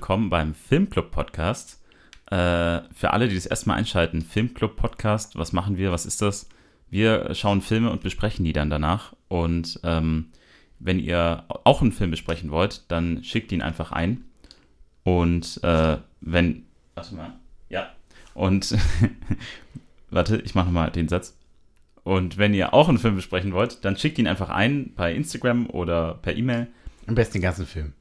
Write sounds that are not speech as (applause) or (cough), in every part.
willkommen beim Filmclub Podcast. Äh, für alle, die das erstmal einschalten, Filmclub Podcast, was machen wir, was ist das? Wir schauen Filme und besprechen die dann danach. Und ähm, wenn ihr auch einen Film besprechen wollt, dann schickt ihn einfach ein. Und äh, wenn, warte mal, ja, und (laughs) warte, ich mache nochmal den Satz. Und wenn ihr auch einen Film besprechen wollt, dann schickt ihn einfach ein bei Instagram oder per E-Mail. Am besten den ganzen Film.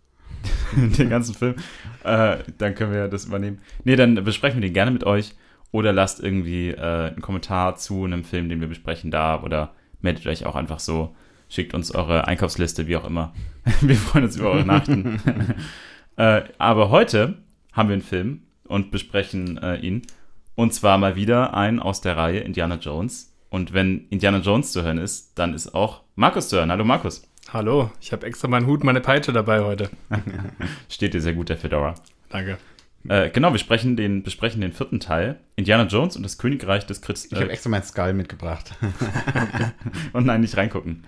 (laughs) den ganzen Film. Äh, dann können wir das übernehmen. Nee, dann besprechen wir den gerne mit euch. Oder lasst irgendwie äh, einen Kommentar zu einem Film, den wir besprechen da. Oder meldet euch auch einfach so. Schickt uns eure Einkaufsliste, wie auch immer. (laughs) wir freuen uns über eure Nachrichten. (laughs) äh, aber heute haben wir einen Film und besprechen äh, ihn. Und zwar mal wieder einen aus der Reihe Indiana Jones. Und wenn Indiana Jones zu hören ist, dann ist auch Markus zu hören. Hallo Markus. Hallo, ich habe extra meinen Hut, meine Peitsche dabei heute. (laughs) Steht dir sehr gut, der Fedora. Danke. Äh, genau, wir sprechen den, besprechen den vierten Teil. Indiana Jones und das Königreich des Kristall. Ich habe extra meinen Skull mitgebracht. (laughs) und nein, nicht reingucken.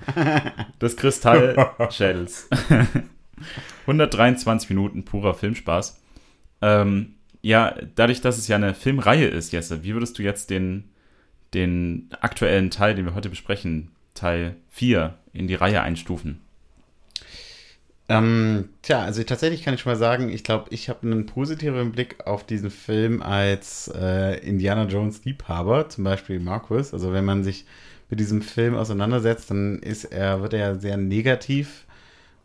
Des Kristallschädels. 123 Minuten purer Filmspaß. Ähm, ja, dadurch, dass es ja eine Filmreihe ist, Jesse, wie würdest du jetzt den, den aktuellen Teil, den wir heute besprechen, Teil 4 in die Reihe einstufen? Ähm, tja, also tatsächlich kann ich schon mal sagen, ich glaube, ich habe einen positiveren Blick auf diesen Film als äh, Indiana Jones Liebhaber, zum Beispiel Markus. Also wenn man sich mit diesem Film auseinandersetzt, dann ist er, wird er ja sehr negativ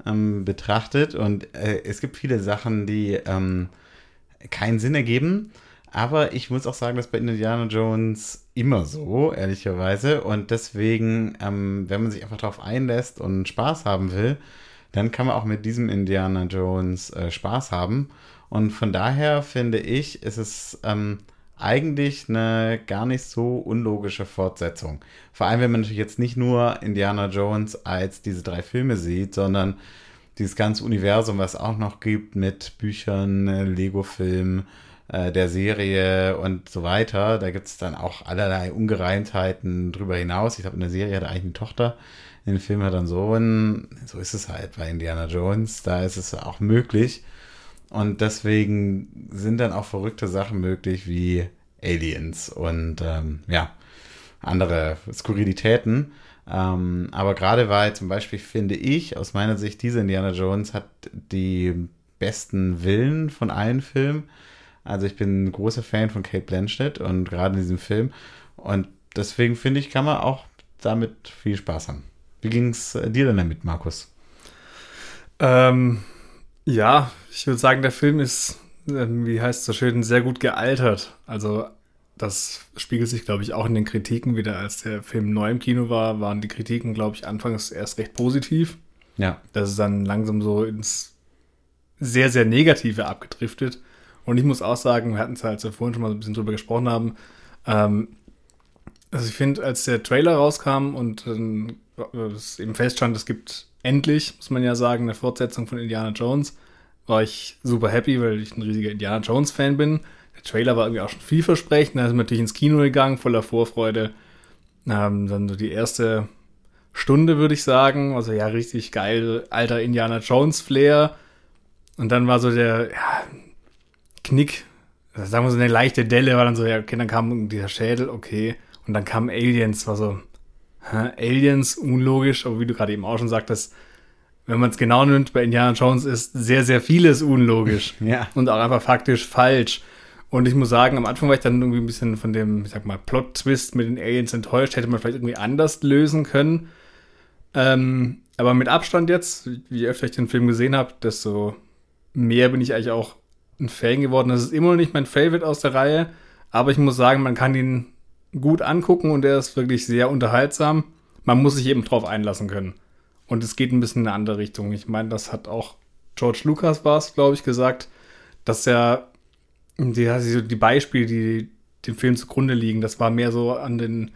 ähm, betrachtet und äh, es gibt viele Sachen, die ähm, keinen Sinn ergeben. Aber ich muss auch sagen, dass bei Indiana Jones immer so, ehrlicherweise. Und deswegen, ähm, wenn man sich einfach darauf einlässt und Spaß haben will, dann kann man auch mit diesem Indiana Jones äh, Spaß haben. Und von daher finde ich, ist es ähm, eigentlich eine gar nicht so unlogische Fortsetzung. Vor allem, wenn man natürlich jetzt nicht nur Indiana Jones als diese drei Filme sieht, sondern dieses ganze Universum, was auch noch gibt mit Büchern, äh, Lego-Filmen, äh, der Serie und so weiter. Da gibt es dann auch allerlei Ungereimtheiten drüber hinaus. Ich glaube, in der Serie hat er eigentlich eine Tochter, in dem Film hat er einen Sohn. So ist es halt bei Indiana Jones. Da ist es auch möglich. Und deswegen sind dann auch verrückte Sachen möglich wie Aliens und ähm, ja, andere Skurrilitäten. Ähm, aber gerade weil zum Beispiel finde ich, aus meiner Sicht, diese Indiana Jones hat die besten Willen von allen Filmen. Also ich bin ein großer Fan von Kate Blanchett und gerade in diesem Film. Und deswegen finde ich, kann man auch damit viel Spaß haben. Wie ging es dir denn damit, Markus? Ähm, ja, ich würde sagen, der Film ist, ähm, wie heißt es so schön, sehr gut gealtert. Also das spiegelt sich, glaube ich, auch in den Kritiken wieder. Als der Film neu im Kino war, waren die Kritiken, glaube ich, anfangs erst recht positiv. Ja. Das ist dann langsam so ins sehr, sehr Negative abgedriftet. Und ich muss auch sagen, wir hatten es halt so vorhin schon mal ein bisschen drüber gesprochen haben. Ähm, also ich finde, als der Trailer rauskam und ähm, es eben feststand, es gibt endlich, muss man ja sagen, eine Fortsetzung von Indiana Jones, war ich super happy, weil ich ein riesiger Indiana Jones-Fan bin. Der Trailer war irgendwie auch schon vielversprechend. Da sind wir natürlich ins Kino gegangen, voller Vorfreude. Ähm, dann so die erste Stunde, würde ich sagen. Also ja, richtig geil, alter Indiana Jones-Flair. Und dann war so der, ja, Knick, sagen wir so eine leichte Delle, war dann so, ja, okay, dann kam dieser Schädel, okay. Und dann kam Aliens, war so, hä, Aliens, unlogisch, aber wie du gerade eben auch schon sagtest, wenn man es genau nimmt, bei Indiana Jones ist sehr, sehr vieles unlogisch. (laughs) Ja. Und auch einfach faktisch falsch. Und ich muss sagen, am Anfang war ich dann irgendwie ein bisschen von dem, ich sag mal, Plot-Twist mit den Aliens enttäuscht. Hätte man vielleicht irgendwie anders lösen können. Ähm, aber mit Abstand jetzt, je öfter ich den Film gesehen habe, desto mehr bin ich eigentlich auch ein Fan geworden. Das ist immer noch nicht mein Favorite aus der Reihe, aber ich muss sagen, man kann ihn gut angucken und er ist wirklich sehr unterhaltsam. Man muss sich eben drauf einlassen können. Und es geht ein bisschen in eine andere Richtung. Ich meine, das hat auch George Lucas war es, glaube ich, gesagt, dass er die, die Beispiele, die dem Film zugrunde liegen, das war mehr so an den,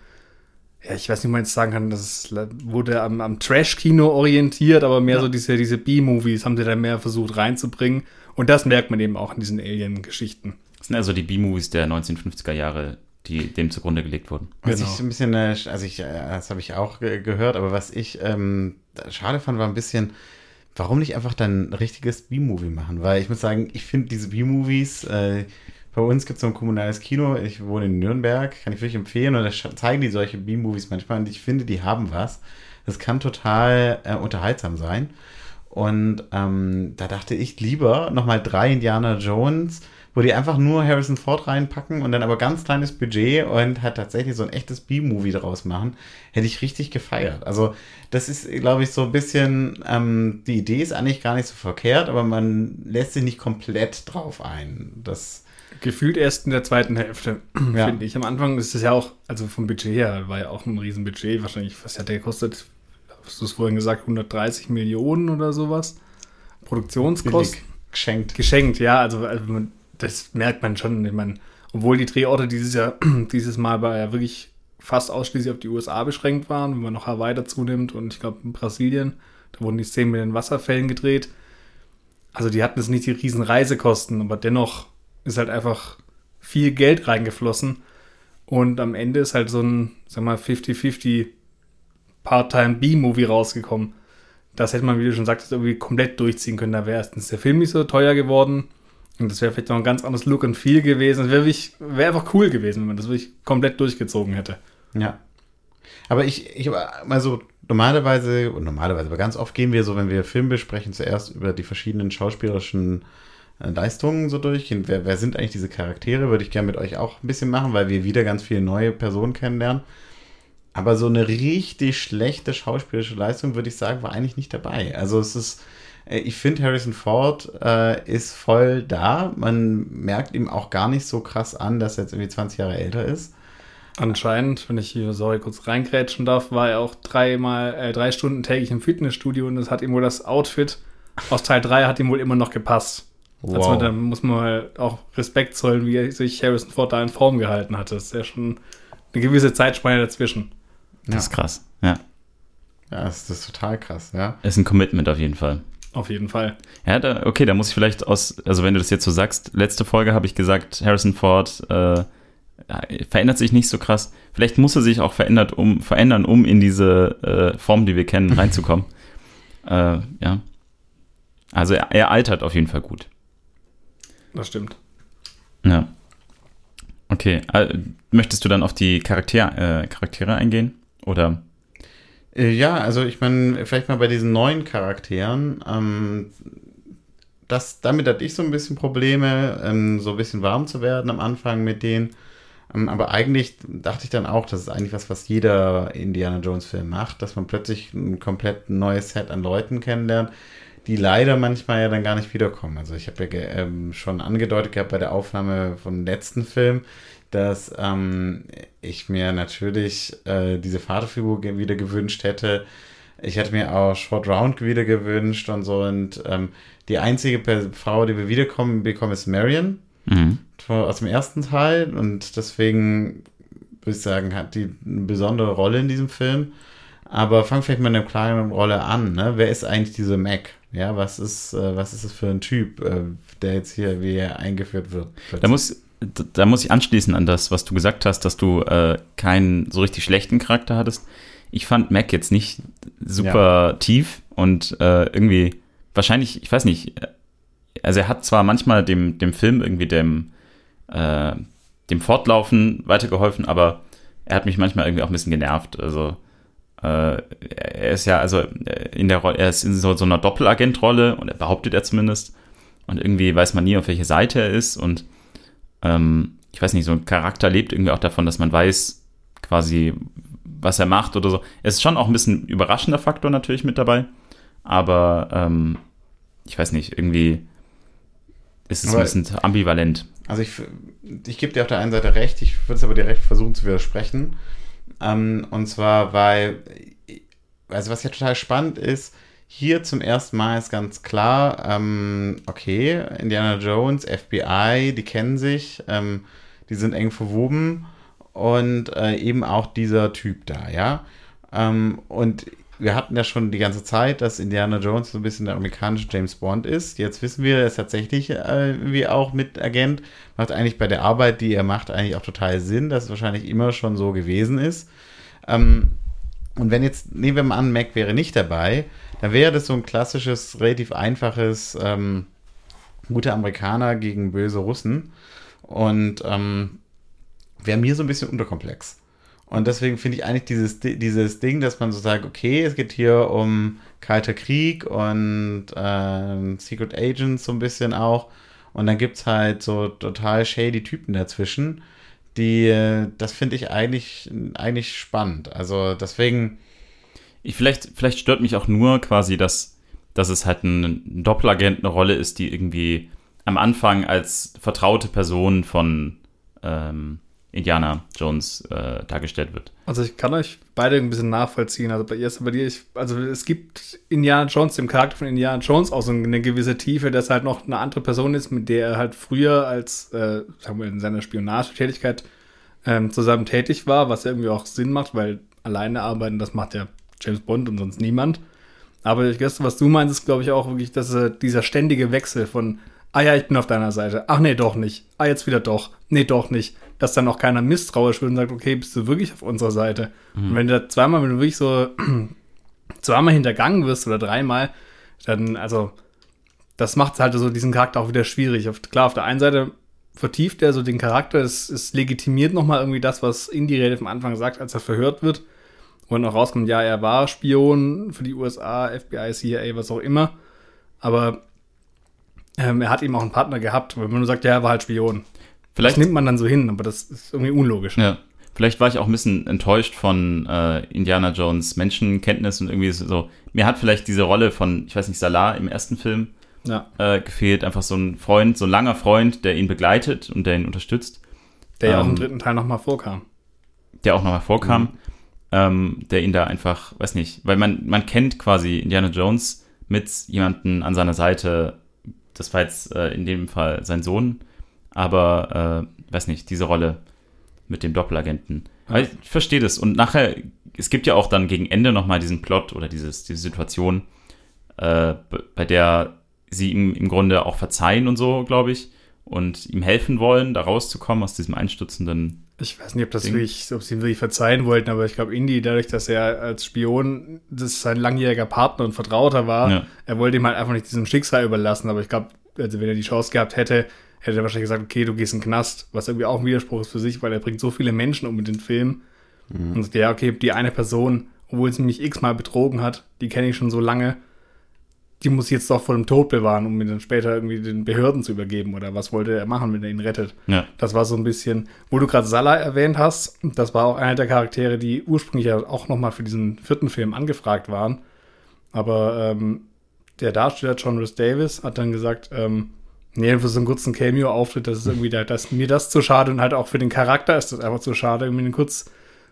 ja, ich weiß nicht, wie man jetzt sagen kann, das wurde am, am Trash-Kino orientiert, aber mehr ja. so diese, diese B-Movies haben sie da mehr versucht reinzubringen. Und das merkt man eben auch in diesen Alien-Geschichten. Das sind also die B-Movies der 1950er Jahre, die dem zugrunde gelegt wurden. Was genau. ich ein bisschen, äh, also ich, äh, das habe ich auch gehört, aber was ich ähm, schade fand, war ein bisschen, warum nicht einfach dann ein richtiges B-Movie machen? Weil ich muss sagen, ich finde diese B-Movies, äh, bei uns gibt es so ein kommunales Kino, ich wohne in Nürnberg, kann ich wirklich empfehlen und da zeigen die solche B-Movies manchmal und ich finde, die haben was. Das kann total äh, unterhaltsam sein. Und ähm, da dachte ich lieber nochmal drei Indiana Jones, wo die einfach nur Harrison Ford reinpacken und dann aber ganz kleines Budget und halt tatsächlich so ein echtes B-Movie draus machen, hätte ich richtig gefeiert. Also das ist, glaube ich, so ein bisschen, ähm, die Idee ist eigentlich gar nicht so verkehrt, aber man lässt sich nicht komplett drauf ein. Das Gefühlt erst in der zweiten Hälfte, (clears throat) Ja. finde ich. Am Anfang ist es ja auch, also vom Budget her, war ja auch ein Riesenbudget. Wahrscheinlich, was hat der gekostet? Hast du es vorhin gesagt, 130 Millionen oder sowas? Produktionskosten? billig geschenkt. Geschenkt, ja, also, also das merkt man schon. Ich meine, obwohl die Drehorte dieses Jahr, (clears throat) dieses Mal war ja wirklich fast ausschließlich auf die USA beschränkt waren, wenn man noch Hawaii dazu nimmt und ich glaube in Brasilien, da wurden die Szenen mit den Wasserfällen gedreht. Also die hatten jetzt nicht die riesen Reisekosten, aber dennoch ist halt einfach viel Geld reingeflossen und am Ende ist halt so ein, sag mal, 50-50 Part-Time B-Movie rausgekommen. Das hätte man, wie du schon sagtest, irgendwie komplett durchziehen können. Da wäre erstens der Film nicht so teuer geworden. Und das wäre vielleicht noch ein ganz anderes Look und Feel gewesen. Das wäre wäre einfach cool gewesen, wenn man das wirklich komplett durchgezogen hätte. Ja. Aber ich, ich aber mal so normalerweise, und normalerweise, aber ganz oft gehen wir so, wenn wir Film besprechen, zuerst über die verschiedenen schauspielerischen Leistungen so durchgehen. Wer, wer sind eigentlich diese Charaktere? Würde ich gerne mit euch auch ein bisschen machen, weil wir wieder ganz viele neue Personen kennenlernen. Aber so eine richtig schlechte schauspielerische Leistung, würde ich sagen, war eigentlich nicht dabei. Also es ist, äh, ich finde, Harrison Ford äh, ist voll da. Man merkt ihm auch gar nicht so krass an, dass er jetzt irgendwie 20 Jahre älter ist. Anscheinend, wenn ich hier, sorry, kurz reingrätschen darf, war er auch dreimal, äh, drei Stunden täglich im Fitnessstudio und das hat ihm wohl das Outfit aus Teil 3 hat ihm wohl immer noch gepasst. Also Wow. da muss man halt auch Respekt zollen, wie sich Harrison Ford da in Form gehalten hat. Das ist ja schon eine gewisse Zeitspanne dazwischen. Das ist krass. Ja. Ja, das ist total krass, ja. Ist ein Commitment auf jeden Fall. Auf jeden Fall. Ja, da, okay, da muss ich vielleicht aus, also wenn du das jetzt so sagst, letzte Folge habe ich gesagt, Harrison Ford äh, verändert sich nicht so krass. Vielleicht muss er sich auch verändert, um, verändern, um in diese äh, Form, die wir kennen, reinzukommen. (laughs) äh, ja. Also er, er altert auf jeden Fall gut. Das stimmt. Ja. Okay, äh, möchtest du dann auf die Charakter, äh, Charaktere eingehen? Oder? Äh, Ja, also ich meine, vielleicht mal bei diesen neuen Charakteren. Ähm, das, damit hatte ich so ein bisschen Probleme, ähm, so ein bisschen warm zu werden am Anfang mit denen. Ähm, aber eigentlich dachte ich dann auch, das ist eigentlich was, was jeder Indiana Jones-Film macht, dass man plötzlich ein komplett neues Set an Leuten kennenlernt, die leider manchmal ja dann gar nicht wiederkommen. Also ich habe ja ähm, schon angedeutet gehabt bei der Aufnahme vom letzten Film, dass ähm, ich mir natürlich äh, diese Vaterfigur wieder gewünscht hätte. Ich hätte mir auch Short Round wieder gewünscht und so. Und ähm, die einzige Per- Frau, die wir wiederkommen bekommen, ist Marion Mhm. aus dem ersten Teil. Und deswegen würde ich sagen, hat die eine besondere Rolle in diesem Film. Aber fang vielleicht mal mit einer kleinen Rolle an. Ne? Wer ist eigentlich diese Mac? Ja, was ist, äh, was ist das für ein Typ, äh, der jetzt hier wie er eingeführt wird? Da muss, da muss ich anschließen an das, was du gesagt hast, dass du äh, keinen so richtig schlechten Charakter hattest. Ich fand Mac jetzt nicht super tief und äh, irgendwie, wahrscheinlich, ich weiß nicht, äh, also er hat zwar manchmal dem, dem Film irgendwie dem, äh, dem Fortlaufen weitergeholfen, aber er hat mich manchmal irgendwie auch ein bisschen genervt. Also er ist ja, also äh, in der Rolle, er ist in so, so einer Doppelagentrolle und er behauptet er zumindest. Und irgendwie weiß man nie, auf welche Seite er ist. Und ähm, ich weiß nicht, so ein Charakter lebt irgendwie auch davon, dass man weiß, quasi, was er macht oder so. Es ist schon auch ein bisschen überraschender Faktor natürlich mit dabei. Aber ähm, ich weiß nicht, irgendwie ist es Aber- ein bisschen ambivalent. Also ich, ich gebe dir auf der einen Seite recht, ich würde es aber direkt versuchen zu widersprechen. Ähm, und zwar, weil, also was ja total spannend ist, hier zum ersten Mal ist ganz klar, ähm, okay, Indiana Jones, FBI, die kennen sich, ähm, die sind eng verwoben und äh, eben auch dieser Typ da, ja. Ähm, und wir hatten ja schon die ganze Zeit, dass Indiana Jones so ein bisschen der amerikanische James Bond ist. Jetzt wissen wir, er ist tatsächlich äh, wie auch Mitagent. Macht eigentlich bei der Arbeit, die er macht, eigentlich auch total Sinn, dass es wahrscheinlich immer schon so gewesen ist. Ähm, Und wenn jetzt, nehmen wir mal an, Mac wäre nicht dabei, dann wäre das so ein klassisches, relativ einfaches, ähm, gute Amerikaner gegen böse Russen. Und ähm, wäre mir so ein bisschen unterkomplex. Und deswegen finde ich eigentlich dieses, dieses Ding, dass man so sagt, okay, es geht hier um Kalter Krieg und äh, Secret Agents so ein bisschen auch. Und dann gibt es halt so total shady Typen dazwischen, die, das finde ich eigentlich, eigentlich spannend. Also deswegen. Ich, vielleicht, vielleicht stört mich auch nur quasi, dass, dass es halt ein Doppelagent eine Rolle ist, die irgendwie am Anfang als vertraute Person von ähm, Indiana Jones äh, dargestellt wird. Also ich kann euch beide ein bisschen nachvollziehen. Also bei ihr ist bei dir, ich, also es gibt Indiana Jones, dem Charakter von Indiana Jones auch so eine gewisse Tiefe, dass halt noch eine andere Person ist, mit der er halt früher als, äh, sagen wir, in seiner Spionagetätigkeit ähm, zusammen tätig war, was irgendwie auch Sinn macht, weil alleine arbeiten, das macht ja James Bond und sonst niemand. Aber ich weiß, was du meinst, ist, glaube ich, auch wirklich, dass äh, dieser ständige Wechsel von ah ja, ich bin auf deiner Seite. Ach nee, doch nicht. Ah, jetzt wieder doch. Nee, doch nicht. Dass dann auch keiner misstrauisch wird und sagt, okay, bist du wirklich auf unserer Seite? Mhm. Und wenn du da zweimal, wenn du wirklich so (clears throat) zweimal hintergangen wirst oder dreimal, dann, also, das macht halt so diesen Charakter auch wieder schwierig. Auf, klar, auf der einen Seite vertieft er so den Charakter, es, es legitimiert nochmal irgendwie das, was Indy relativ am Anfang sagt, als er verhört wird. Und auch rauskommt, ja, er war Spion für die USA, FBI, CIA, was auch immer. Aber ähm, er hat eben auch einen Partner gehabt, wenn man nur sagt, ja, er war halt Spion. Vielleicht das nimmt man dann so hin, aber das ist irgendwie unlogisch. Ja. Vielleicht war ich auch ein bisschen enttäuscht von äh, Indiana Jones Menschenkenntnis und irgendwie so. Mir hat vielleicht diese Rolle von, ich weiß nicht, Salah im ersten Film ja. äh, gefehlt. Einfach so ein Freund, so ein langer Freund, der ihn begleitet und der ihn unterstützt. Der ja ähm, auch im ähm, dritten Teil nochmal vorkam. Der auch nochmal vorkam. Mhm. Ähm, der ihn da einfach, weiß nicht, weil man, man kennt quasi Indiana Jones mit jemandem an seiner Seite, das war jetzt äh, in dem Fall sein Sohn, aber äh, weiß nicht, diese Rolle mit dem Doppelagenten. Ja. Ich verstehe das. Und nachher, es gibt ja auch dann gegen Ende nochmal diesen Plot oder dieses, diese Situation, äh, bei der sie ihm im Grunde auch verzeihen und so, glaube ich, und ihm helfen wollen, da rauszukommen aus diesem einstürzenden. Ich weiß nicht, ob das Ding. wirklich, ob sie ihm wirklich verzeihen wollten, aber ich glaube, Indy, dadurch, dass er als Spion das sein langjähriger Partner und Vertrauter war, ja. er wollte ihm halt einfach nicht diesem Schicksal überlassen. Aber ich glaube, also wenn er die Chance gehabt hätte, hätte er wahrscheinlich gesagt, okay, du gehst in den Knast, was irgendwie auch ein Widerspruch ist für sich, weil er bringt so viele Menschen um mit den Film. Mhm. Und sagt, ja, okay, die eine Person, obwohl sie mich x-mal betrogen hat, die kenne ich schon so lange, die muss ich jetzt doch vor dem Tod bewahren, um ihn dann später irgendwie den Behörden zu übergeben. Oder was wollte er machen, wenn er ihn rettet? Ja. Das war so ein bisschen, wo du gerade Salah erwähnt hast, das war auch einer der Charaktere, die ursprünglich ja auch nochmal für diesen vierten Film angefragt waren. Aber ähm, der Darsteller John Rhys Davis hat dann gesagt, ähm, nee, für so einen kurzen Cameo-Auftritt, das ist irgendwie, da, das, mir das zu schade und halt auch für den Charakter ist das einfach zu schade, irgendwie kurz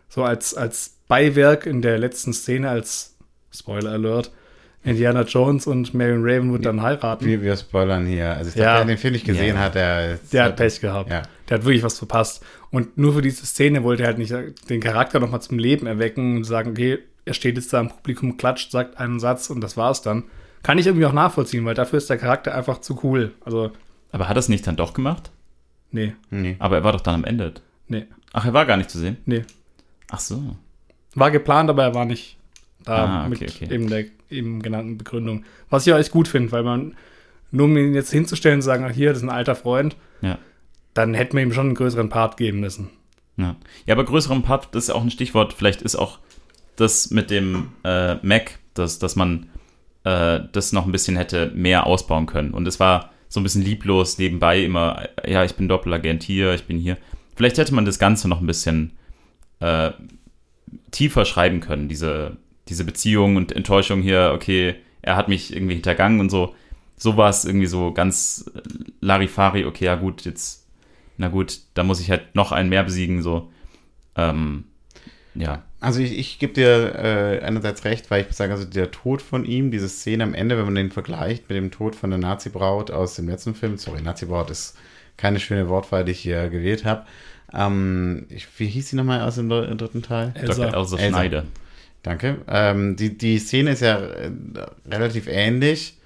so als, als Beiwerk in der letzten Szene, als Spoiler Alert, Indiana Jones und Marion Ravenwood dann heiraten. Wir, wir spoilern hier. Also ich ja. dachte, der den Film nicht gesehen ja. hat, der, der hat Pech gehabt. Ja. Der hat wirklich was verpasst. Und nur für diese Szene wollte er halt nicht den Charakter nochmal zum Leben erwecken und sagen, okay, er steht jetzt da im Publikum, klatscht, sagt einen Satz und das war's dann. Kann ich irgendwie auch nachvollziehen, weil dafür ist der Charakter einfach zu cool. Also. Aber hat er es nicht dann doch gemacht? Nee. nee. Aber er war doch dann am Ende. Nee. Ach, er war gar nicht zu sehen? Nee. Ach so. War geplant, aber er war nicht da ah, okay, mit okay. eben der eben genannten Begründung. Was ich auch echt gut finde, weil man, nur um ihn jetzt hinzustellen und sagen, ach hier, das ist ein alter Freund, ja. dann hätten wir ihm schon einen größeren Part geben müssen. Ja, ja aber größeren Part, das ist auch ein Stichwort, vielleicht ist auch das mit dem äh, Mac, dass, dass man äh, das noch ein bisschen hätte mehr ausbauen können. Und es war so ein bisschen lieblos nebenbei immer, ja, ich bin Doppelagent hier, ich bin hier. Vielleicht hätte man das Ganze noch ein bisschen äh, tiefer schreiben können, diese, diese Beziehung und Enttäuschung hier, okay, er hat mich irgendwie hintergangen und so. So war es irgendwie so ganz Larifari, okay, ja gut, jetzt, na gut, da muss ich halt noch einen mehr besiegen, so. Ähm, ja. Also ich, ich gebe dir äh, einerseits recht, weil ich sage, also der Tod von ihm, diese Szene am Ende, wenn man den vergleicht mit dem Tod von der Nazi-Braut aus dem letzten Film, sorry, Nazi-Braut ist keine schöne Wortwahl, die ich hier gewählt habe. Ähm, wie hieß sie nochmal aus dem dritten Teil? Elsa. Dr. Elsa, Elsa. Schneider. Danke. Ähm, die, die Szene ist ja äh, relativ ähnlich,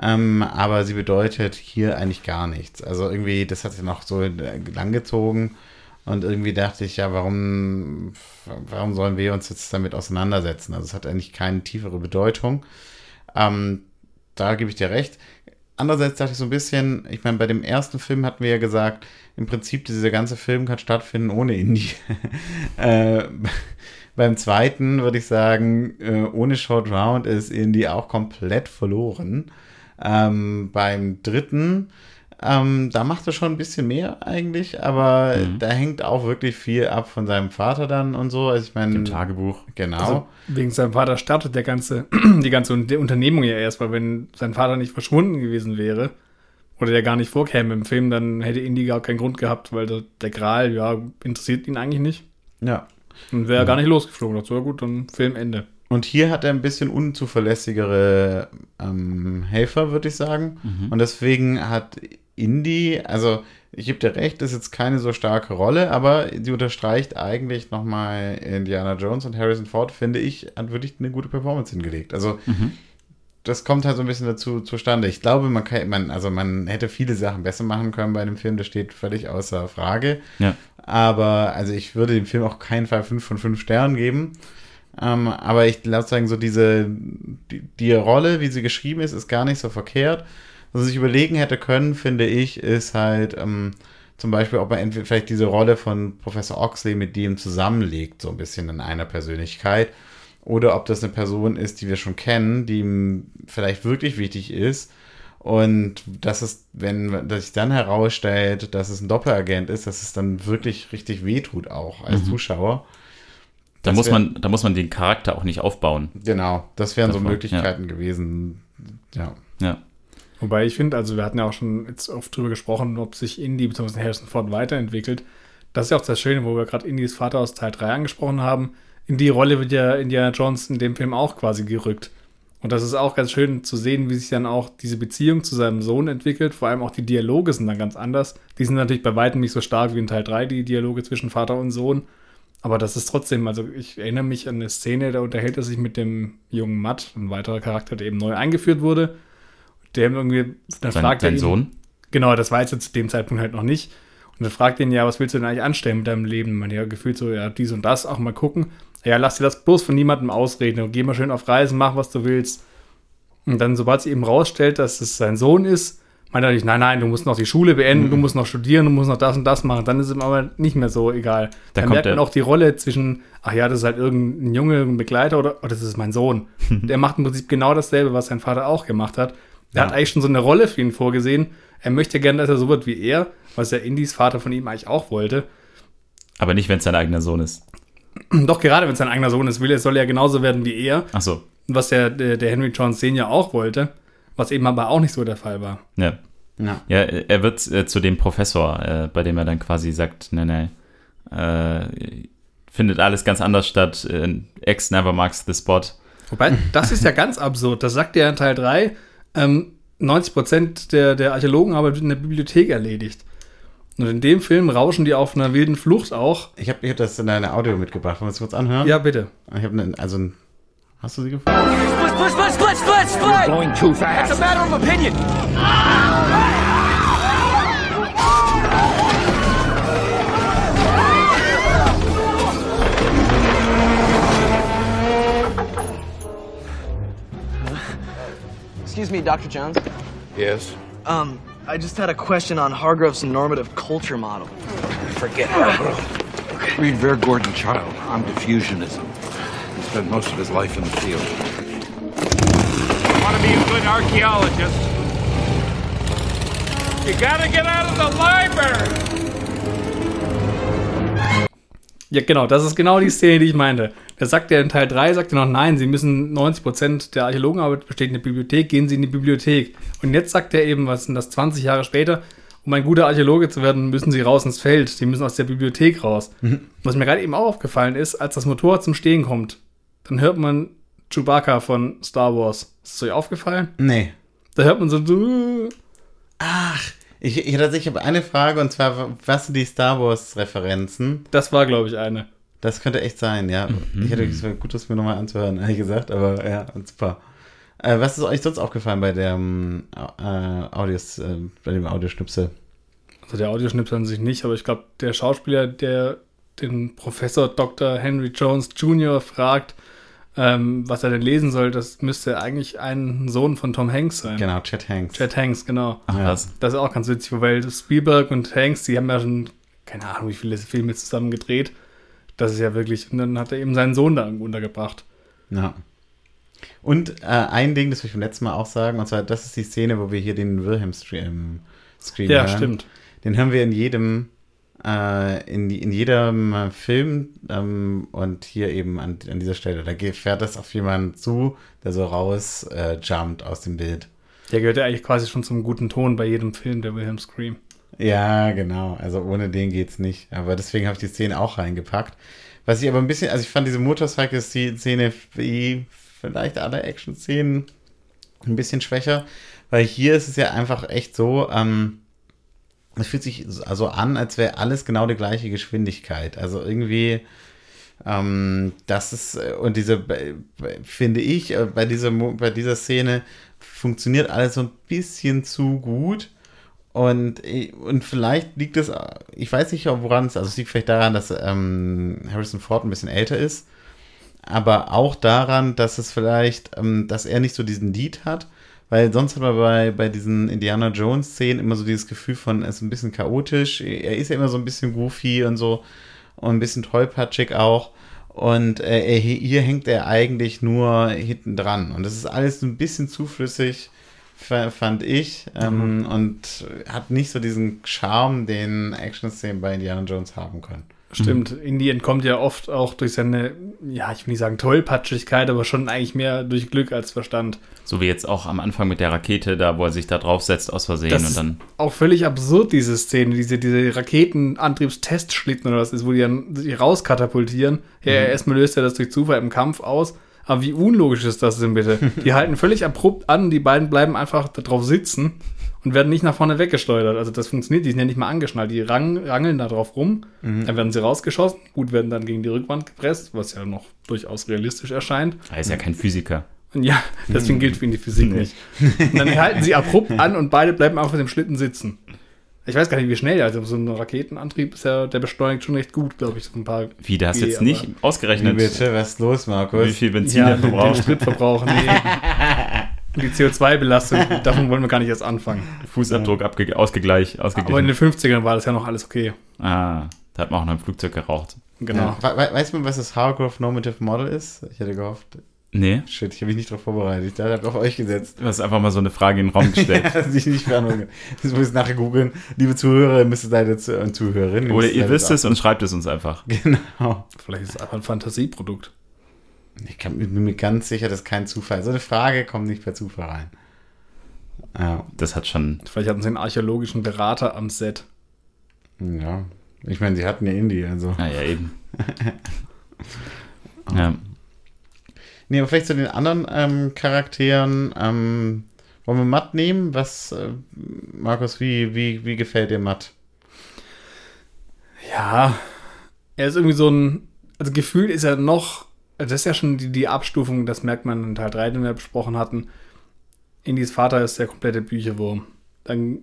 ähm, aber sie bedeutet hier eigentlich gar nichts. Also irgendwie, das hat sich noch so langgezogen. Und irgendwie dachte ich, ja, warum, warum sollen wir uns jetzt damit auseinandersetzen? Also es hat eigentlich keine tiefere Bedeutung. Ähm, da gebe ich dir recht. Andererseits dachte ich so ein bisschen, ich meine, bei dem ersten Film hatten wir ja gesagt, im Prinzip dieser ganze Film kann stattfinden ohne Indie. (laughs) äh, beim zweiten würde ich sagen, äh, ohne Short Round ist Indie auch komplett verloren. Ähm, beim dritten ähm, da macht er schon ein bisschen mehr eigentlich, aber mhm. da hängt auch wirklich viel ab von seinem Vater dann und so. Also ich meine, im Tagebuch. Genau. Also wegen seinem Vater startet der ganze, (clears throat) die ganze Unternehmung ja erst, weil wenn sein Vater nicht verschwunden gewesen wäre oder der gar nicht vorkäme im Film, dann hätte Indy gar keinen Grund gehabt, weil der, der Gral, ja, interessiert ihn eigentlich nicht. Ja. Und wäre ja. gar nicht losgeflogen. Das war gut, dann Filmende. Und hier hat er ein bisschen unzuverlässigere ähm, Helfer, würde ich sagen. Mhm. Und deswegen hat Indie, also ich gebe dir recht, ist jetzt keine so starke Rolle, aber sie unterstreicht eigentlich nochmal Indiana Jones und Harrison Ford, finde ich, hat wirklich eine gute Performance hingelegt. Also mhm. das kommt halt so ein bisschen dazu zustande. Ich glaube, man kann, man, also man hätte viele Sachen besser machen können bei einem Film, das steht völlig außer Frage. Ja. Aber also ich würde dem Film auch keinen Fall 5 von 5 Sternen geben. Ähm, aber ich glaube sagen, so diese, die, die Rolle, wie sie geschrieben ist, ist gar nicht so verkehrt. Was sich überlegen hätte können, finde ich, ist halt ähm, zum Beispiel, ob er entweder vielleicht diese Rolle von Professor Oxley mit dem zusammenlegt, so ein bisschen in einer Persönlichkeit. Oder ob das eine Person ist, die wir schon kennen, die ihm vielleicht wirklich wichtig ist. Und dass es, wenn das sich dann herausstellt, dass es ein Doppelagent ist, dass es dann wirklich richtig wehtut, auch als mhm. Zuschauer. Da muss, man, da muss man den Charakter auch nicht aufbauen. Genau, das wären Davon, so Möglichkeiten ja. gewesen. Ja. Ja. Wobei ich finde, also wir hatten ja auch schon jetzt oft drüber gesprochen, ob sich Indy bzw. Harrison Ford weiterentwickelt. Das ist ja auch das Schöne, wo wir gerade Indys Vater aus Teil 3 angesprochen haben. In die Rolle wird ja Indiana Jones in dem Film auch quasi gerückt. Und das ist auch ganz schön zu sehen, wie sich dann auch diese Beziehung zu seinem Sohn entwickelt. Vor allem auch die Dialoge sind dann ganz anders. Die sind natürlich bei weitem nicht so stark wie in Teil 3, die Dialoge zwischen Vater und Sohn. Aber das ist trotzdem, also ich erinnere mich an eine Szene, da unterhält er sich mit dem jungen Matt, ein weiterer Charakter, der eben neu eingeführt wurde der irgendwie, dann sein, fragt sein er ihn, Sohn? Genau, das weiß er zu dem Zeitpunkt halt noch nicht. Und dann fragt ihn, ja, was willst du denn eigentlich anstellen mit deinem Leben? Man ja gefühlt so, ja, dies und das, auch mal gucken. Ja, lass dir das bloß von niemandem ausreden und geh mal schön auf Reisen, mach, was du willst. Und dann, sobald sie eben rausstellt, dass es sein Sohn ist, meint er nicht, nein, nein, du musst noch die Schule beenden, mhm. du musst noch studieren, du musst noch das und das machen. Dann ist es ihm aber nicht mehr so egal. Da dann merkt man auch die Rolle zwischen, ach ja, das ist halt irgendein Junge, ein Begleiter oder oh, das ist mein Sohn. (laughs) der macht im Prinzip genau dasselbe, was sein Vater auch gemacht hat. Er ja. hat eigentlich schon so eine Rolle für ihn vorgesehen. Er möchte gerne, dass er so wird wie er, was ja Indys Vater von ihm eigentlich auch wollte. Aber nicht, wenn es sein eigener Sohn ist. Doch, gerade wenn es sein eigener Sohn ist, will er, soll er genauso werden wie er. Ach so. Was der, der, der Henry Jones Senior auch wollte, was eben aber auch nicht so der Fall war. Ja. Ja, ja er wird äh, zu dem Professor, äh, bei dem er dann quasi sagt, nee, nee, äh, findet alles ganz anders statt. Äh, X never marks the spot. Wobei, das ist ja ganz absurd. Das sagt er in Teil 3 ähm, 90 Prozent der, der Archäologenarbeit wird in der Bibliothek erledigt. Und in dem Film rauschen die auf einer wilden Flucht auch. Ich habe ich hab das in einer Audio mitgebracht. Wollen wir es kurz anhören? Ja, bitte. Ich habe ne, also ein, Hast du sie gefunden? Split, split, split, split, split! Going too fast. It's a matter of opinion. Ah! Excuse me, Dr. Jones. Yes? Um, I just had a question on Hargrove's normative culture model. Forget (sighs) Hargrove. Okay. Read Ver Gordon Child on diffusionism. He spent most of his life in the field. Want to be a good archaeologist? You gotta get out of the library! Ja, genau, das ist genau die Szene, die ich meinte. Da sagt er in Teil 3, sagt er noch, nein, sie müssen 90% der Archäologenarbeit besteht in der Bibliothek, gehen sie in die Bibliothek. Und jetzt sagt er eben, was sind das, 20 Jahre später, um ein guter Archäologe zu werden, müssen sie raus ins Feld, sie müssen aus der Bibliothek raus. Mhm. Was mir gerade eben auch aufgefallen ist, als das Motorrad zum Stehen kommt, dann hört man Chewbacca von Star Wars. Ist das euch aufgefallen? Nee. Da hört man so. Ach, ich, ich, ich habe eine Frage und zwar, was sind die Star Wars-Referenzen? Das war, glaube ich, eine. Das könnte echt sein, ja. Mhm. Ich hätte es wäre gut, das mir nochmal anzuhören, ehrlich gesagt, aber ja, super. Äh, was ist euch sonst aufgefallen bei dem äh, Audios, äh, bei dem Audioschnipsel? Also der Audioschnipsel an sich nicht, aber ich glaube, der Schauspieler, der den Professor Dr. Henry Jones Jr. fragt, ähm, was er denn lesen soll, das müsste eigentlich ein Sohn von Tom Hanks sein. Genau, Chet Hanks. Chet Hanks, genau. Ach, was? Das ist auch ganz witzig, weil Spielberg und Hanks, die haben ja schon, keine Ahnung, wie viele Filme zusammen gedreht. Das ist ja wirklich, und dann hat er eben seinen Sohn da untergebracht. Ja. Und äh, ein Ding, das will ich beim letzten Mal auch sagen, und zwar, das ist die Szene, wo wir hier den Wilhelm-Scream Scream Ja, hören. stimmt. Den hören wir in jedem, äh, in, in jedem äh, Film ähm, und hier eben an, an dieser Stelle. Da fährt das auf jemanden zu, der so raus äh, jumpt aus dem Bild. Der gehört ja eigentlich quasi schon zum guten Ton bei jedem Film, der Wilhelm Scream. Ja, genau. Also ohne den geht's nicht. Aber deswegen habe ich die Szene auch reingepackt. Was ich aber ein bisschen, also ich fand diese Motorcycle-Szene wie vielleicht alle Action-Szenen ein bisschen schwächer, weil hier ist es ja einfach echt so, ähm, es fühlt sich so an, als wäre alles genau die gleiche Geschwindigkeit. Also irgendwie, ähm, das ist, äh, und diese, bei- finde ich, äh, bei dieser, bei dieser Szene funktioniert alles so ein bisschen zu gut. Und, äh, und vielleicht liegt es, ich weiß nicht, woran es, also es liegt vielleicht daran, dass ähm, Harrison Ford ein bisschen älter ist, aber auch daran, dass es vielleicht, ähm, dass er nicht so diesen Lied hat, weil sonst hat man bei, bei diesen Indiana Jones-Szenen immer so dieses Gefühl von, es ist ein bisschen chaotisch, er ist ja immer so ein bisschen goofy und so und ein bisschen tollpatschig auch. Und äh, er, hier hängt er eigentlich nur hinten dran. Und das ist alles ein bisschen zuflüssig, fa- fand ich. Ähm, Und hat nicht so diesen Charme, den Action-Szenen bei Indiana Jones haben können. Stimmt, Indy entkommt ja oft auch durch seine, ja, ich will nicht sagen Tollpatschigkeit, aber schon eigentlich mehr durch Glück als Verstand. So wie jetzt auch am Anfang mit der Rakete, da wo er sich da draufsetzt aus Versehen Das und ist dann. auch völlig absurd, diese Szene, diese, diese Raketenantriebstestschlitten oder was ist, wo die dann sich rauskatapultieren. Ja, erstmal löst er das durch Zufall im Kampf aus. Aber wie unlogisch ist das denn bitte? Die halten völlig abrupt an, die beiden bleiben einfach da drauf sitzen und werden nicht nach vorne weggeschleudert. Also das funktioniert, die sind ja nicht mal angeschnallt. Die rang, rangeln da drauf rum, dann werden sie rausgeschossen, gut, werden dann gegen die Rückwand gepresst, was ja noch durchaus realistisch erscheint. Er ist ja kein Physiker. Ja, deswegen gilt für ihn die Physik nicht. Und dann halten sie abrupt an und beide bleiben einfach auf dem Schlitten sitzen. Ich weiß gar nicht, wie schnell, also so ein Raketenantrieb ist ja, der beschleunigt schon recht gut, glaube ich, so ein paar. Wie, da hast du G, jetzt nicht Wie ausgerechnet, bitte? Was ist los, Markus? wie viel Benzin Ja, er den, den verbraucht. Spritverbrauch, nee. Und (laughs) die CO2-Belastung, davon wollen wir gar nicht erst anfangen. Fußabdruck abge ausgegleich, Aber in ausgeglichen. den 50ern war das ja noch alles okay. Ah, da hat man auch noch im Flugzeug geraucht. Genau. Ja. We we weiß man, was das Hargrove Normative Model ist? Ich hätte gehofft. Nee, Shit, ich habe mich nicht darauf vorbereitet. Ich dachte, ich habe auf euch gesetzt. du hast einfach mal so eine Frage in den Raum gestellt. (laughs) dass ich nicht kann. Das muss ich nachher googeln. Liebe Zuhörer, müsst ihr leider zu, und Zuhörerinnen. Oder ihr wisst es und schreibt es uns einfach. Genau. Vielleicht ist es einfach ein Fantasieprodukt. Ich kann, bin mir ganz sicher, das ist kein Zufall. So eine Frage kommt nicht per Zufall rein. Ja. Das hat schon. Vielleicht hatten sie einen archäologischen Berater am Set. ja. Ich meine, sie hatten ja Indie, also. Naja, eben. (laughs) ja. Nee, aber vielleicht zu den anderen ähm, Charakteren. Ähm, wollen wir Matt nehmen? Was, äh, Markus, wie, wie, wie gefällt dir Matt? Ja, er ist irgendwie so ein, also gefühlt ist er noch, also das ist ja schon die, die Abstufung, das merkt man in Teil 3, den wir besprochen hatten. Indys Vater ist der komplette Bücherwurm. Dann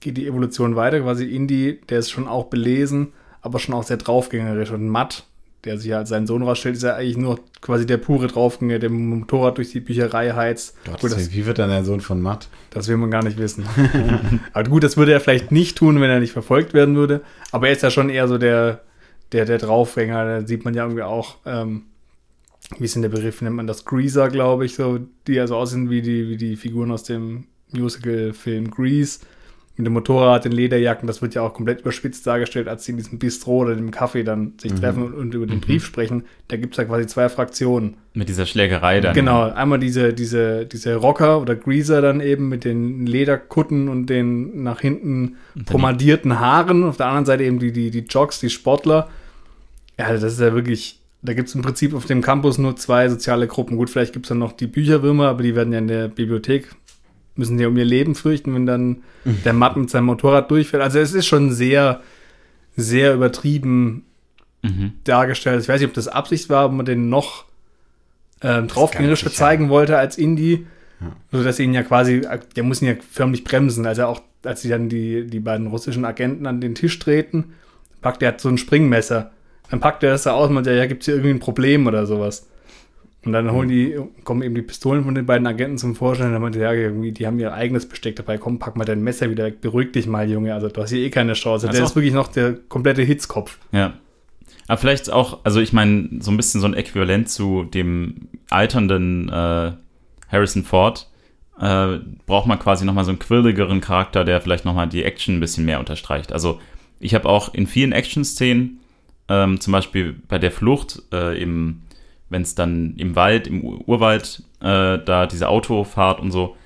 geht die Evolution weiter, quasi Indy, der ist schon auch belesen, aber schon auch sehr draufgängerisch. Und Matt, der sich als seinen Sohn rausstellt, ist ja eigentlich nur quasi der pure Draufgänger, der mit dem Motorrad durch die Bücherei heizt. Gut, das, wie wird dann der Sohn von Matt? das will man gar nicht wissen. (laughs) aber gut, das würde er vielleicht nicht tun, wenn er nicht verfolgt werden würde. Aber er ist ja schon eher so der, der, der Draufgänger. Da sieht man ja irgendwie auch, ähm, wie ist denn der Begriff, nennt man das Greaser, glaube ich, so, die ja so aussehen wie die, wie die Figuren aus dem Musical-Film Grease. Mit dem Motorrad, den Lederjacken, das wird ja auch komplett überspitzt dargestellt, als sie in diesem Bistro oder dem Café dann sich treffen und, über den Brief sprechen. Da gibt es ja quasi zwei Fraktionen. Mit dieser Schlägerei dann. Genau, einmal diese, diese, diese Rocker oder Greaser dann eben mit den Lederkutten und den nach hinten pomadierten Haaren. Auf der anderen Seite eben die, die, die Jocks, die Sportler. Ja, das ist ja wirklich, da gibt es im Prinzip auf dem Campus nur zwei soziale Gruppen. Gut, vielleicht gibt es dann noch die Bücherwürmer, aber die werden ja in der Bibliothek, müssen ja um ihr Leben fürchten, wenn dann der Matt mit seinem Motorrad durchfällt. Also es ist schon sehr, sehr übertrieben Mhm. dargestellt. Ich weiß nicht, ob das Absicht war, ob man den noch ähm, draufgängerischer zeigen wollte als Indie. So dass ihn ja quasi, der muss ihn ja förmlich bremsen. Also auch als sie dann die, die beiden russischen Agenten an den Tisch treten, packt er hat so ein Springmesser. Dann packt er das da aus und sagt, ja, gibt es hier irgendwie ein Problem oder sowas. Und dann holen die, kommen eben die Pistolen von den beiden Agenten zum Vorschein. Und dann meinte er, ja, irgendwie, die haben ihr eigenes Besteck dabei. Komm, pack mal dein Messer wieder weg. Beruhig dich mal, Junge. Also, du hast hier eh keine Chance. Ach Der ist wirklich noch der komplette Hitzkopf. Ja. Aber vielleicht auch, also ich meine, so ein bisschen so ein Äquivalent zu dem alternden äh, Harrison Ford. Äh, braucht man quasi nochmal so einen quirligeren Charakter, der vielleicht nochmal die Action ein bisschen mehr unterstreicht. Also ich habe auch in vielen Action-Szenen, ähm, zum Beispiel bei der Flucht, äh, im, wenn es dann im Wald, im Ur- Urwald, äh, da diese Autofahrt und so,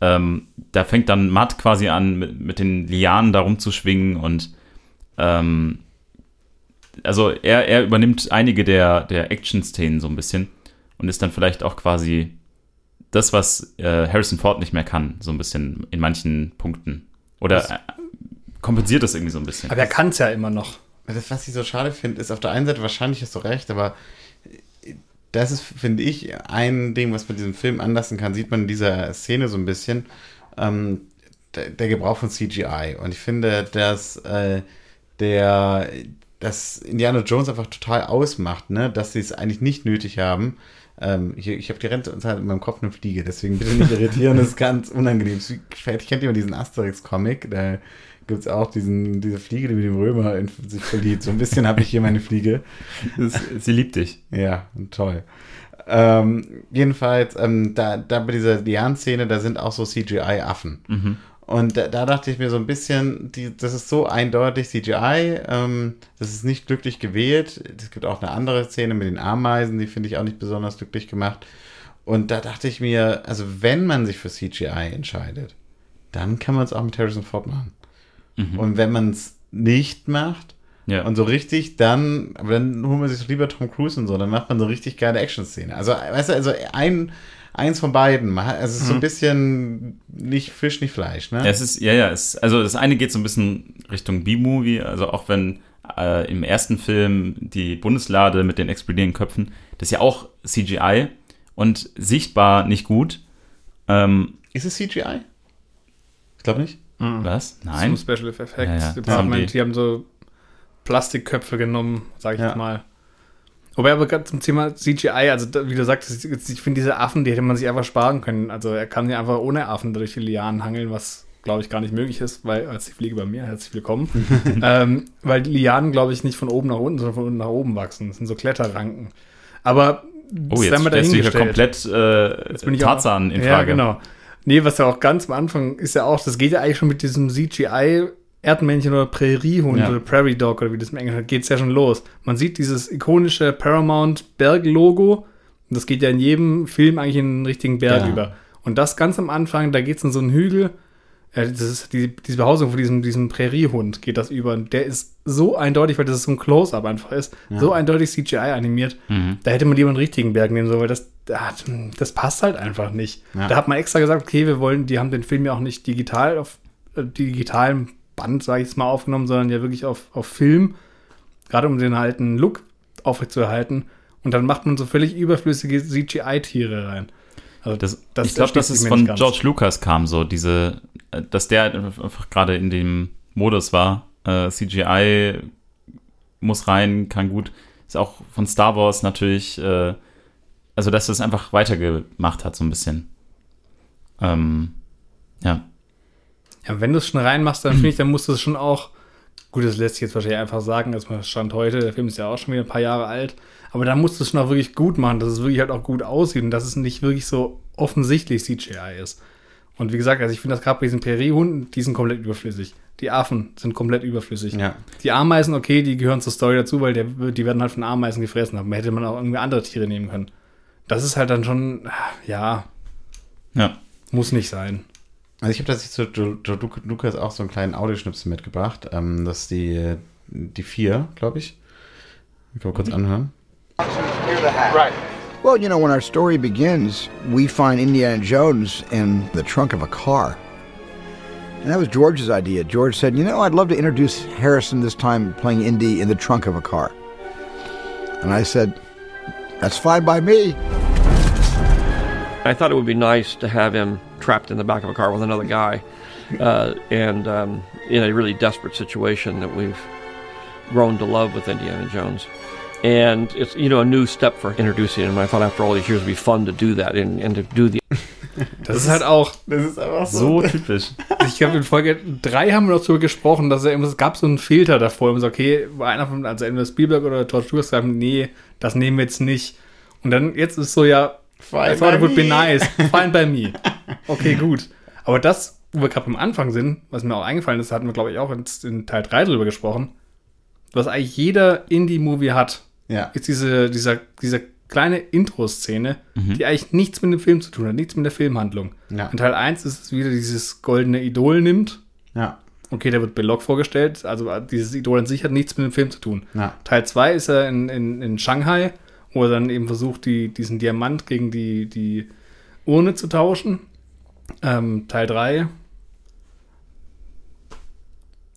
ähm, da fängt dann Matt quasi an, mit, mit den Lianen da rumzuschwingen und ähm, also er, er übernimmt einige der, der Action-Szenen so ein bisschen und ist dann vielleicht auch quasi das, was äh, Harrison Ford nicht mehr kann, so ein bisschen in manchen Punkten. Oder äh, kompensiert das irgendwie so ein bisschen. Aber er kann es ja immer noch. Das, was ich so schade finde, ist auf der einen Seite, wahrscheinlich hast du recht, aber das ist, finde ich, ein Ding, was man diesem Film anlassen kann, sieht man in dieser Szene so ein bisschen, ähm, der, der Gebrauch von CGI. Und ich finde, dass äh, der, dass Indiana Jones einfach total ausmacht, ne? dass sie es eigentlich nicht nötig haben. Ähm, hier, ich habe die Zeit in meinem Kopf eine Fliege, deswegen bitte nicht irritieren, das ist ganz unangenehm. Vielleicht kennt jemand diesen Asterix-Comic, da gibt es auch diesen, diese Fliege, die mit dem Römer in sich verliebt. So ein bisschen habe ich hier meine Fliege. Sie liebt dich. Ja, toll. Ähm, jedenfalls, ähm, da, da bei dieser Lian-Szene, da sind auch so CGI-Affen. Und da, da dachte ich mir so ein bisschen, die, das ist so eindeutig CGI, ähm, das ist nicht glücklich gewählt. Es gibt auch eine andere Szene mit den Ameisen, die finde ich auch nicht besonders glücklich gemacht. Und da dachte ich mir, also wenn man sich für CGI entscheidet, dann kann man es auch mit Harrison Ford machen. Und wenn man es nicht macht, Ja. und so richtig, dann, aber dann holen wir sich lieber Tom Cruise und so, dann macht man so richtig geile Action-Szene. Also, weißt du, also ein, eins von beiden. Also es ist so ein bisschen nicht Fisch, nicht Fleisch, ne? Ja, es ist, ja, ja, es, also das eine geht so ein bisschen Richtung B-Movie, also auch wenn äh, im ersten Film die Bundeslade mit den explodierenden Köpfen, das ist ja auch CGI und sichtbar nicht gut. Ähm, Ist es CGI? Ich glaube nicht. Was? Zum Nein. Special Effects Ja, ja, Department. haben die- die, haben so Plastikköpfe genommen, sage ich Ja. jetzt mal. Wobei aber gerade zum Thema CGI, also wie du sagst, ich finde diese Affen, die hätte man sich einfach sparen können. Also er kann ja einfach ohne Affen durch die Lianen hangeln, was glaube ich gar nicht möglich ist, weil als die Fliege bei mir, herzlich willkommen, (laughs) ähm, weil die Lianen glaube ich nicht von oben nach unten, sondern von unten nach oben wachsen. Das sind so Kletterranken. Aber Oh, das jetzt stellst du hier komplett äh, Jetzt bin ich auch- Tarzan in Ja, Frage. genau. Nee, was ja auch ganz am Anfang ist ja auch, das geht ja eigentlich schon mit diesem CGI Erdmännchen oder Präriehund Ja. oder Prairie Dog oder wie das im Englischen geht es ja schon los. Man sieht dieses ikonische Paramount Berg Logo und das geht ja in jedem Film eigentlich in einen richtigen Berg Ja. über. Und das ganz am Anfang, da geht es in so einen Hügel, das ist die, diese Behausung von diesem, diesem Präriehund geht das über. Und der ist so eindeutig, weil das so ein Close-Up einfach ist, so eindeutig CGI animiert. Da hätte man lieber einen richtigen Berg nehmen sollen, weil das, das, passt halt einfach nicht. Ja. Da hat man extra gesagt, okay, wir wollen, die haben den Film ja auch nicht digital auf äh, digitalem Band, sage ich jetzt mal, aufgenommen, sondern ja wirklich auf, auf Film, gerade um den alten Look aufrechtzuerhalten. Und dann macht man so völlig überflüssige CGI-Tiere rein. Also Das, das ich glaube, dass es von ganz. George Lucas kam, so diese, äh, dass der einfach gerade in dem Modus war. Äh, CGI muss rein, kann gut. Ist auch von Star Wars natürlich, äh, also dass es einfach weitergemacht hat, so ein bisschen. Ähm, ja. Ja, wenn du es schon reinmachst, dann finde ich, dann musst du es schon auch. Gut, das lässt sich jetzt wahrscheinlich einfach sagen, man stand heute, der Film ist ja auch schon wieder ein paar Jahre alt, aber dann musst du es schon auch wirklich gut machen, dass es wirklich halt auch gut aussieht und dass es nicht wirklich so offensichtlich CGI ist. Und wie gesagt, also ich finde das gerade bei diesen Präriehunden, die sind komplett überflüssig. Die Affen sind komplett überflüssig. Ja. Die Ameisen, okay, die gehören zur Story dazu, weil der, die werden halt von Ameisen gefressen. Aber hätte man auch irgendwie andere Tiere nehmen können. Das ist halt dann schon, ja, Ja. muss nicht sein. Also ich habe tatsächlich zu Jo- Jo- Luc- Lukas auch so einen kleinen Audioschnipsel mitgebracht. Ähm, das ist die, die vier, glaube ich. Ich kann mal kurz anhören. Right. Well, you know, when our story begins, we find Indiana Jones in the trunk of a car. And that was George's idea. George said, You know, I'd love to introduce Harrison this time playing Indy in the trunk of a car. And I said, That's fine by me. I thought it would be nice to have him trapped in the back of a car with another guy. uh, and um, in a really desperate situation that we've grown to love with Indiana Jones. And it's you know a new step for introducing him. I thought after all these years it'd be fun to do that and, and to do the (laughs) Das, ist halt auch, Das ist einfach so. So typisch. ich glaube, in Folge 3 haben wir noch darüber gesprochen, dass er es gab so einen Filter davor. Und so, okay, war einer von, also entweder Spielberg oder George Lucas sagen, nee, das nehmen wir jetzt nicht. Und dann, jetzt ist so, ja, Fine I thought it would be nice. Fine by me. Okay, gut. Aber das, wo wir gerade am Anfang sind, was mir auch eingefallen ist, hatten wir, glaube ich, auch in, in Teil 3 drüber gesprochen, was eigentlich jeder Indie-Movie hat, Ja. ist diese, dieser, dieser kleine Intro-Szene, die eigentlich nichts mit dem Film zu tun hat, nichts mit der Filmhandlung. Ja. In Teil 1 ist es wieder dieses goldene Idol nimmt. Ja. Okay, da wird Belloc vorgestellt, also dieses Idol an sich hat nichts mit dem Film zu tun. Ja. Teil 2 ist er in, in, in Shanghai, wo er dann eben versucht, die, diesen Diamant gegen die, die Urne zu tauschen. Ähm, Teil 3,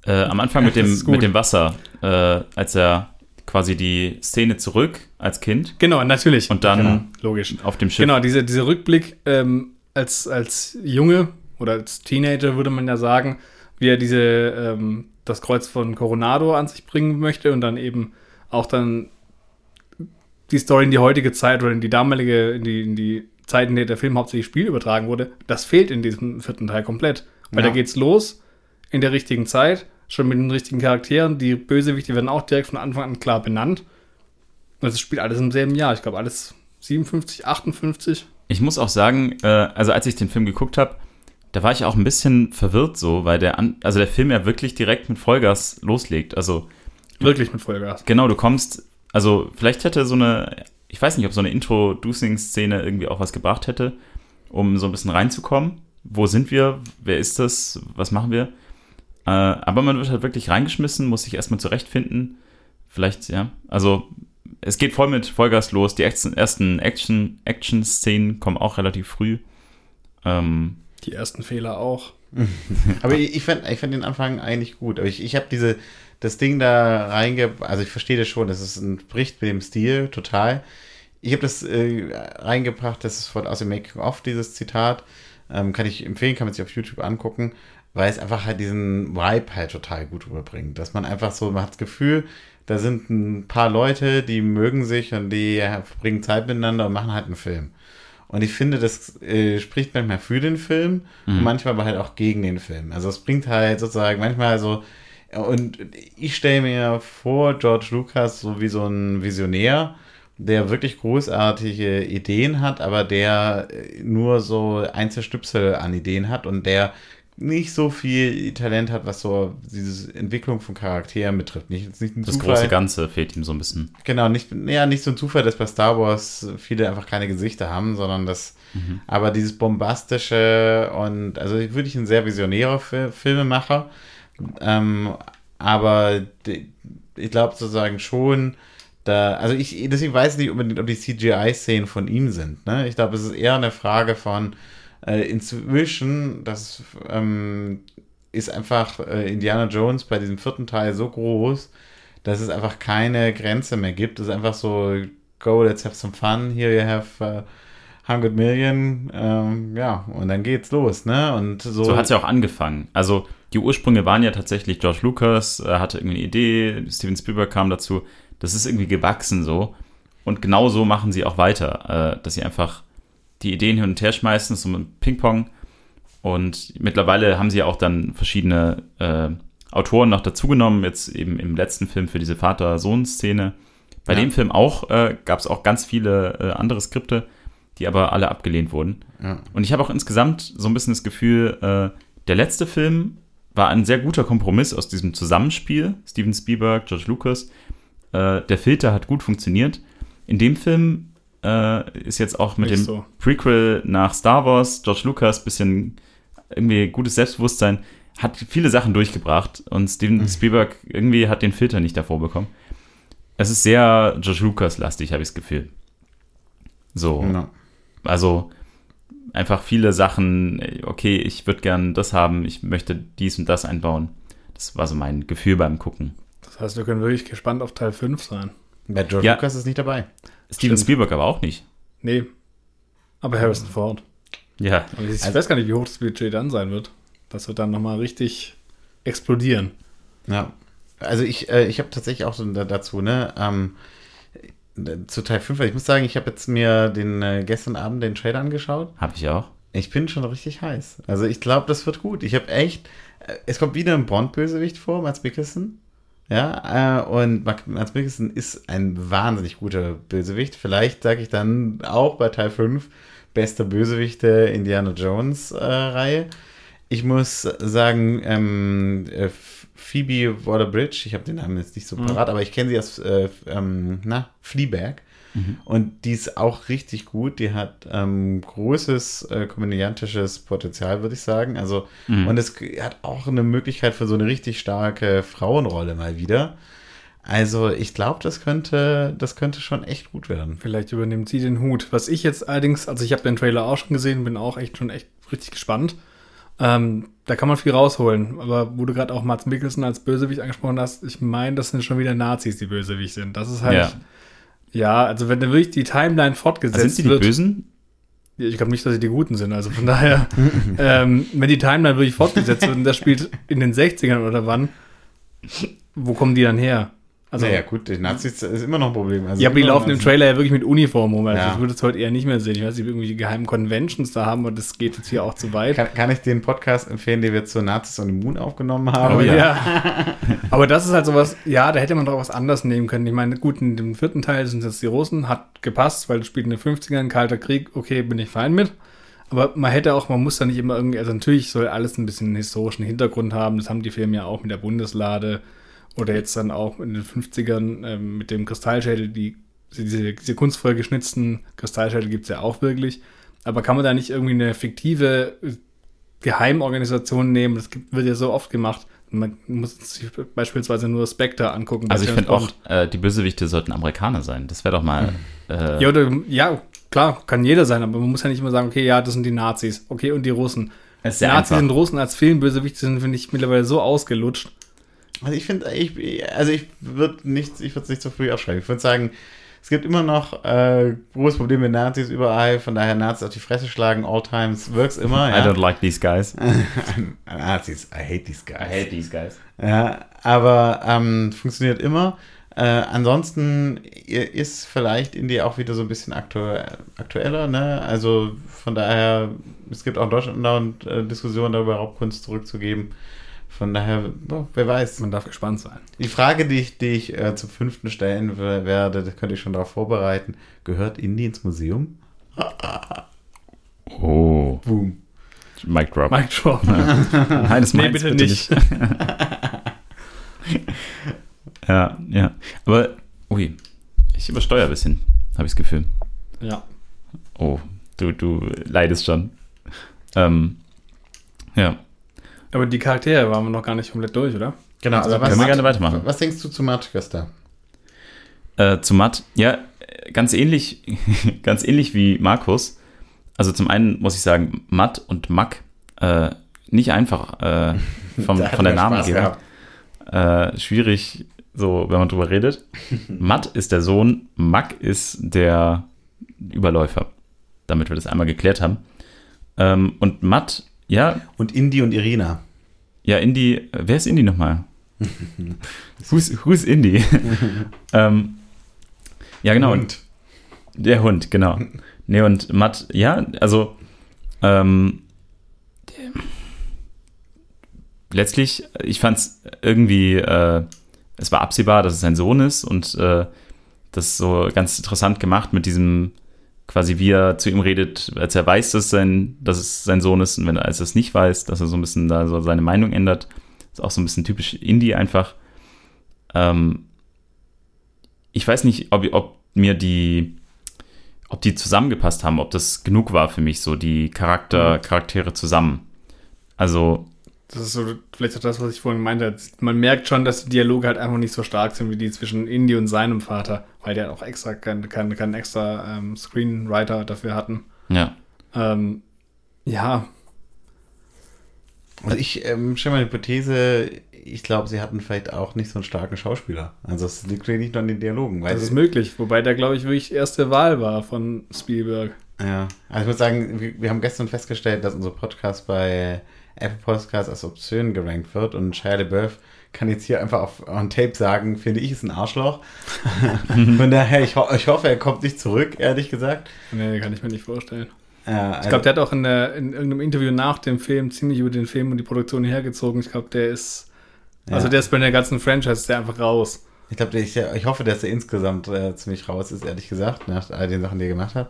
Äh, am Anfang mit (laughs) dem, mit dem Wasser, äh, als er quasi die Szene zurück als Kind genau, natürlich. Und dann- genau, logisch. auf dem Schiff. Genau, diese, dieser Rückblick ähm, als, als Junge oder als Teenager würde man ja sagen, wie er diese, ähm, das Kreuz von Coronado an sich bringen möchte und dann eben auch dann die Story in die heutige Zeit oder in die damalige, in die, in die Zeit, in der der Film hauptsächlich Spiel übertragen wurde, das fehlt in diesem vierten Teil komplett. Weil Ja. da geht's los in der richtigen Zeit, schon mit den richtigen Charakteren. Die Bösewichte werden auch direkt von Anfang an klar benannt. Und es spielt alles im selben Jahr. Ich glaube, alles 57, 58. Ich muss auch sagen, äh, also als ich den Film geguckt habe, da war ich auch ein bisschen verwirrt so, weil der, an, also der Film ja wirklich direkt mit Vollgas loslegt. Also Wirklich mit Vollgas. genau, du kommst, also vielleicht hätte so eine, ich weiß nicht, ob so eine Introducing-Szene irgendwie auch was gebracht hätte, um so ein bisschen reinzukommen. Wo sind wir? Wer ist das? Was machen wir? Äh, aber man wird halt wirklich reingeschmissen, muss sich erstmal zurechtfinden. Vielleicht, ja. Also, es geht voll mit Vollgas los. Die ersten ersten Action- Action-Szenen kommen auch relativ früh. Ähm, Die ersten Fehler auch. (laughs) Aber ich, ich fand ich fand den Anfang eigentlich gut. Aber ich, ich habe diese, das Ding da reinge... Also ich verstehe das schon, das ist ein bricht mit dem Stil, total. Ich habe das äh, reingebracht, das ist von, aus dem Making-of, dieses Zitat. Ähm, kann ich empfehlen, kann man sich auf YouTube angucken, weil es einfach halt diesen Vibe halt total gut rüberbringt. Dass man einfach so, man hat das Gefühl, da sind ein paar Leute, die mögen sich und die verbringen Zeit miteinander und machen halt einen Film. Und ich finde, das äh, spricht manchmal für den Film und manchmal aber halt auch gegen den Film. Also es bringt halt sozusagen manchmal so, und ich stelle mir vor, George Lucas so wie so ein Visionär, der wirklich großartige Ideen hat, aber der äh, nur so Einzelstüpsel an Ideen hat und der nicht so viel Talent hat, was so diese Entwicklung von Charakteren betrifft. Nicht, nicht das Zufall. große Ganze fehlt ihm so ein bisschen. Genau, nicht, ja, nicht so ein Zufall, dass bei Star Wars viele einfach keine Gesichter haben, sondern das, aber dieses bombastische und, also würde ich ein sehr visionärer Fi- Filmemacher, ähm, aber die, ich glaube sozusagen schon, da, also ich, deswegen weiß ich nicht unbedingt, ob die CGI-Szenen von ihm sind, ne? Ich glaube, es ist eher eine Frage von, äh, inzwischen, das, ähm, ist einfach äh, Indiana Jones bei diesem vierten Teil so groß, dass es einfach keine Grenze mehr gibt. Es ist einfach so, go, let's have some fun, here you have uh, 100 Million, ähm, ja, und dann geht's los, ne? Und so, So hat es ja auch angefangen. Also die Ursprünge waren ja tatsächlich George Lucas, äh, hatte irgendwie eine Idee, Steven Spielberg kam dazu. Das ist irgendwie gewachsen so. Und genau so machen sie auch weiter, äh, dass sie einfach die Ideen hin und her schmeißen, so ein Ping-Pong. Und mittlerweile haben sie ja auch dann verschiedene äh, Autoren noch dazugenommen, jetzt eben im letzten Film für diese Vater-Sohn-Szene. Bei Ja. dem Film auch äh, gab es auch ganz viele äh, andere Skripte, die aber alle abgelehnt wurden. Ja. Und ich habe auch insgesamt so ein bisschen das Gefühl, äh, der letzte Film war ein sehr guter Kompromiss aus diesem Zusammenspiel. Steven Spielberg, George Lucas. Äh, der Filter hat gut funktioniert. In dem Film äh, ist jetzt auch mit Nicht dem so. Prequel nach Star Wars, George Lucas, bisschen irgendwie gutes Selbstbewusstsein, hat viele Sachen durchgebracht und Steven Spielberg irgendwie hat den Filter nicht davor bekommen. Es ist sehr George Lucas-lastig, habe ich das Gefühl. So. Ja. Also einfach viele Sachen, okay, ich würde gern das haben, ich möchte dies und das einbauen. Das war so mein Gefühl beim Gucken. Das heißt, wir können wirklich gespannt auf Teil 5 sein. Bei George Ja. Lucas ist nicht dabei. Steven Stimmt. Spielberg aber auch nicht. Nee. Aber Harrison Ford. Ja. Aber ich Also- weiß gar nicht, wie hoch das Budget dann sein wird. Das wird dann nochmal richtig explodieren. Ja. Also ich, äh, ich habe tatsächlich auch so dazu, ne, ähm, zu Teil 5, weil ich muss sagen, ich habe jetzt mir den äh, gestern Abend den Trailer angeschaut. Habe ich auch. Ich bin schon richtig heiß. Also ich glaube, das wird gut. Ich habe echt, äh, es kommt wieder ein Bond-Bösewicht vor, Mats Mikkelsen. Ja, äh, und Mats Mikkelsen ist ein wahnsinnig guter Bösewicht. Vielleicht sage ich dann auch bei Teil 5 bester Bösewicht der Indiana Jones äh, Reihe. Ich muss sagen, ähm, äh, Phoebe Waller-Bridge, ich habe den Namen jetzt nicht so parat, aber ich kenne sie aus äh, ähm, na, Fleabag. Und die ist auch richtig gut. Die hat ähm, großes äh, komödiantisches Potenzial, würde ich sagen. Also, und es hat auch eine Möglichkeit für so eine richtig starke Frauenrolle mal wieder. Also, ich glaube, das könnte, das könnte schon echt gut werden. Vielleicht übernimmt sie den Hut. Was ich jetzt allerdings, also ich habe den Trailer auch schon gesehen, bin auch echt schon echt richtig gespannt. Ähm, da kann man viel rausholen. Aber wo du gerade auch Mats Mikkelsen als Bösewicht angesprochen hast, ich meine, das sind schon wieder Nazis, die Bösewicht sind. Das ist halt, Ja. Ja, also wenn dann wirklich die Timeline Also fortgesetzt sind sie die wird. Bösen? Ich glaube nicht, dass sie die Guten sind. Also von daher, (laughs) ähm, wenn die Timeline wirklich fortgesetzt wird und das spielt in den 60ern oder wann, wo kommen die dann her? Also, naja, gut, die Nazis ist immer noch ein Problem. Also ja, aber die laufen im Trailer ja wirklich mit Uniform rum. Also Ja. ich würde es heute eher nicht mehr sehen. Ich weiß nicht, ob irgendwie geheimen Conventions da haben und das geht jetzt hier auch zu weit. Kann, kann ich den Podcast empfehlen, den wir zu Nazis on the Moon aufgenommen haben? aber ja. (laughs) aber das ist halt sowas, ja, da hätte man doch was anderes nehmen können. Ich meine, gut, in dem vierten Teil sind jetzt die Russen, hat gepasst, weil das spielt in den 50ern, Kalter Krieg, okay, bin ich fein mit. Aber man hätte auch, man muss da nicht immer irgendwie, also natürlich soll alles ein bisschen einen historischen Hintergrund haben. Das haben die Filme ja auch mit der Bundeslade oder jetzt dann auch in den 50ern ähm, mit dem Kristallschädel, die, diese, diese kunstvoll geschnitzten Kristallschädel gibt es ja auch wirklich. Aber kann man da nicht irgendwie eine fiktive äh, Geheimorganisation nehmen? Das gibt, wird ja so oft gemacht. Man muss sich beispielsweise nur Spectre angucken. Also ich finde auch, äh, die Bösewichte sollten Amerikaner sein. Das wäre doch mal. Äh, Ja, oder, ja, klar, kann jeder sein, aber man muss ja nicht immer sagen, okay, ja, das sind die Nazis, okay, und die Russen. Nazis einfach. und Russen als Filmbösewichte sind, finde ich, mittlerweile so ausgelutscht. Also ich finde, ich, also ich würde nicht, ich würde es nicht so früh aufschreiben. Ich würde sagen, es gibt immer noch äh, großes Problem mit Nazis überall, von daher Nazis auf die Fresse schlagen, all times, works immer. I Ja. don't like these guys. (laughs) Nazis, I hate these guys. these guys. Ja, aber ähm, funktioniert immer. Äh, ansonsten ist vielleicht Indie auch wieder so ein bisschen aktu aktueller, ne? Also von daher, es gibt auch in Deutschland äh, Diskussionen darüber, Raubkunst zurückzugeben. Von daher, boah, wer weiß. Man darf gespannt sein. Die Frage, die ich, die ich äh, zum fünften stellen werde, das könnte ich schon darauf vorbereiten. Gehört Indie ins Museum? (laughs) Oh. Boom. Mic drop. Mike Drop. Nein, (laughs) das nee, bitte bitte nicht. (laughs) Ja, ja. Aber, ui, ich übersteuere ein bisschen, habe ich das Gefühl. ja. Oh, du, du leidest schon. Ähm, ja. Aber die Charaktere waren wir noch gar nicht komplett durch, oder? Genau, Also aber können wir gerne weitermachen. Was denkst du zu Matt, Gösta? Äh, zu Matt, ja, ganz ähnlich, (laughs) ganz ähnlich wie Markus. Also zum einen muss ich sagen, Matt und Mack, äh, nicht einfach äh, (laughs) vom, von der er Namengebung. Äh, schwierig, so, wenn man drüber redet. (laughs) Matt ist der Sohn, Mack ist der Überläufer. Damit wir das einmal geklärt haben. Ähm, und Matt, ja, Und Indie und Irina. ja, äh, wer ist Indie nochmal? (laughs) who's, who's Indie? (laughs) ähm, ja, genau. Und Der Hund, genau. Nee, und Matt, ja, also ähm, letztlich, ich fand es irgendwie, äh, es war absehbar, dass es sein Sohn ist und äh, das ist so ganz interessant gemacht mit diesem, quasi wie er zu ihm redet, als er weiß, dass, sein, dass es sein Sohn ist und wenn er als er es nicht weiß, dass er so ein bisschen da so seine Meinung ändert. ist auch so ein bisschen typisch Indie einfach. Ähm, ich weiß nicht, ob, ob mir die, ob die zusammengepasst haben, ob das genug war für mich, so die Charakter, Charaktere zusammen. Also, Das ist so vielleicht auch das, was ich vorhin meinte. Man merkt schon, dass die Dialoge halt einfach nicht so stark sind wie die zwischen Indy und seinem Vater, weil die halt auch extra keinen kein, kein extra ähm, Screenwriter dafür hatten. ja. Ähm, ja, Also ich ähm, stelle mal eine Hypothese, ich glaube, sie hatten vielleicht auch nicht so einen starken Schauspieler. Also es liegt nicht nur an den Dialogen. Weil das ist möglich. Wobei der, glaube ich, wirklich erste Wahl war von Spielberg. Ja, also ich muss sagen, wir, wir haben gestern festgestellt, dass unser Podcast bei Apple Podcast als obszön gerankt wird und Shia LaBeouf kann jetzt hier einfach auf on Tape sagen, finde ich, ist ein Arschloch. (laughs) Von daher, ich, ho ich hoffe, er kommt nicht zurück, ehrlich gesagt. Nee, kann ich mir nicht vorstellen. Ja, Ich also- glaube, der hat auch in, der, in irgendeinem Interview nach dem Film ziemlich über den Film und die Produktion hergezogen. Ich glaube, der ist. Also Ja. der ist bei der ganzen Franchise ist der einfach raus. Ich glaube, ich, ich hoffe, dass er insgesamt äh, ziemlich raus ist, ehrlich gesagt, nach all den Sachen, die er gemacht hat.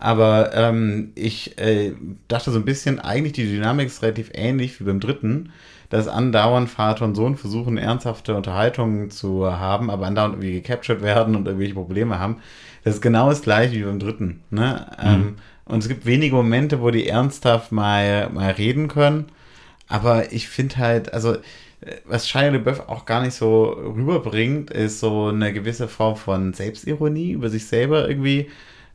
Aber ähm, ich äh, dachte so ein bisschen, eigentlich die Dynamik ist relativ ähnlich wie beim dritten, dass andauernd Vater und Sohn versuchen, ernsthafte Unterhaltungen zu haben, aber andauernd irgendwie gecaptured werden und irgendwelche Probleme haben. Das ist genau das gleiche wie beim dritten. Ne? Ähm, und es gibt wenige Momente, wo die ernsthaft mal, mal reden können. Aber ich finde halt, also äh, was Shia LaBeouf auch gar nicht so rüberbringt, ist so eine gewisse Form von Selbstironie über sich selber irgendwie.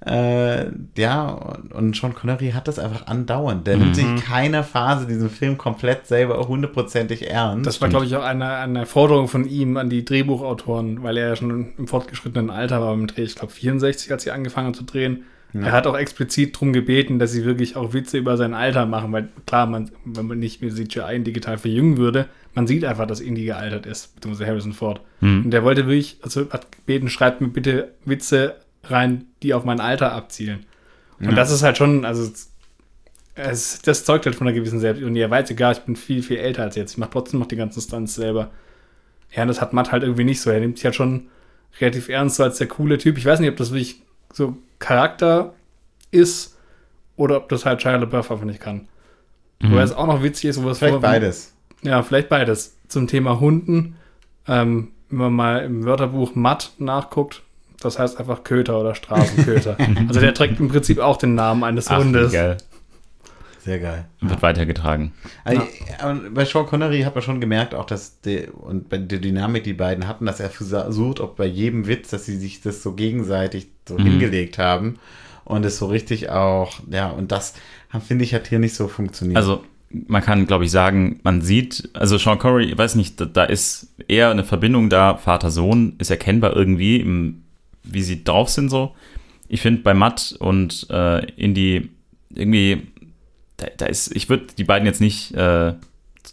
Äh, ja, und- Sean Connery hat das einfach andauernd. Der nimmt sich in keiner Phase diesen Film komplett selber hundertprozentig ernst. Das war, glaube ich, auch eine, eine Forderung von ihm an die Drehbuchautoren, weil er ja schon im fortgeschrittenen Alter war beim Dreh, ich glaube 64, als sie angefangen haben zu drehen. Er hat auch explizit darum gebeten, dass sie wirklich auch Witze über sein Alter machen, weil klar, man, wenn man nicht mit CGI digital verjüngen würde, man sieht einfach, dass Indy gealtert ist, beziehungsweise Harrison Ford. Und der wollte wirklich, also hat gebeten, schreibt mir bitte Witze rein, die auf mein Alter abzielen. Und das ist halt schon, also es, das zeugt halt von einer gewissen Selbstironie. Er weiß egal, ich bin viel, viel älter als jetzt. Ich mache trotzdem noch die ganzen Stunts selber. Ja, und das hat Matt halt irgendwie nicht so. Er nimmt sich halt schon relativ ernst so als der coole Typ. Ich weiß nicht, ob das wirklich so Charakter ist oder ob das halt Shia LaBeouf einfach nicht kann. Wobei es auch noch witzig ist, wo es Vielleicht beides. ja, vielleicht beides. Zum Thema Hunden, ähm, wenn man mal im Wörterbuch Matt nachguckt, das heißt einfach Köter oder Straßenköter. (laughs) also der trägt im Prinzip auch den Namen eines Ach, Hundes. geil. Sehr geil. Wird weitergetragen. Also, aber bei Sean Connery hat man schon gemerkt, auch dass die, und bei der Dynamik, die beiden hatten, dass er versucht, auch bei jedem Witz, dass sie sich das so gegenseitig so hingelegt haben und es so richtig auch, ja, und das finde ich hat hier nicht so funktioniert. Also man kann, glaube ich, sagen, man sieht, also Sean Connery, ich weiß nicht, da, da ist eher eine Verbindung da, Vater-Sohn ist erkennbar irgendwie, im, wie sie drauf sind so. Ich finde bei Matt und äh, Indy irgendwie, da, da ist, ich würde die beiden jetzt nicht äh,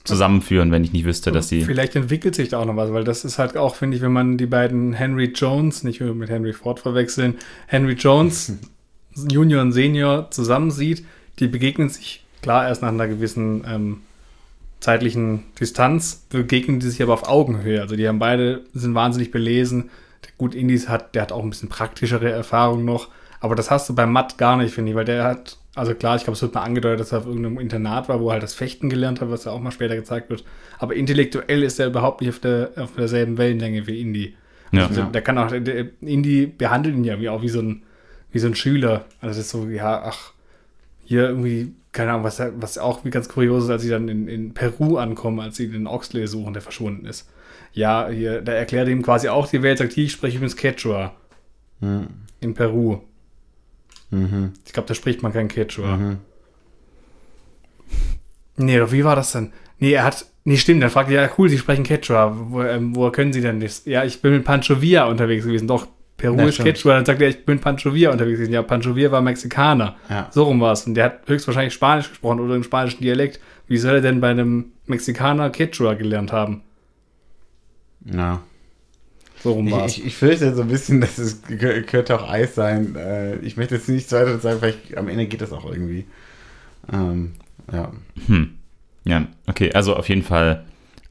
zusammenführen, wenn ich nicht wüsste, dass sie. Vielleicht entwickelt sich da auch noch was, weil das ist halt auch, finde ich, wenn man die beiden Henry Jones, nicht mit Henry Ford verwechseln, Henry Jones (laughs) Junior und Senior zusammen sieht, die begegnen sich klar erst nach einer gewissen ähm, zeitlichen Distanz, begegnen die sich aber auf Augenhöhe. Also die haben beide, sind wahnsinnig belesen. Gut, Indies hat, der hat auch ein bisschen praktischere Erfahrung noch, aber das hast du bei Matt gar nicht, finde ich, weil der hat, also klar, ich glaube, es wird mal angedeutet, dass er auf irgendeinem Internat war, wo er halt das Fechten gelernt hat, was ja auch mal später gezeigt wird. Aber intellektuell ist er überhaupt nicht auf, der, auf derselben Wellenlänge wie Indy. Ja. Also, Der kann auch, der, Indy behandelt ihn ja wie auch wie so ein, wie so ein Schüler. Also das ist so, ja, ach, hier irgendwie, keine Ahnung, was, was auch wie ganz kurios ist, als sie dann in, in Peru ankommen, als sie den Oxley suchen, der verschwunden ist. Ja, hier, da erklärt ihm quasi auch die Welt, sagt, hier, ich spreche übrigens Quechua. In Peru. Ich glaube, da spricht man kein Quechua. Nee, doch wie war das denn? Nee, er hat. Nee, stimmt, dann fragt er, ja, cool, Sie sprechen Quechua. Wo, ähm, woher können Sie denn das? Ja, ich bin mit Pancho Villa unterwegs gewesen. Doch, Peru ist. Quechua. Dann sagt er, ich bin mit Pancho Villa unterwegs gewesen. Ja, Pancho Villa war Mexikaner. Ja. So rum war es. Und der hat höchstwahrscheinlich Spanisch gesprochen oder im spanischen Dialekt. Wie soll er denn bei einem Mexikaner Quechua gelernt haben? Ja. So rum war es. Ich, ich, fürchte so ein bisschen, dass es könnte auch Eis sein. Äh, ich möchte jetzt nicht weiter sagen, vielleicht am Ende geht das auch irgendwie. Ähm, ja. Hm. Ja, okay, also auf jeden Fall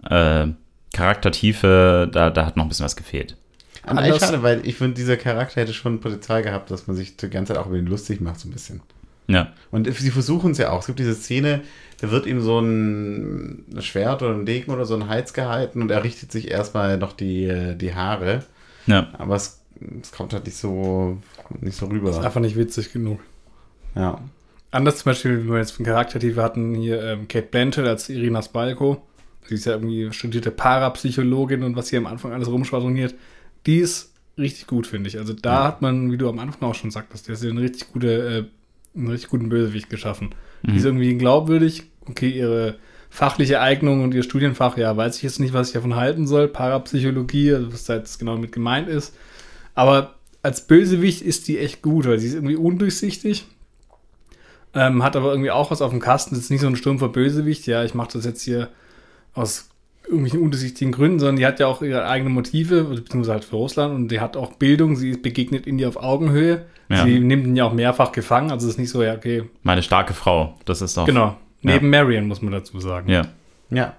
äh, Charaktertiefe, da, da hat noch ein bisschen was gefehlt. Anders- schade, weil ich finde, dieser Charakter hätte schon Potenzial gehabt, dass man sich die ganze Zeit auch über ihn lustig macht, so ein bisschen. Ja. Und sie versuchen es ja auch. Es gibt diese Szene, da wird ihm so ein Schwert oder ein Degen oder so ein Hals gehalten und er richtet sich erstmal noch die, die Haare. Ja. Aber es, es kommt halt nicht so, nicht so rüber. ist einfach nicht witzig genug. Ja. Anders zum Beispiel, wenn wir jetzt von Charaktertiefe hatten, hier ähm, Kate Blanchett als Irina Spalko. Sie ist ja irgendwie studierte Parapsychologin und was hier am Anfang alles rumschwadroniert. Die ist richtig gut, finde ich. Also da hat man, wie du am Anfang auch schon sagtest, der ist einen richtig, gute, äh, einen richtig guten Bösewicht geschaffen. Die ist irgendwie glaubwürdig. Okay, ihre fachliche Eignung und ihr Studienfach, ja, weiß ich jetzt nicht, was ich davon halten soll. Parapsychologie, also was da jetzt genau mit gemeint ist. Aber als Bösewicht ist die echt gut, weil sie ist irgendwie undurchsichtig. Ähm, hat aber irgendwie auch was auf dem Kasten. Das ist nicht so ein stumpfer Bösewicht. Ja, ich mache das jetzt hier aus irgendwelchen unterschiedlichen Gründen, sondern die hat ja auch ihre eigenen Motive, beziehungsweise halt für Russland und die hat auch Bildung. Sie begegnet Indien auf Augenhöhe. Ja. Sie nimmt ihn ja auch mehrfach gefangen. Also es ist nicht so, ja, okay. Meine starke Frau, das ist doch. Genau. Neben Marion, muss man dazu sagen. Ja. Ja.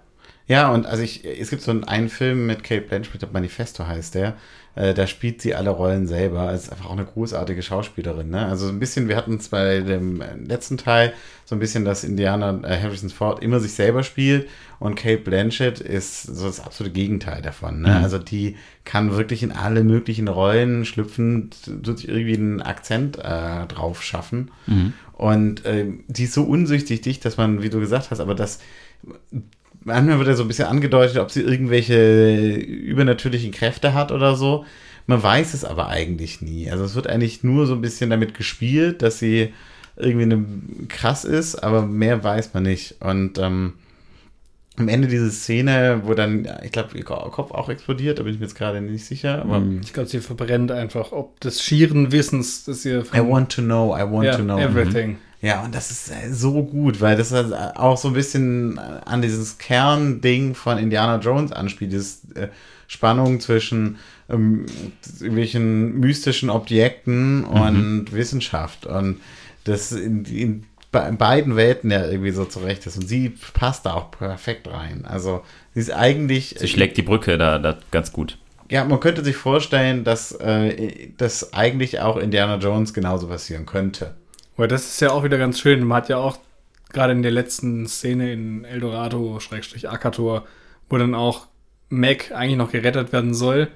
Ja, und also ich, es gibt so einen, einen Film mit Kate Blanchett, ich Manifesto heißt der. Äh, da spielt sie alle Rollen selber. Ist einfach auch eine großartige Schauspielerin. Ne? Also ein bisschen, wir hatten es bei dem letzten Teil so ein bisschen, dass Indiana äh, Harrison Ford immer sich selber spielt und Kate Blanchett ist so das absolute Gegenteil davon. Ne? Mhm. Also die kann wirklich in alle möglichen Rollen schlüpfen, tut sich irgendwie einen Akzent äh, drauf schaffen. Mhm. Und äh, die ist so unsüchtig, dass man, wie du gesagt hast, aber das manchmal wird ja so ein bisschen angedeutet, ob sie irgendwelche übernatürlichen Kräfte hat oder so. Man weiß es aber eigentlich nie. Also es wird eigentlich nur so ein bisschen damit gespielt, dass sie irgendwie eine, krass ist, aber mehr weiß man nicht. Und ähm, am Ende diese Szene, wo dann, ich glaube, ihr Kopf auch explodiert, da bin ich mir jetzt gerade nicht sicher. Aber Ich glaube, sie verbrennt einfach, ob des schieren Wissens, dass ihr I want to know, I want ja, to know. everything. Ja, und das ist äh, so gut, weil das halt auch so ein bisschen an dieses Kernding von Indiana Jones anspielt, dieses äh, Spannung zwischen ähm, irgendwelchen mystischen Objekten und Wissenschaft und das in, in, in beiden Welten ja irgendwie so zurecht ist und sie passt da auch perfekt rein. Also sie ist eigentlich Sie schlägt die Brücke da, da ganz gut. ja, man könnte sich vorstellen, dass äh, das eigentlich auch Indiana Jones genauso passieren könnte. Aber das ist ja auch wieder ganz schön. Man hat ja auch gerade in der letzten Szene in Eldorado, Schrägstrich Akator, wo dann auch Mac eigentlich noch gerettet werden soll.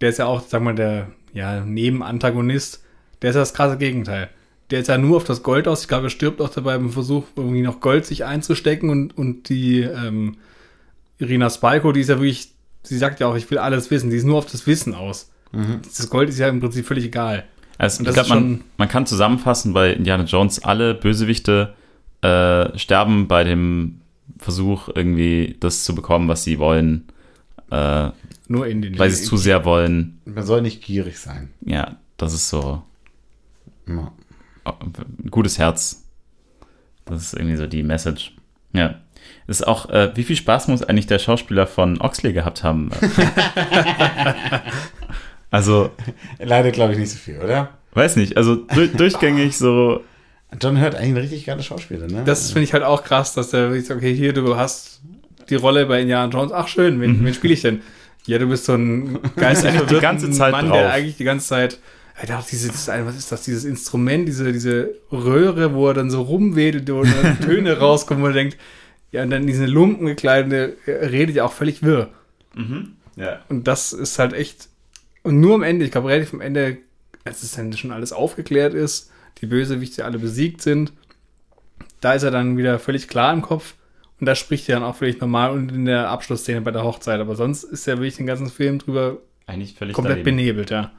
Der ist ja auch, sag mal, der ja, Nebenantagonist. Der ist ja das krasse Gegenteil. Der ist ja nur auf das Gold aus. Ich glaube, er stirbt auch dabei beim Versuch, irgendwie noch Gold sich einzustecken. Und, und die ähm, Irina Spalko, die ist ja wirklich, sie sagt ja auch, ich will alles wissen. Die ist nur auf das Wissen aus. Das Gold ist ja im Prinzip völlig egal. Also ich glaube, man, man kann zusammenfassen, bei Indiana Jones alle Bösewichte äh, sterben bei dem Versuch, irgendwie das zu bekommen, was sie wollen, äh, Nur in den weil sie es zu sehr wollen. Man soll nicht gierig sein. Ja, das ist so Ja. gutes Herz. Das ist irgendwie so die Message. Ja. Ist auch, äh, wie viel Spaß muss eigentlich der Schauspieler von Oxley gehabt haben? (laughs) (laughs) also, (laughs) Leider glaube ich nicht so viel, oder? weiß nicht, also du durchgängig so, John Hurt eigentlich ein richtig geiler Schauspieler, ne? Das finde ich halt auch krass, dass der sagt, okay, hier, du hast die Rolle bei Indiana Jones. Ach schön, wen, wen spiele ich denn? Ja, du bist so ein (laughs) geistverwirrter Die ganze Zeit Mann, drauf. der eigentlich die ganze Zeit, er dachte, diese, das, was ist das, dieses Instrument, diese, diese Röhre, wo er dann so rumwedelt und dann (laughs) Töne rauskommen, wo er denkt, ja, und dann diese Lumpen gekleidete, er redet ja auch völlig wirr. ja. Und das ist halt echt, und nur am Ende, ich glaube, relativ am Ende, als es dann schon alles aufgeklärt ist, die Bösewichte alle besiegt sind, da ist er dann wieder völlig klar im Kopf und da spricht er dann auch völlig normal und in der Abschlussszene bei der Hochzeit. Aber sonst ist er wirklich den ganzen Film drüber Eigentlich völlig komplett daneben. benebelt, ja.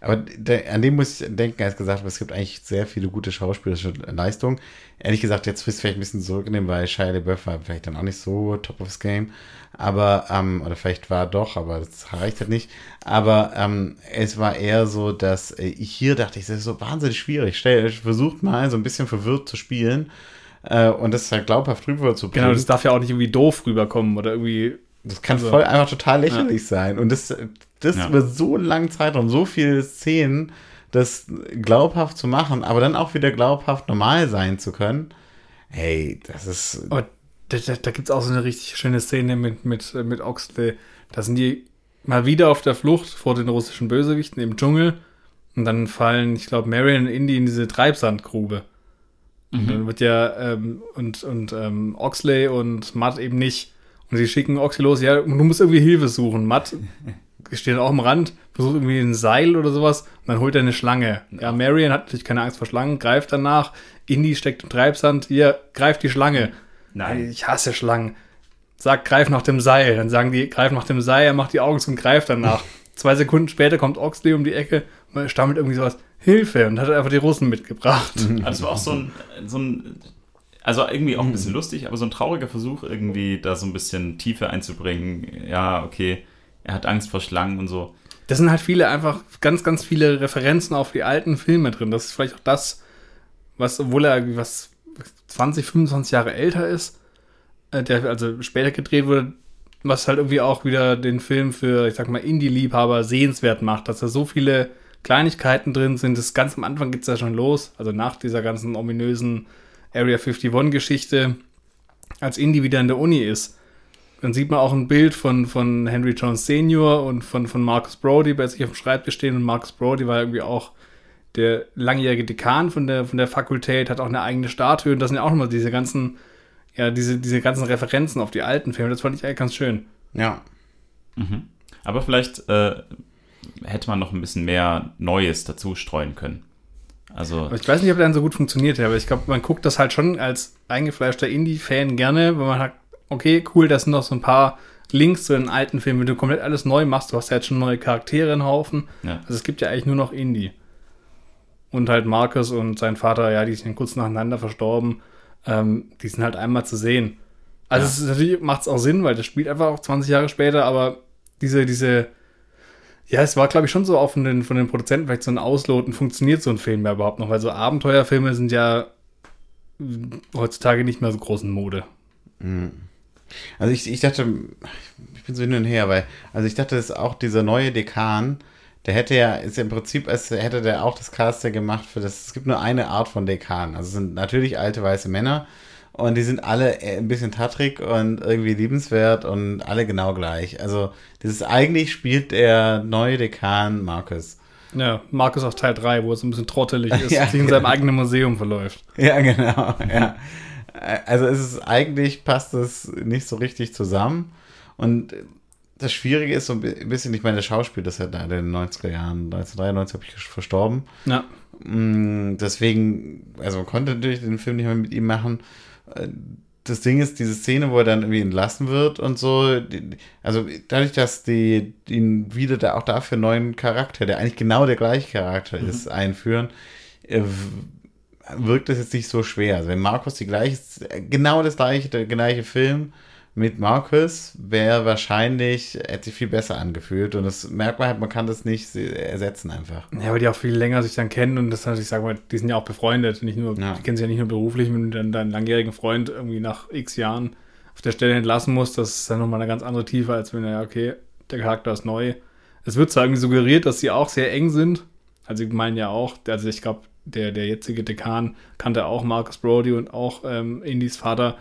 Aber der, an dem muss ich denken, als gesagt, es gibt eigentlich sehr viele gute schauspielerische Leistungen. Ehrlich gesagt, jetzt es vielleicht ein bisschen zurücknehmen, weil Shia LaBeouf war vielleicht dann auch nicht so top of his game. Aber, ähm, oder vielleicht war er doch, aber das reicht halt nicht. Aber ähm, es war eher so, dass äh, ich hier dachte, ich, das ist so wahnsinnig schwierig. Stell, versucht mal so ein bisschen verwirrt zu spielen äh, und das halt glaubhaft rüber zu Genau, das darf ja auch nicht irgendwie doof rüberkommen oder irgendwie. Das kann Also- voll einfach total lächerlich sein. Und das, das Ja. über so einen langen Zeitraum, so viele Szenen, das glaubhaft zu machen, aber dann auch wieder glaubhaft normal sein zu können. Hey, das ist. Aber da, da, da gibt es auch so eine richtig schöne Szene mit, mit, mit Oxley. Da sind die mal wieder auf der Flucht vor den russischen Bösewichten im Dschungel. Und dann fallen, ich glaube, Marion und Indy in diese Treibsandgrube. Und dann wird ja, ähm, und, und ähm, Oxley und Matt eben nicht. Und sie schicken Oxley los, ja, du musst irgendwie Hilfe suchen. Matt (laughs) steht auch am Rand, versucht irgendwie ein Seil oder sowas, und dann holt er eine Schlange. Ja, Marion hat natürlich keine Angst vor Schlangen, greift danach. Indy steckt im Treibsand, hier, greift die Schlange. Nein. Ich hasse Schlangen. Sagt, greif nach dem Seil. Dann sagen die, greif nach dem Seil, er macht die Augen zu und greift danach. (laughs) Zwei Sekunden später kommt Oxley um die Ecke und er stammelt irgendwie sowas, Hilfe, und hat einfach die Russen mitgebracht. (laughs) Also das war auch so ein, so ein, also irgendwie auch ein bisschen lustig, aber so ein trauriger Versuch, irgendwie da so ein bisschen Tiefe einzubringen. Ja, okay, er hat Angst vor Schlangen und so. Das sind halt viele einfach ganz, ganz viele Referenzen auf die alten Filme drin. Das ist vielleicht auch das, was, obwohl er was 20, 25 Jahre älter ist, äh, der also später gedreht wurde, was halt irgendwie auch wieder den Film für, ich sag mal, Indie-Liebhaber sehenswert macht, dass da so viele Kleinigkeiten drin sind. Das ganz am Anfang geht's ja schon los, also nach dieser ganzen ominösen Area 51-Geschichte, als Indy wieder in der Uni ist. Dann sieht man auch ein Bild von, von Henry Jones Senior und von, von Marcus Brody bei sich auf dem Schreibtisch stehen. Und Marcus Brody war irgendwie auch der langjährige Dekan von der, von der Fakultät, hat auch eine eigene Statue. Und das sind ja auch nochmal diese ganzen, ja, diese, diese ganzen Referenzen auf die alten Filme. Das fand ich eigentlich ganz schön. Ja. Mhm. Aber vielleicht äh, hätte man noch ein bisschen mehr Neues dazu streuen können. Also, Aber ich weiß nicht, ob der dann so gut funktioniert, aber ich glaube, man guckt das halt schon als eingefleischter Indie-Fan gerne, weil man hat, okay, cool, das sind noch so ein paar Links zu den alten Filmen, wenn du komplett alles neu machst, du hast ja jetzt schon neue Charaktere in Haufen. Ja. Also es gibt ja eigentlich nur noch Indie. Und halt Marcus und sein Vater, ja, die sind kurz nacheinander verstorben. Ähm, die sind halt einmal zu sehen. Also Ja. es ist, natürlich macht es auch Sinn, weil das spielt einfach auch 20 Jahre später, aber diese, diese, ja, es war, glaube ich, schon so auch von den, von den Produzenten vielleicht so ein Ausloten, funktioniert so ein Film ja überhaupt noch, weil so Abenteuerfilme sind ja heutzutage nicht mehr so groß in Mode. Also ich, ich dachte, ich bin so hin und her, weil, also ich dachte, dass auch dieser neue Dekan, der hätte ja, ist ja im Prinzip, als hätte der auch das Caster gemacht für das, es gibt nur eine Art von Dekan. Also es sind natürlich alte weiße Männer und die sind alle äh, ein bisschen tatrig und irgendwie liebenswert und alle genau gleich. Also das ist eigentlich spielt der neue Dekan Marcus. Ja, Marcus auf Teil 3, wo es ein bisschen trottelig ist, (laughs) Ja, sich in seinem genau. eigenen Museum verläuft. Ja, genau, ja. Also es ist eigentlich passt es nicht so richtig zusammen. Und das Schwierige ist so ein bisschen, ich meine, der Schauspieler ist ja in den 90er Jahren, 1993 habe ich verstorben. Ja. Mm, Deswegen, also man konnte natürlich den Film nicht mehr mit ihm machen. Das Ding ist, diese Szene, wo er dann irgendwie entlassen wird und so, also dadurch, dass die ihn wieder da auch dafür einen neuen Charakter, der eigentlich genau der gleiche Charakter ist, einführen, äh, wirkt das jetzt nicht so schwer. Also wenn Markus die gleiche, genau das gleiche, der gleiche Film mit Markus wäre wahrscheinlich, hätte sich viel besser angefühlt und das merkt man halt, man kann das nicht ersetzen einfach. Ja, weil die auch viel länger sich dann kennen und das natürlich, sag mal, die sind ja auch befreundet, nicht nur, Ja. die kennen sich ja nicht nur beruflich, wenn du dann deinen langjährigen Freund irgendwie nach x Jahren auf der Stelle entlassen musst, das ist dann nochmal eine ganz andere Tiefe, als wenn ja, okay, der Charakter ist neu. Es wird zwar irgendwie suggeriert, dass sie auch sehr eng sind, also ich meine ja auch, also ich glaube, der, der jetzige Dekan kannte auch Marcus Brody und auch ähm, Indys Vater,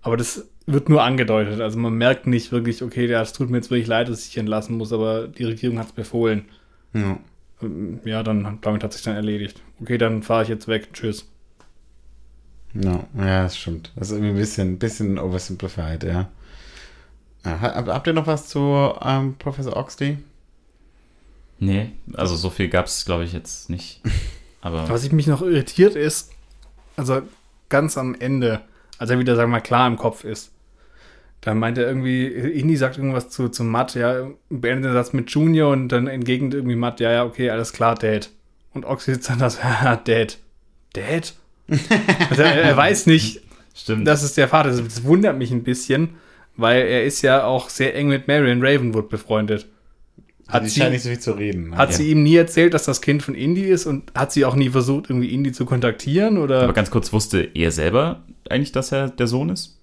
aber das wird nur angedeutet, also man merkt nicht wirklich, okay, ja, es tut mir jetzt wirklich leid, dass ich entlassen muss, aber die Regierung hat es befohlen. Ja. Ja, dann damit hat sich dann erledigt. Okay, dann fahre ich jetzt weg. Tschüss. No, ja, das stimmt. Das ist irgendwie ein bisschen, ein bisschen oversimplified, ja. ja hab, habt ihr noch was zu ähm, Professor Oxley? nee, also so viel gab es, glaube ich, jetzt nicht. (laughs) Aber Was ich mich noch irritiert ist, also ganz am Ende, als er wieder, sagen wir mal, klar im Kopf ist, da meint er irgendwie, Indy sagt irgendwas zu, zu Matt, ja, beendet den Satz mit Junior und dann entgegnet irgendwie Matt, ja, ja, okay, alles klar, Dad. Und Oxy sitzt dann da so, (laughs) haha, Dad. Dad? also er, er weiß nicht, (laughs) stimmt. das ist der Vater. Das, das wundert mich ein bisschen, weil er ist ja auch sehr eng mit Marion Ravenwood befreundet. Hat die sie, scheint nicht so viel zu reden. hat sie ihm nie erzählt, dass das Kind von Indy ist und hat sie auch nie versucht, irgendwie Indy zu kontaktieren oder Aber ganz kurz, wusste er selber eigentlich, dass er der Sohn ist?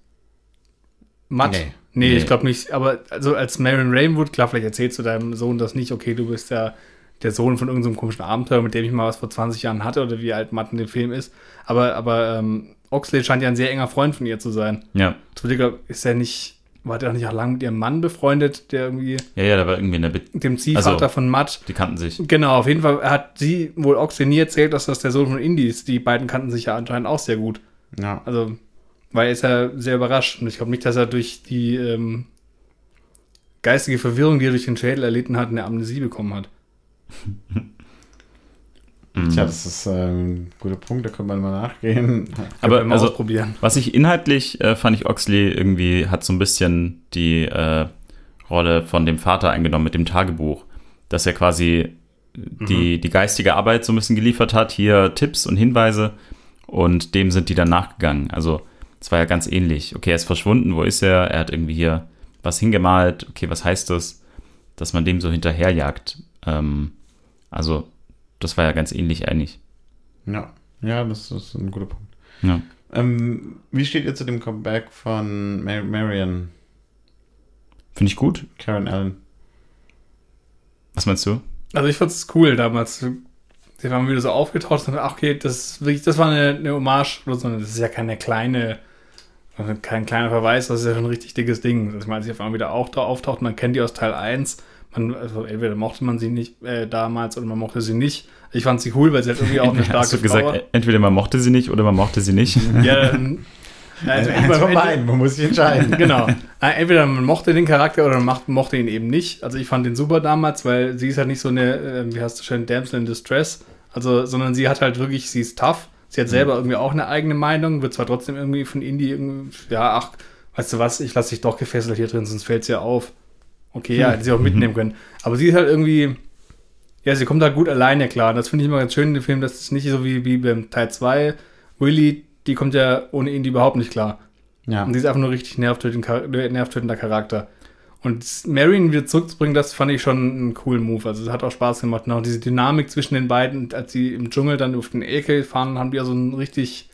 Matt? Nee. Nee, Nee. ich glaube nicht. Aber also als Marion Ravenwood, klar, vielleicht erzählst du deinem Sohn das nicht, okay, du bist ja der Sohn von irgendeinem komischen Abenteuer, mit dem ich mal was vor 20 Jahren hatte oder wie alt Matt in dem Film ist. Aber, aber ähm, Oxley scheint ja ein sehr enger Freund von ihr zu sein. Ja. Zwilliger ist er nicht, war der auch nicht auch lange mit ihrem Mann befreundet, der irgendwie Ja, ja, da war irgendwie eine Be dem Ziehvater Also- von Matt. Die kannten sich. Genau, auf jeden Fall hat sie wohl Oxley nie erzählt, dass das der Sohn von Indy ist. Die beiden kannten sich ja anscheinend auch sehr gut. Ja. Also, weil er ist ja sehr überrascht. Und ich glaube nicht, dass er durch die ähm, geistige Verwirrung, die er durch den Schädel erlitten hat, eine Amnesie bekommen hat. Tja, das ist ähm, ein guter Punkt, da können wir mal nachgehen. (laughs) Aber mal also, ausprobieren. was ich inhaltlich äh, fand ich Oxley irgendwie hat so ein bisschen die äh, Rolle von dem Vater eingenommen mit dem Tagebuch, dass er quasi die, die geistige Arbeit so ein bisschen geliefert hat, hier Tipps und Hinweise und dem sind die dann nachgegangen. Also es war ja ganz ähnlich. Okay, er ist verschwunden, wo ist er? Er hat irgendwie hier was hingemalt. Okay, was heißt das? Dass man dem so hinterherjagt. Ähm, also das war ja ganz ähnlich eigentlich. Ja. Ja, das ist ein guter Punkt. Ja. Ähm, wie steht ihr zu dem Comeback von Mar Marion, Finde ich gut. Karen Allen? Was meinst du? Also ich fand's cool damals. Sie waren wieder so aufgetaucht und ach, okay, das ist wirklich, das war eine, eine Hommage, das ist ja keine kleine, kein kleiner Verweis, das ist ja schon ein richtig dickes Ding. Also ich meine, sie auf einmal wieder auch da auftaucht, man kennt die aus Teil 1. Man, also entweder mochte man sie nicht äh, damals oder man mochte sie nicht. Ich fand sie cool, weil sie halt irgendwie (laughs) auch eine starke Hast du gesagt, Frau- entweder man mochte sie nicht oder man mochte sie nicht? (laughs) Ja, also entweder- von beiden, man muss sich entscheiden. (laughs) genau. Entweder man mochte den Charakter oder man mochte ihn eben nicht. Also ich fand den super damals, weil sie ist halt nicht so eine, äh, wie heißt du schön, Damsel in Distress. Also, sondern sie hat halt wirklich, sie ist tough. Sie hat selber irgendwie auch eine eigene Meinung, wird zwar trotzdem irgendwie von Indie irgendwie, ja, ach, weißt du was, ich lasse dich doch gefesselt hier drin, sonst fällt es ja auf. Okay, ja, hätte sie auch mitnehmen können. Aber sie ist halt irgendwie, ja, sie kommt halt gut alleine klar. Das finde ich immer ganz schön in dem Film, dass es nicht so wie, wie beim Teil 2. Willy, die kommt ja ohne Indie überhaupt nicht klar. Ja. Und sie ist einfach nur richtig nervtötend, nervtötender Charakter. Und Marion wieder zurückzubringen, das fand ich schon einen coolen Move. Also es hat auch Spaß gemacht. Und auch diese Dynamik zwischen den beiden, als sie im Dschungel dann auf den Ekel fahren, haben die ja so einen richtig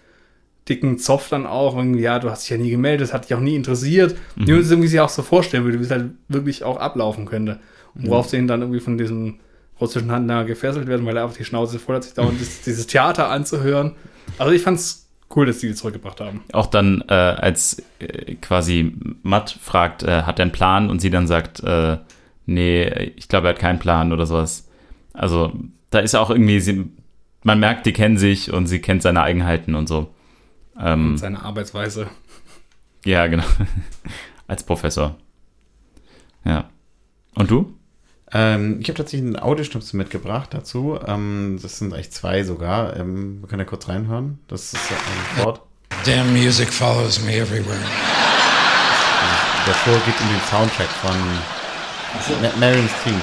dicken Zoff dann auch. Irgendwie, ja, du hast dich ja nie gemeldet, das hat dich auch nie interessiert. Mhm. Die uns irgendwie sich auch so vorstellen würde, wie es halt wirklich auch ablaufen könnte. Und worauf sie ihn dann irgendwie von diesem russischen Handlanger gefesselt werden, weil er einfach die Schnauze voll hat, sich dauernd dieses, dieses Theater anzuhören. Also ich fand's cool, dass die die zurückgebracht haben. Auch dann, äh, als äh, quasi Matt fragt, äh, hat er einen Plan und sie dann sagt, äh, nee, ich glaube, er hat keinen Plan oder sowas. Also, da ist auch irgendwie, sie, man merkt, die kennen sich und sie kennt seine Eigenheiten und so. Ähm, Seine Arbeitsweise. ja, genau. (laughs) Als Professor. Ja. Und du? Ähm, ich habe tatsächlich einen Audioschnipsel mitgebracht dazu. Ähm, das sind eigentlich zwei sogar. Ähm, wir können ja kurz reinhören. Das ist ja ein Wort. Damn music follows me everywhere. Davor geht in den Soundtrack von Ma- Marions Team.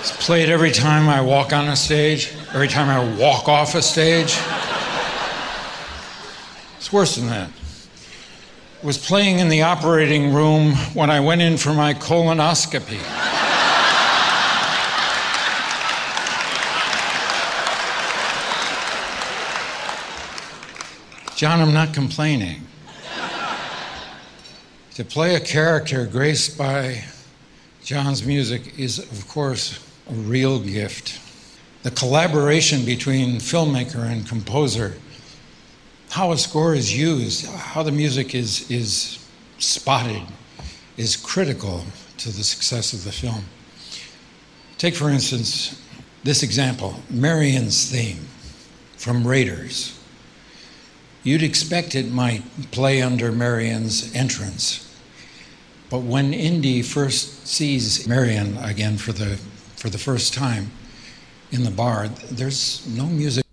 It's played every time I walk on a stage, every time I walk off a stage. It's worse than that. Was playing in the operating room when I went in for my colonoscopy. John, I'm not complaining. To play a character graced by John's music is, of course, a real gift. The collaboration between filmmaker and composer, how a score is used, how the music is, is spotted, is critical to the success of the film. Take, for instance, this example Marion's theme from Raiders. You'd expect it might play under Marion's entrance. But when Indy first sees Marion again for the, for the first time in the bar, there's no music.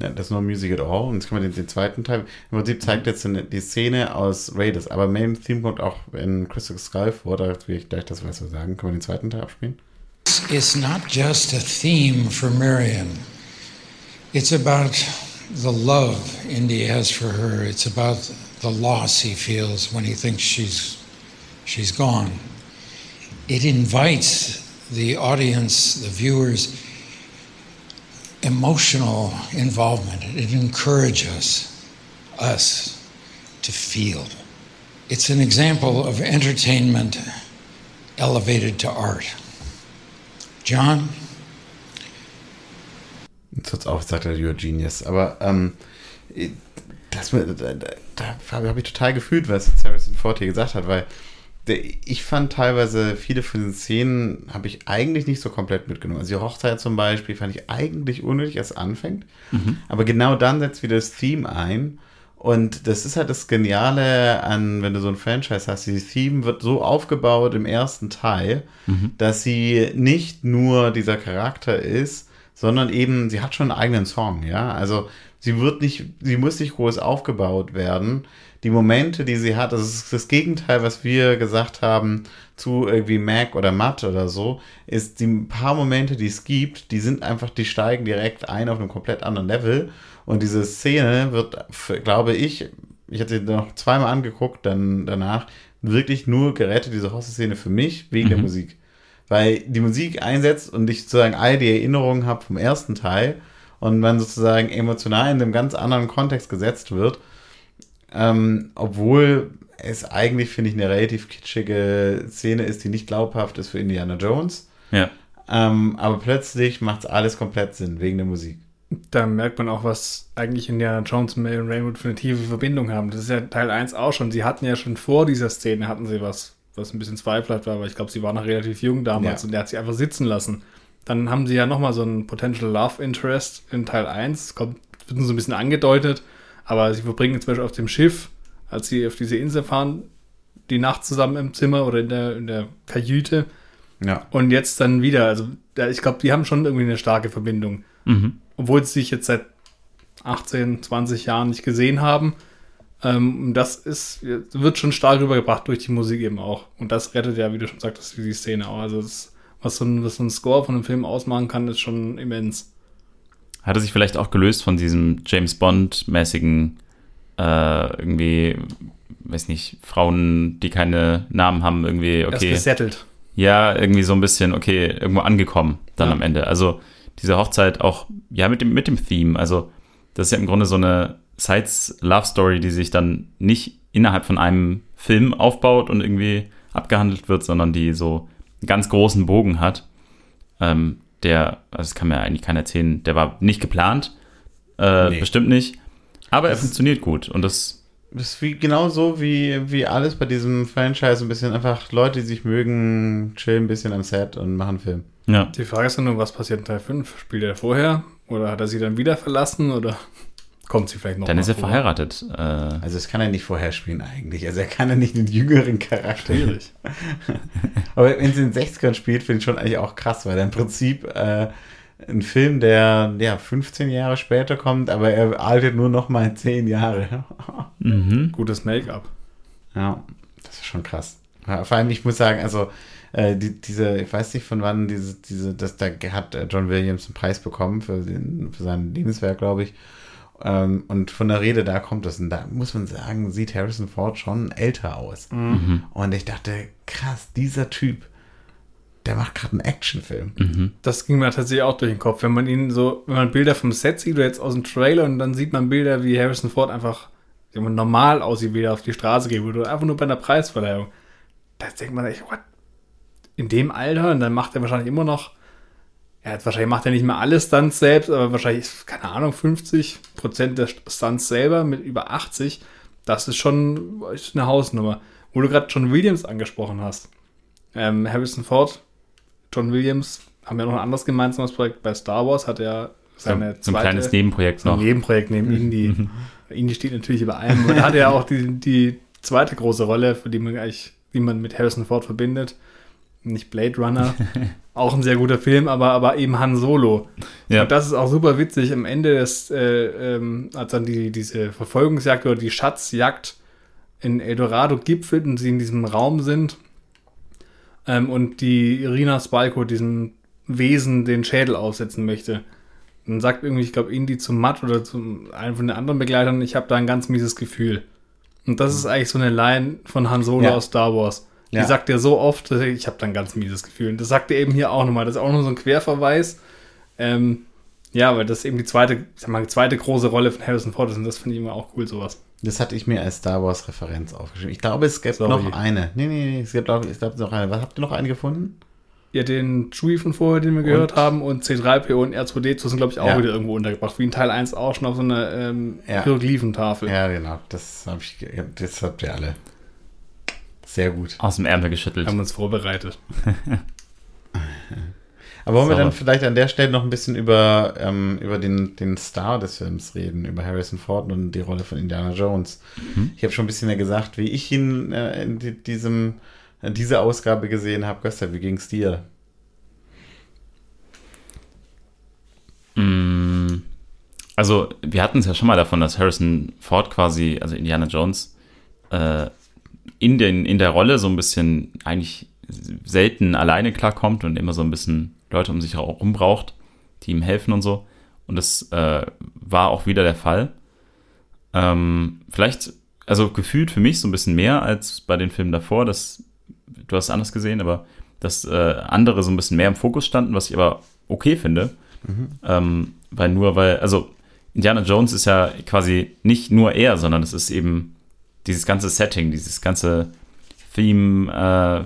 Ja, das ist nur Music at All. Und jetzt können wir den, den zweiten Teil. Im Prinzip zeigt jetzt eine- die Szene aus Raiders. Aber Main Theme kommt auch in Crystal Skull vor. Da will ich gleich das was wir sagen. Können wir den zweiten Teil abspielen? It's not just a theme for Marion, it's about the love Indy has for her, it's about the loss he feels when he thinks she's, she's gone. It invites the audience, the viewers, emotional involvement. It encourages us to feel. It's an example of entertainment elevated to art. John, Jetzt hört's auf, sagt er, you're genius. Aber ähm, das, da, da, da habe ich total gefühlt, was Harrison Ford hier gesagt hat, weil ich fand teilweise viele von den Szenen habe ich eigentlich nicht so komplett mitgenommen. Also die Hochzeit zum Beispiel fand ich eigentlich unnötig, als es anfängt. Aber genau dann setzt wieder das Theme ein. Und das ist halt das Geniale an, wenn du so ein Franchise hast. Dieses Theme wird so aufgebaut im ersten Teil, dass sie nicht nur dieser Charakter ist, sondern eben, sie hat schon einen eigenen Song, ja. Also sie wird nicht, sie muss nicht groß aufgebaut werden. Die Momente, die sie hat, das ist das Gegenteil, was wir gesagt haben zu irgendwie Mac oder Matt oder so, ist die paar Momente, die es gibt, die sind einfach, die steigen direkt ein auf einem komplett anderen Level. Und diese Szene wird, glaube ich, ich hatte sie noch zweimal angeguckt, dann danach wirklich nur gerettet, diese Hosse-Szene für mich, wegen der Musik. weil die Musik einsetzt und ich sozusagen all die Erinnerungen habe vom ersten Teil und man sozusagen emotional in einem ganz anderen Kontext gesetzt wird. Ähm, obwohl es eigentlich, finde ich, eine relativ kitschige Szene ist, die nicht glaubhaft ist für Indiana Jones. Ja. Ähm, aber plötzlich macht es alles komplett Sinn, wegen der Musik. Da merkt man auch, was eigentlich Indiana Jones und Marion Rainwood für eine tiefe Verbindung haben. Das ist ja Teil 1 auch schon. Sie hatten ja schon vor dieser Szene, hatten sie was, was ein bisschen zweifelhaft war, aber ich glaube, sie war noch relativ jung damals Ja. und der hat sie einfach sitzen lassen. Dann haben sie ja nochmal so einen Potential Love Interest in Teil 1. Kommt, wird so ein bisschen angedeutet, aber sie verbringen zum Beispiel auf dem Schiff, als sie auf diese Insel fahren, die Nacht zusammen im Zimmer oder in der, in der Kajüte. Ja. Und jetzt dann wieder. Also, ja, ich glaube, die haben schon irgendwie eine starke Verbindung. Mhm. Obwohl sie sich jetzt seit 18, 20 Jahren nicht gesehen haben. Ähm, das ist, wird schon stark rübergebracht durch die Musik eben auch. Und das rettet ja, wie du schon sagtest, die Szene auch. Also, das, was, so ein, was so ein Score von einem Film ausmachen kann, ist schon immens. Hat er sich vielleicht auch gelöst von diesem James Bond-mäßigen, äh, irgendwie, weiß nicht, Frauen, die keine Namen haben, irgendwie, okay. gesettelt. Ja, irgendwie so ein bisschen, okay, irgendwo angekommen dann Ja. am Ende. Also diese Hochzeit auch, ja, mit dem, mit dem Theme. Also das ist ja im Grunde so eine Sides-Love-Story, die sich dann nicht innerhalb von einem Film aufbaut und irgendwie abgehandelt wird, sondern die so einen ganz großen Bogen hat. Ähm, der, also das kann mir eigentlich keiner erzählen, der war nicht geplant, äh, Nee. bestimmt nicht, aber er Das- funktioniert gut und das Das ist wie, genauso wie, wie alles bei diesem Franchise. Ein bisschen einfach Leute, die sich mögen, chillen ein bisschen am Set und machen einen Film. Ja. Die Frage ist dann nur, was passiert in Teil 5? Spielt er vorher? Oder hat er sie dann wieder verlassen? Oder kommt sie vielleicht noch dann ist er vor? verheiratet. Äh, Also das kann er nicht vorher spielen eigentlich. Also er kann ja nicht den jüngeren Charakter. Schwierig. (laughs) Aber wenn sie in den 60ern spielt, finde ich schon eigentlich auch krass, weil er im Prinzip äh, ein Film, der ja 15 Jahre später kommt, aber er altert nur noch mal 10 Jahre. (laughs) mhm. Gutes Make-up. Ja, das ist schon krass. Vor allem, ich muss sagen, also äh, die, diese, ich weiß nicht von wann diese, diese, das da hat äh, John Williams einen Preis bekommen für, den, für sein Lebenswerk, glaube ich. Ähm, und von der Rede da kommt das. Und da muss man sagen, sieht Harrison Ford schon älter aus. Mhm. Und ich dachte, krass, dieser Typ, der macht gerade einen Actionfilm. Mhm. Das ging mir tatsächlich auch durch den Kopf. Wenn man ihn so, wenn man Bilder vom Set sieht oder jetzt aus dem Trailer und dann sieht man Bilder, wie Harrison Ford einfach man normal aussieht, wie er auf die Straße geht oder einfach nur bei einer Preisverleihung. Da denkt man echt, what? In dem Alter? Und dann macht er wahrscheinlich immer noch, ja, wahrscheinlich macht er nicht mehr alle Stunts selbst, aber wahrscheinlich, keine Ahnung, 50 Prozent der Stunts selber mit über 80. Das ist schon eine Hausnummer. Wo du gerade John Williams angesprochen hast. Ähm, Harrison Ford, John Williams haben ja noch ein anderes gemeinsames Projekt bei Star Wars, hat er seine so, so ein kleines Nebenprojekt so ein noch. Nebenprojekt neben (laughs) Indie. Indie steht natürlich über allem. Und da hat er ja auch die, die zweite große Rolle, für die man eigentlich, die man mit Harrison Ford verbindet. Nicht Blade Runner. (laughs) auch ein sehr guter Film, aber, aber eben Han Solo. Ja. Und das ist auch super witzig. Am Ende des, äh, ähm, als dann die, diese Verfolgungsjagd oder die Schatzjagd in Eldorado gipfelt und sie in diesem Raum sind ähm, und die Irina Spalko diesem Wesen den Schädel aufsetzen möchte. Dann sagt irgendwie, ich glaube, Indy zu Matt oder zu einem von den anderen Begleitern, ich habe da ein ganz mieses Gefühl. Und das ist eigentlich so eine Line von Han Solo Ja. aus Star Wars. Die Ja. sagt er so oft, ich, habe da ein ganz mieses Gefühl. Und das sagt er eben hier auch nochmal. Das ist auch nur so ein Querverweis. Ähm, ja, weil das eben die zweite, ich sag mal, die zweite große Rolle von Harrison Ford ist. Und das finde ich immer auch cool, sowas. Das hatte ich mir als Star Wars Referenz aufgeschrieben. Ich glaube, es gibt Sorry. noch eine. Nee, nee, nee, es gibt auch, ich glaube noch eine. Was habt ihr noch eine gefunden? Ja, den Chewie von vorher, den wir gehört haben, und C3PO und R2D2 sind, glaube ich, auch Ja. wieder irgendwo untergebracht. Wie in Teil 1 auch schon auf so einer ähm, Ja. Hieroglyphentafel. Ja, genau. Das habe ich, das habt ihr alle. Sehr gut. Aus dem Ärmel geschüttelt. Haben uns vorbereitet. (laughs) Aber wollen wir dann vielleicht an der Stelle noch ein bisschen über, ähm, über den, den Star des Films reden, über Harrison Ford und die Rolle von Indiana Jones. Ich habe schon ein bisschen ja gesagt, wie ich ihn äh, in die, diesem, in dieser Ausgabe gesehen habe. Göster, wie ging's dir? Mm, Also, wir hatten es ja schon mal davon, dass Harrison Ford quasi, also Indiana Jones, äh, in, den, in der Rolle so ein bisschen eigentlich selten alleine klarkommt und immer so ein bisschen Leute um sich herum braucht, die ihm helfen und so. Und das äh, war auch wieder der Fall. Ähm, vielleicht, also gefühlt für mich so ein bisschen mehr als bei den Filmen davor. Das, du hast es anders gesehen, aber dass äh, andere so ein bisschen mehr im Fokus standen, was ich aber okay finde. Ähm, weil nur, weil, also Indiana Jones ist ja quasi nicht nur er, sondern es ist eben dieses ganze Setting, dieses ganze Theme,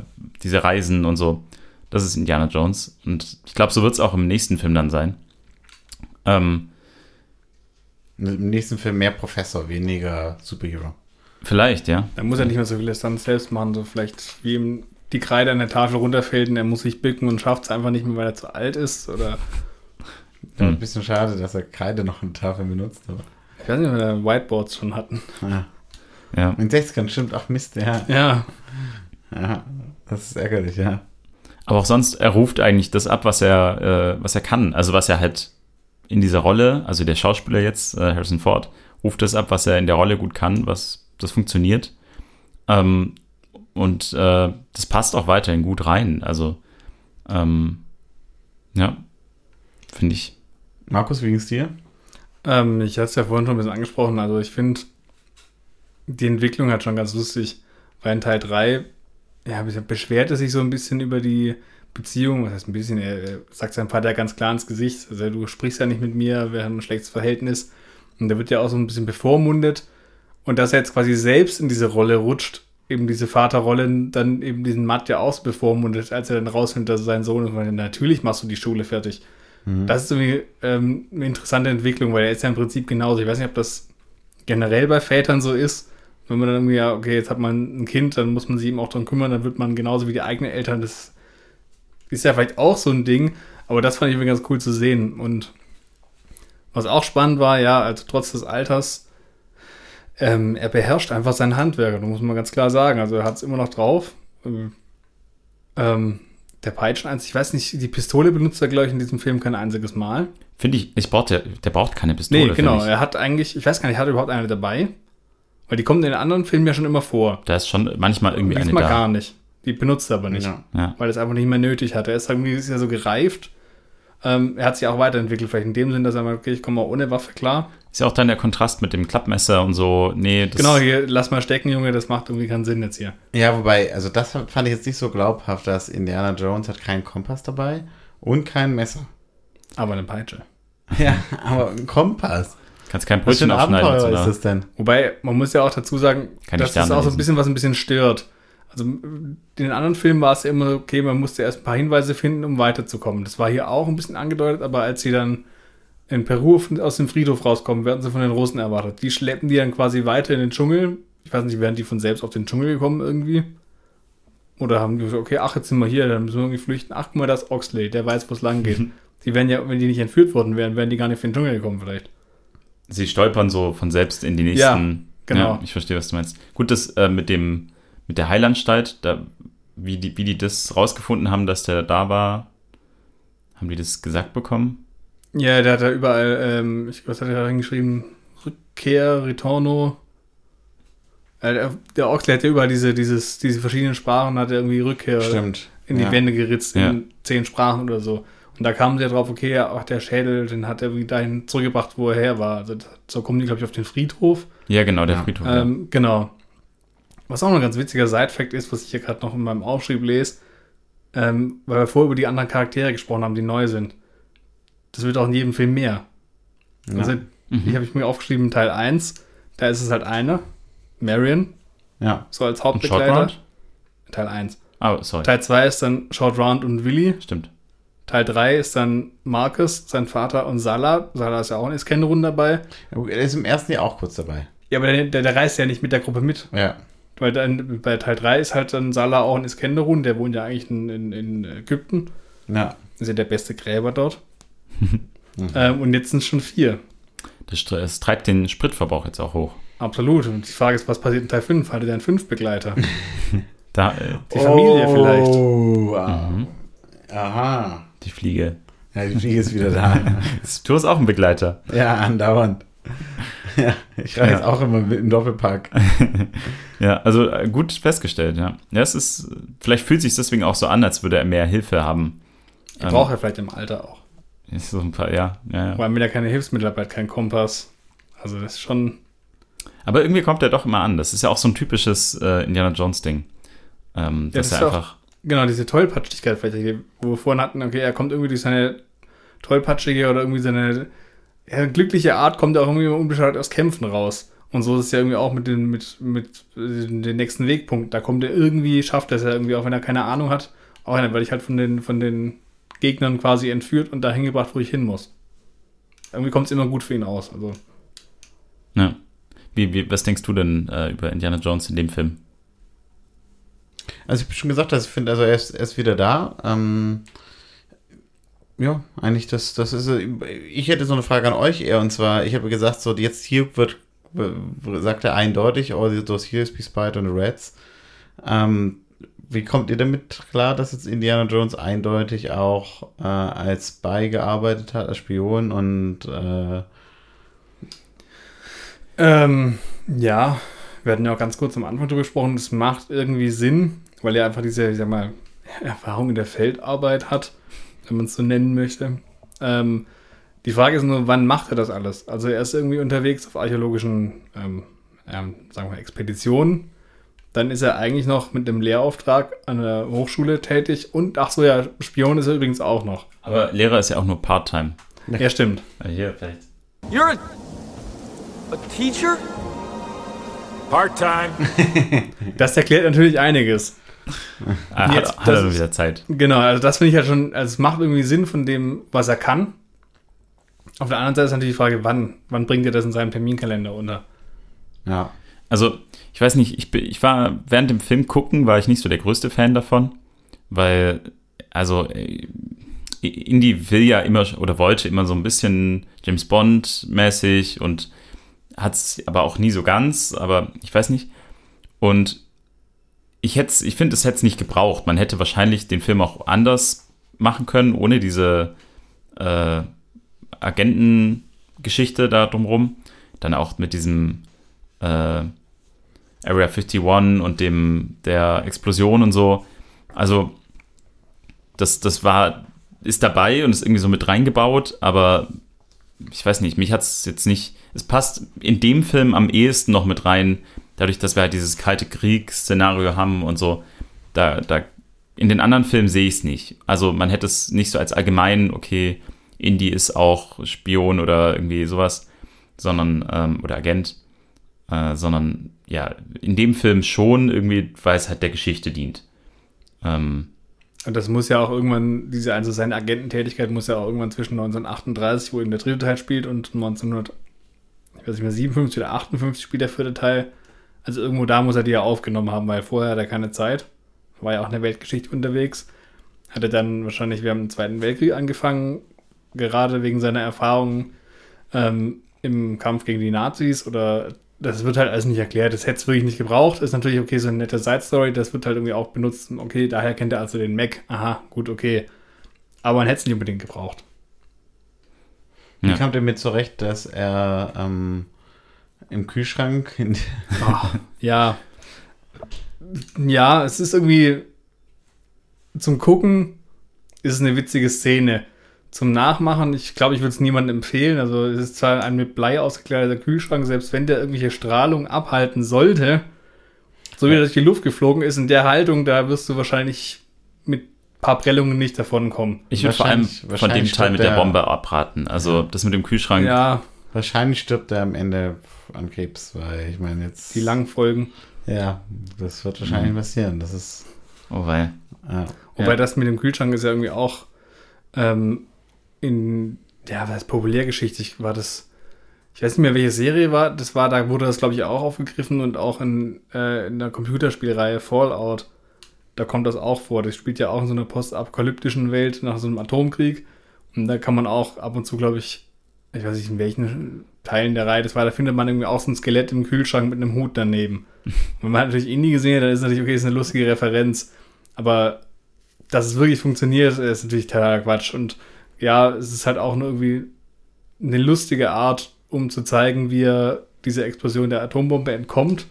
äh, diese Reisen und so. Das ist Indiana Jones. Und ich glaube, so wird es auch im nächsten Film dann sein. Ähm, Im nächsten Film mehr Professor, weniger Superhero. vielleicht, ja. Da muss er nicht mehr so viele Stunts selbst machen, so vielleicht wie ihm die Kreide an der Tafel runterfällt und er muss sich bücken und schafft es einfach nicht mehr, weil er zu alt ist. Oder Ja. Ein bisschen schade, dass er Kreide noch eine Tafel benutzt. Aber, ich weiß nicht, ob wir Whiteboards schon hatten. ja. Ja. In 60ern stimmt, ach Mist, ja. Ja, ja. Das ist ärgerlich, ja. Aber auch sonst, er ruft eigentlich das ab, was er, äh, was er kann. Also was er halt in dieser Rolle, also der Schauspieler jetzt, äh, Harrison Ford, ruft das ab, was er in der Rolle gut kann, was das funktioniert. Ähm, und äh, das passt auch weiterhin gut rein. Also ähm, ja, finde ich. Markus, wie ging's dir? ähm, ich hatte es ja vorhin schon ein bisschen angesprochen. Also ich finde die Entwicklung halt schon ganz lustig, weil in Teil 3 ja, beschwert er sich so ein bisschen über die Beziehung. Was heißt ein bisschen? Er, sagt seinem Vater ganz klar ins Gesicht. Also du sprichst ja nicht mit mir, wir haben ein schlechtes Verhältnis. Und da wird ja auch so ein bisschen bevormundet. Und dass er jetzt quasi selbst in diese Rolle rutscht, eben diese Vaterrolle, dann eben diesen Matt ja auch bevormundet, als er dann rausfindet, dass er sein Sohn ist. Und meinte, natürlich machst du die Schule fertig. Das ist irgendwie ähm, eine interessante Entwicklung, weil er ist ja im Prinzip genauso. Ich weiß nicht, ob das generell bei Vätern so ist. Wenn man dann irgendwie, ja, okay, jetzt hat man ein Kind, dann muss man sich eben auch darum kümmern, dann wird man genauso wie die eigenen Eltern. Das ist ja vielleicht auch so ein Ding, aber das fand ich irgendwie ganz cool zu sehen. Und was auch spannend war, ja, also trotz des Alters, ähm, er beherrscht einfach sein Handwerk, das muss man ganz klar sagen. Also er hat es immer noch drauf. Ähm, der Peitscheneins, ich weiß nicht, die Pistole benutzt er, glaube ich, in diesem Film kein einziges Mal. Finde ich, ich braucht der, der braucht keine Pistole. Nee, genau. Er hat eigentlich, ich weiß gar nicht, hat er überhaupt eine dabei? Weil die kommt in den anderen Filmen ja schon immer vor. Da ist schon manchmal irgendwie eine Diesmal da. gar nicht. Die benutzt er aber nicht. Ja. Ja. Weil er es einfach nicht mehr nötig hat. Er ist irgendwie ist ja so gereift. Ähm, er hat sich auch weiterentwickelt, vielleicht in dem Sinn, dass er mal, okay, ich komme mal ohne Waffe klar. Ist ja auch dann der Kontrast mit dem Klappmesser und so. Nee, das genau, hier, lass mal stecken, Junge, das macht irgendwie keinen Sinn jetzt hier. Ja, wobei, also das fand ich jetzt nicht so glaubhaft, dass Indiana Jones hat keinen Kompass dabei und kein Messer. Aber eine Peitsche. Ja, aber ein Kompass. Kannst kein Was für Brötchen ein. Abenteuer ist das denn? Wobei, man muss ja auch dazu sagen, Keine das ist auch so ein bisschen, was ein bisschen stört. Also in den anderen Filmen war es ja immer okay, man musste erst ein paar Hinweise finden, um weiterzukommen. Das war hier auch ein bisschen angedeutet, aber als sie dann in Peru aus dem Friedhof rauskommen, werden sie von den Russen erwartet. Die schleppen die dann quasi weiter in den Dschungel. Ich weiß nicht, wären die von selbst auf den Dschungel gekommen irgendwie? Oder haben die gesagt, okay, ach, jetzt sind wir hier, dann müssen wir irgendwie flüchten. Ach, guck mal, das ist Oxley, der weiß, wo es lang geht. (laughs) die wären ja, wenn die nicht entführt worden wären, wären die gar nicht auf den Dschungel gekommen vielleicht. Sie stolpern so von selbst in die nächsten. Ja, genau. Ja, ich verstehe, was du meinst. Gut, das äh, mit dem mit der Heilanstalt, da, wie, die, wie die das rausgefunden haben, dass der da war, haben die das gesagt bekommen? Ja, der hat da überall, ähm, ich, was hat er da hingeschrieben? Rückkehr, Ritorno. Äh, der, der Oxley hat ja überall diese, dieses, diese verschiedenen Sprachen, hat er irgendwie Rückkehr Stimmt. in die ja. Wände geritzt, Ja. in zehn Sprachen oder so. Und da kamen sie ja drauf, okay, ja, auch der Schädel, den hat er irgendwie dahin zurückgebracht, wo er her war. Also so kommen die, glaube ich, auf den Friedhof. Ja, genau, der Ja. Friedhof. ja. Ähm, genau. Was auch noch ein ganz witziger Side-Fact ist, was ich hier gerade noch in meinem Aufschrieb lese, ähm, weil wir vorher über die anderen Charaktere gesprochen haben, die neu sind. Das wird auch in jedem Film mehr. Ja. Also, ich habe ich mir aufgeschrieben, Teil 1, da ist es halt eine, Marion, ja. so als Hauptbegleiter. Teil 1. Ah, sorry. Teil 2 ist dann Short Round und Willy. Stimmt. Teil 3 ist dann Marcus, sein Vater und Salah. Salah ist ja auch in Iskenderun dabei. Er ist im ersten Jahr auch kurz dabei. Ja, aber der, der, der reist ja nicht mit der Gruppe mit. Ja. Weil dann bei Teil 3 ist halt dann Salah auch in Iskenderun, der wohnt ja eigentlich in, in, in Ägypten. Ja. Ist ja der beste Gräber dort. (laughs) ähm, und jetzt sind es schon vier. Das, treibt den Spritverbrauch jetzt auch hoch. Absolut. Und die Frage ist, was passiert in Teil 5? Hatte der einen fünf Begleiter? (laughs) Da, äh, Die Familie vielleicht. Oh, wow. Mhm. Aha. Die Fliege. Ja, die Fliege ist wieder da. (laughs) Du hast auch einen Begleiter. ja, andauernd. Ja, ich reise Ja. auch immer mit im Doppelpack. (laughs) Ja, also äh, gut festgestellt, ja. Ja, es ist, vielleicht fühlt sich deswegen auch so an, als würde er mehr Hilfe haben. Er braucht er vielleicht im Alter auch. Ist so ein paar, ja, ja, ja. Vor allem, wenn er keine Hilfsmittel hat, kein Kompass. Also das ist schon. Aber irgendwie kommt er doch immer an. Das ist ja auch so ein typisches äh, Indiana Jones-Ding. Ähm, Ja, dass das er ist auch- einfach genau, diese Tollpatschigkeit, vielleicht, wo wir vorhin hatten, okay, er kommt irgendwie durch seine tollpatschige oder irgendwie seine ja, glückliche Art, kommt er auch irgendwie unbeschadet aus Kämpfen raus. Und so ist es ja irgendwie auch mit den, mit, mit den nächsten Wegpunkt. Da kommt er irgendwie, schafft er es ja irgendwie, auch wenn er keine Ahnung hat, auch wenn weil ich halt von den, von den Gegnern quasi entführt und da hingebracht, wo ich hin muss. Irgendwie kommt es immer gut für ihn aus. Also. Ja. Wie, wie, was denkst du denn äh, über Indiana Jones in dem Film? Also ich habe schon gesagt, dass ich finde, also er ist, er ist wieder da. Ähm, ja, eigentlich das, das ist. Ich hätte so eine Frage an euch eher und zwar, ich habe gesagt, so jetzt hier wird, sagt er eindeutig, all those spied on the Reds. Ähm, wie kommt ihr damit klar, dass jetzt Indiana Jones eindeutig auch äh, als Spy gearbeitet hat, als Spion und äh, ähm, ja, wir hatten ja auch ganz kurz am Anfang drüber gesprochen, es macht irgendwie Sinn, weil er einfach diese, ich sag mal, Erfahrung in der Feldarbeit hat, wenn man es so nennen möchte. Ähm, die Frage ist nur, wann macht er das alles? Also er ist irgendwie unterwegs auf archäologischen, ähm, ähm, sagen wir, Expeditionen. Dann ist er eigentlich noch mit einem Lehrauftrag an der Hochschule tätig und ach so, ja, Spion ist er übrigens auch noch. Aber Lehrer ist ja auch nur Part-Time. Ja, stimmt. Hier vielleicht. You're a, a teacher? Part-time. (laughs) Das erklärt natürlich einiges. Ah, Jetzt, hat, hat er wieder Zeit. Genau, also das finde ich halt schon, also es macht irgendwie Sinn von dem, was er kann. Auf der anderen Seite ist natürlich die Frage, wann, wann bringt er das in seinem Terminkalender unter? ja. Also, ich weiß nicht, ich, bin- ich war während dem Film gucken, war ich nicht so der größte Fan davon, weil, also, äh, Indy will ja immer oder wollte immer so ein bisschen James Bond-mäßig und hat es aber auch nie so ganz, aber ich weiß nicht. Und ich hätte ich finde, es hätte es nicht gebraucht. Man hätte wahrscheinlich den Film auch anders machen können, ohne diese äh, Agentengeschichte da drumrum. Dann auch mit diesem äh, Area 51 und dem der Explosion und so. Also das, das war, ist dabei und ist irgendwie so mit reingebaut, aber ich weiß nicht, mich hat es jetzt nicht, es passt in dem Film am ehesten noch mit rein, dadurch, dass wir halt dieses kalte Kriegsszenario haben und so. Da, da, in den anderen Filmen sehe ich es nicht. Also man hätte es nicht so als allgemein, okay, Indy ist auch Spion oder irgendwie sowas, sondern, ähm, oder Agent, äh, sondern ja, in dem Film schon irgendwie, weil es halt der Geschichte dient. Ähm, Und das muss ja auch irgendwann, diese, also seine Agententätigkeit muss ja auch irgendwann zwischen 1938, wo eben der dritte Teil spielt, und 1900, ich weiß nicht mehr, 57 oder 58 spielt der vierte Teil. Also irgendwo da muss er die ja aufgenommen haben, weil vorher hat er keine Zeit. War ja auch in der Weltgeschichte unterwegs. Hat er dann wahrscheinlich, wir haben im Zweiten Weltkrieg angefangen, gerade wegen seiner Erfahrungen ähm, im Kampf gegen die Nazis oder das wird halt alles nicht erklärt. Das hätte es wirklich nicht gebraucht. Ist natürlich okay, so eine nette Side-Story. Das wird halt irgendwie auch benutzt. Okay, daher kennt er also den Mac. Aha, gut, okay. Aber man hätte es nicht unbedingt gebraucht. Wie Ja. kam damit zurecht, dass er ähm, im Kühlschrank in Ja. Ja, es ist irgendwie zum Gucken ist es eine witzige Szene. Zum Nachmachen, ich glaube, ich würde es niemandem empfehlen. Also es ist zwar ein mit Blei ausgekleideter Kühlschrank, selbst wenn der irgendwelche Strahlung abhalten sollte, so wie er durch die Luft geflogen ist, in der Haltung, da wirst du wahrscheinlich paar Prellungen nicht davon kommen. ich würde vor allem von dem Teil mit der der- Bombe abraten. Also das mit dem Kühlschrank. Ja, Wahrscheinlich stirbt er am Ende an Krebs, weil ich meine jetzt. die langen Folgen. Ja, das wird wahrscheinlich Mhm. passieren. Das ist. Oh wei. Ja. Wobei Ja. das mit dem Kühlschrank ist ja irgendwie auch ähm, in, ja, was populärgeschichtlich war das, ich weiß nicht mehr, welche Serie war, das war, da wurde das, glaube ich, auch aufgegriffen und auch in, äh, in der Computerspielreihe Fallout, da kommt das auch vor. Das spielt ja auch in so einer postapokalyptischen Welt nach so einem Atomkrieg und da kann man auch ab und zu, glaube ich, ich weiß nicht, in welchen Teilen der Reihe das war, da findet man irgendwie auch so ein Skelett im Kühlschrank mit einem Hut daneben. Und (laughs) wenn man natürlich Indie gesehen hat, dann ist natürlich, okay, ist eine lustige Referenz. Aber dass es wirklich funktioniert, ist natürlich totaler Quatsch. Und ja, es ist halt auch nur irgendwie eine lustige Art, um zu zeigen, wie er diese Explosion der Atombombe entkommt.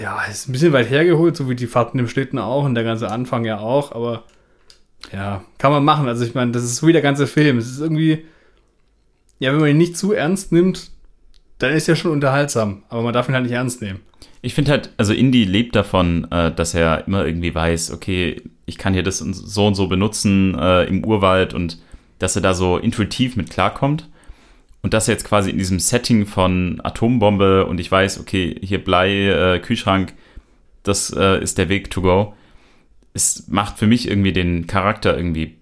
Ja, ist ein bisschen weit hergeholt, so wie die Fahrten im Schlitten auch und der ganze Anfang ja auch, aber ja, kann man machen. Also ich meine, das ist so wie der ganze Film. Es ist irgendwie, ja, wenn man ihn nicht zu ernst nimmt, dann ist er schon unterhaltsam, aber man darf ihn halt nicht ernst nehmen. Ich finde halt, also Indy lebt davon, äh, dass er immer irgendwie weiß, okay, ich kann hier das so und so benutzen äh, im Urwald und dass er da so intuitiv mit klarkommt. Und dass er jetzt quasi in diesem Setting von Atombombe und ich weiß, okay, hier Blei, äh, Kühlschrank, das äh, ist der Weg to go. Es macht für mich irgendwie den Charakter irgendwie.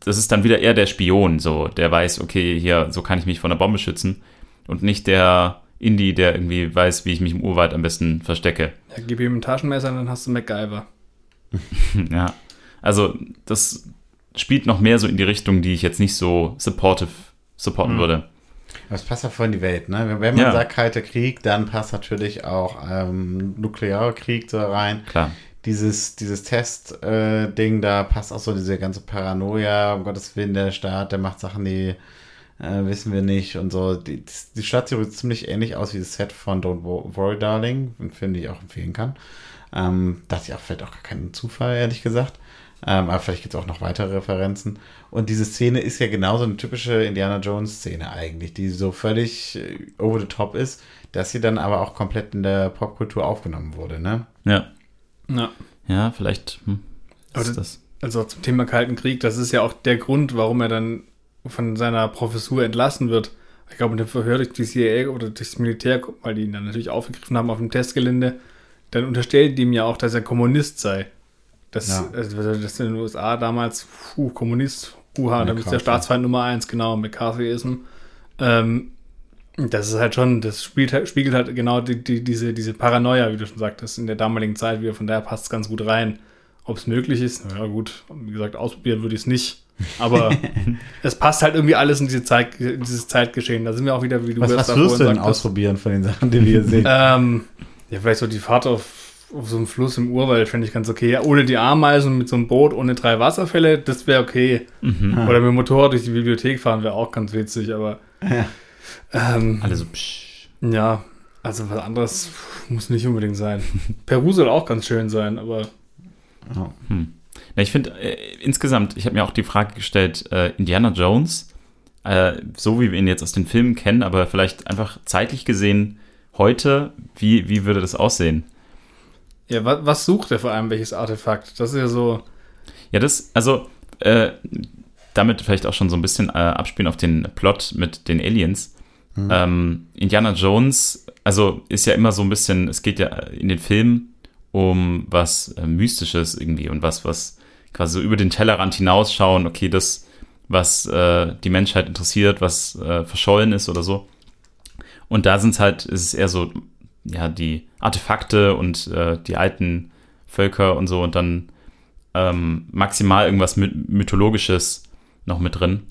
Das ist dann wieder eher der Spion, so, der weiß, okay, hier, so kann ich mich von der Bombe schützen. Und nicht der Indie, der irgendwie weiß, wie ich mich im Urwald am besten verstecke. Ja, gib ihm ein Taschenmesser, dann hast du MacGyver. (laughs) ja. Also, das spielt noch mehr so in die Richtung, die ich jetzt nicht so supportive supporten mhm. würde. Das passt ja voll in die Welt, ne? Wenn man ja. sagt Kalter Krieg, dann passt natürlich auch ähm, nuklearer Krieg da rein. Klar. Dieses, dieses Test-Ding, äh, da passt auch so diese ganze Paranoia, um Gottes Willen, der Staat, der macht Sachen, die äh, wissen wir nicht und so. Die, die Stadt sieht ziemlich ähnlich aus wie das Set von Don't Worry Darling, einen Film, den ich auch empfehlen kann. Ähm, das ist ja vielleicht auch gar kein Zufall, ehrlich gesagt. Ähm, aber vielleicht gibt es auch noch weitere Referenzen. Und diese Szene ist ja genauso eine typische Indiana Jones-Szene eigentlich, die so völlig äh, over the top ist, dass sie dann aber auch komplett in der Popkultur aufgenommen wurde, ne? Ja. Ja. Ja, vielleicht hm, ist das. Also zum Thema Kalten Krieg, das ist ja auch der Grund, warum er dann von seiner Professur entlassen wird. Ich glaube, in dem Verhör durch die CIA oder durchs Militär, weil die ihn dann natürlich aufgegriffen haben auf dem Testgelände, dann unterstellen die ihm ja auch, dass er Kommunist sei. Das, ja. also, das in den USA damals, puh, Kommunist, uha, da ist der Staatsfeind Nummer eins, genau, McCarthyism. Ähm, das ist halt schon, das spielt, halt, spiegelt halt genau die, die, diese, diese Paranoia, wie du schon sagtest, in der damaligen Zeit, wie von daher passt es ganz gut rein. Ob es möglich ist, ja gut, wie gesagt, ausprobieren würde ich es nicht. Aber (laughs) es passt halt irgendwie alles in diese Zeit, dieses Zeitgeschehen. Da sind wir auch wieder, wie du Was, was wirst du denn ausprobieren von den Sachen, die wir hier sehen? ähm, ja, vielleicht so die Fahrt auf auf so einem Fluss im Urwald fände ich ganz okay. Ja, ohne die Ameisen, mit so einem Boot, ohne drei Wasserfälle, das wäre okay. Mhm. Oder mit dem Motorrad durch die Bibliothek fahren wäre auch ganz witzig, aber. Ja. Ähm, Alle so psch. Ja, also was anderes muss nicht unbedingt sein. (laughs) Peru soll auch ganz schön sein, aber. Oh. Hm. Na, ich finde äh, insgesamt, ich habe mir auch die Frage gestellt, äh, Indiana Jones, äh, so wie wir ihn jetzt aus den Filmen kennen, aber vielleicht einfach zeitlich gesehen heute, wie, wie würde das aussehen? Ja, was, was sucht er vor allem, welches Artefakt? Das ist ja so. Ja, das, also, äh, damit vielleicht auch schon so ein bisschen äh, abspielen auf den Plot mit den Aliens. Mhm. Ähm, Indiana Jones, also ist ja immer so ein bisschen, es geht ja in den Filmen um was äh, Mystisches irgendwie und was, was quasi so über den Tellerrand hinausschauen, okay, das, was äh, die Menschheit interessiert, was äh, verschollen ist oder so. Und da sind es halt, ist es eher so ja, die Artefakte und äh, die alten Völker und so und dann ähm, maximal irgendwas Mythologisches noch mit drin.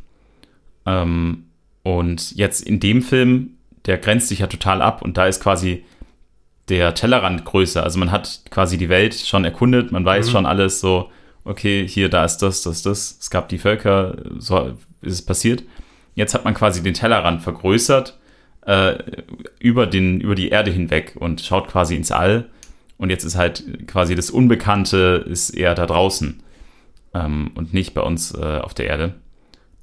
Ähm, und jetzt in dem Film, der grenzt sich ja total ab und da ist quasi der Tellerrand größer. Also man hat quasi die Welt schon erkundet, man weiß mhm. schon alles so, okay, hier, da ist das, das, das. Es gab die Völker, so ist es passiert. Jetzt hat man quasi den Tellerrand vergrößert äh, über, den, über die Erde hinweg und schaut quasi ins All. Und jetzt ist halt quasi das Unbekannte ist eher da draußen ähm, und nicht bei uns äh, auf der Erde.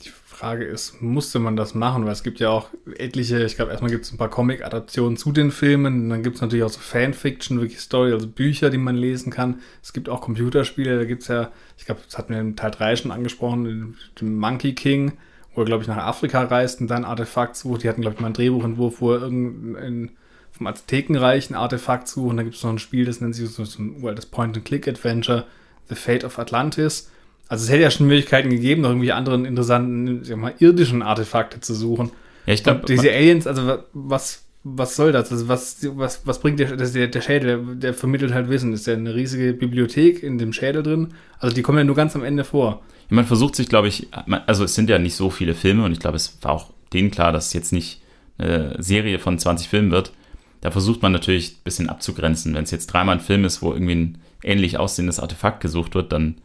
Die Frage ist, musste man das machen? Weil es gibt ja auch etliche, ich glaube, erstmal gibt es ein paar Comic-Adaptionen zu den Filmen. Dann gibt es natürlich auch so Fanfiction, wirklich Story, also Bücher, die man lesen kann. Es gibt auch Computerspiele, da gibt es ja, ich glaube, das hatten wir im Teil 3 schon angesprochen, den Monkey King wo er, glaube ich, nach Afrika reist und dann Artefakt sucht. Die hatten, glaube ich, mal einen Drehbuchentwurf, wo er irgendein vom Aztekenreich ein Artefakt sucht. Und da gibt es noch ein Spiel, das nennt sich so, so ein uraltes Point-and-Click-Adventure, The Fate of Atlantis. Also es hätte ja schon Möglichkeiten gegeben, noch irgendwie anderen interessanten, sag mal, irdischen Artefakte zu suchen. Ja, ich glaube, diese Aliens, also was, was soll das? Also was, was, was bringt der, der, der Schädel? Der, der vermittelt halt Wissen. Ist ja eine riesige Bibliothek in dem Schädel drin. Also die kommen ja nur ganz am Ende vor man versucht sich, glaube ich, also es sind ja nicht so viele Filme und ich glaube, es war auch denen klar, dass es jetzt nicht eine Serie von 20 Filmen wird. Da versucht man natürlich ein bisschen abzugrenzen. Wenn es jetzt dreimal ein Film ist, wo irgendwie ein ähnlich aussehendes Artefakt gesucht wird, dann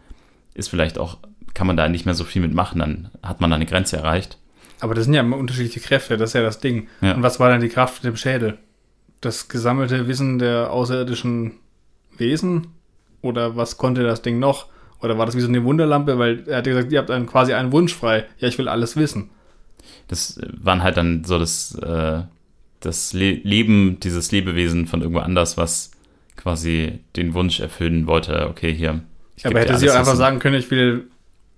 ist vielleicht auch, kann man da nicht mehr so viel mitmachen, dann hat man da eine Grenze erreicht. Aber das sind ja immer unterschiedliche Kräfte, das ist ja das Ding. Ja. Und was war dann die Kraft mit dem Schädel? Das gesammelte Wissen der außerirdischen Wesen? Oder was konnte das Ding noch? Oder war das wie so eine Wunderlampe? Weil er hat gesagt, ihr habt einen, quasi einen Wunsch frei. Ja, ich will alles wissen. Das waren halt dann so das, äh, das Le Leben dieses Lebewesen von irgendwo anders, was quasi den Wunsch erfüllen wollte, okay, hier. ich Aber hätte sie auch einfach sagen können, ich will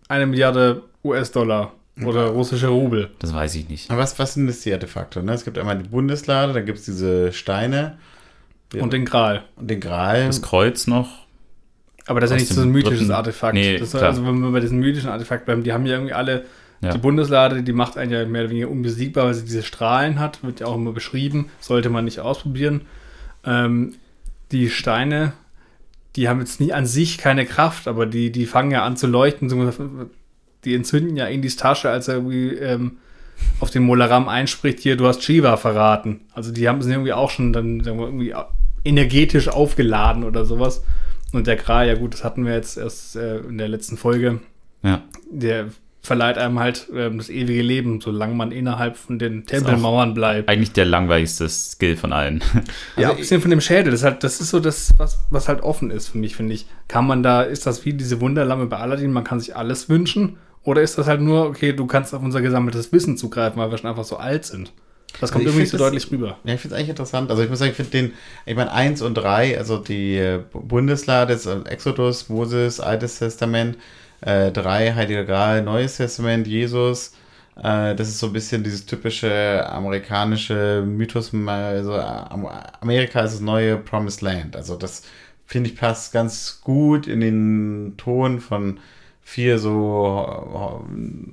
eine Milliarde US-Dollar oder russische Rubel. Das weiß ich nicht. Aber was, was sind das die Artefakte? Ne? Es gibt einmal die Bundeslade, dann gibt es diese Steine Und den Gral. und den Gral. Das Kreuz noch. Aber das ist ja nicht so ein mythisches dritten- Artefakt. Nee, das also wenn wir bei diesem mythischen Artefakt bleiben, die haben ja irgendwie alle Ja. die Bundeslade, die macht einen ja mehr oder weniger unbesiegbar, weil sie diese Strahlen hat, wird ja auch immer beschrieben, sollte man nicht ausprobieren. Ähm, die Steine, die haben jetzt nie an sich keine Kraft, aber die, die fangen ja an zu leuchten, die entzünden ja Indis Tasche, als er irgendwie ähm, auf den Molaram einspricht, hier, du hast Shiva verraten. Also die haben sind irgendwie auch schon dann irgendwie energetisch aufgeladen oder sowas. Und der Gral, ja gut, das hatten wir jetzt erst äh, in der letzten Folge, Ja. der verleiht einem halt ähm, das ewige Leben, solange man innerhalb von den Tempelmauern bleibt. Eigentlich der langweiligste Skill von allen. Ja, ein bisschen von dem Schädel. Das, ist halt, das ist so das, was, was halt offen ist für mich, finde ich. Kann man da, ist das wie diese Wunderlamme bei Aladdin, man kann sich alles wünschen? Oder ist das halt nur, okay, du kannst auf unser gesammeltes Wissen zugreifen, weil wir schon einfach so alt sind? Das kommt Also irgendwie so das- deutlich rüber. Ja, ich finde es eigentlich interessant. Also ich muss sagen, ich finde den, ich meine, 1 und 3, also die äh, Bundeslade, ist äh, Exodus, Moses, Altes Testament, 3, Heiliger Gral, Neues Testament, Jesus. Äh, das ist so ein bisschen dieses typische amerikanische Mythos, also Am- Amerika ist das neue Promised Land. Also das finde ich passt ganz gut in den Ton von viel so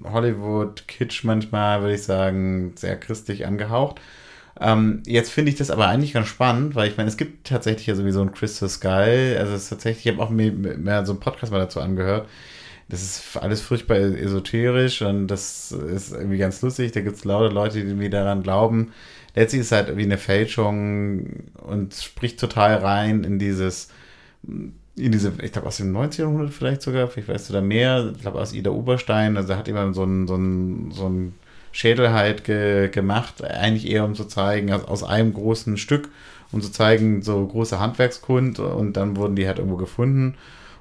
äh, Hollywood-Kitsch manchmal, würde ich sagen, sehr christlich angehaucht. Ähm, jetzt finde ich das aber eigentlich ganz spannend, weil ich meine, es gibt tatsächlich ja sowieso ein Crystal Skull. Also es ist tatsächlich, ich habe auch mehr, mehr so einen Podcast mal dazu angehört. Das ist alles furchtbar esoterisch und das ist irgendwie ganz lustig. Da gibt es laute Leute, die irgendwie daran glauben. Letztlich ist es halt irgendwie eine Fälschung und spricht total rein in dieses, in diese, ich glaube aus dem 19. Jahrhundert vielleicht sogar, vielleicht weißt du da mehr, ich glaube aus Ida Oberstein, also hat jemand so ein, so ein, so ein Schädel halt ge, gemacht, eigentlich eher um zu zeigen, aus, aus einem großen Stück, um zu zeigen, so große Handwerkskund und dann wurden die halt irgendwo gefunden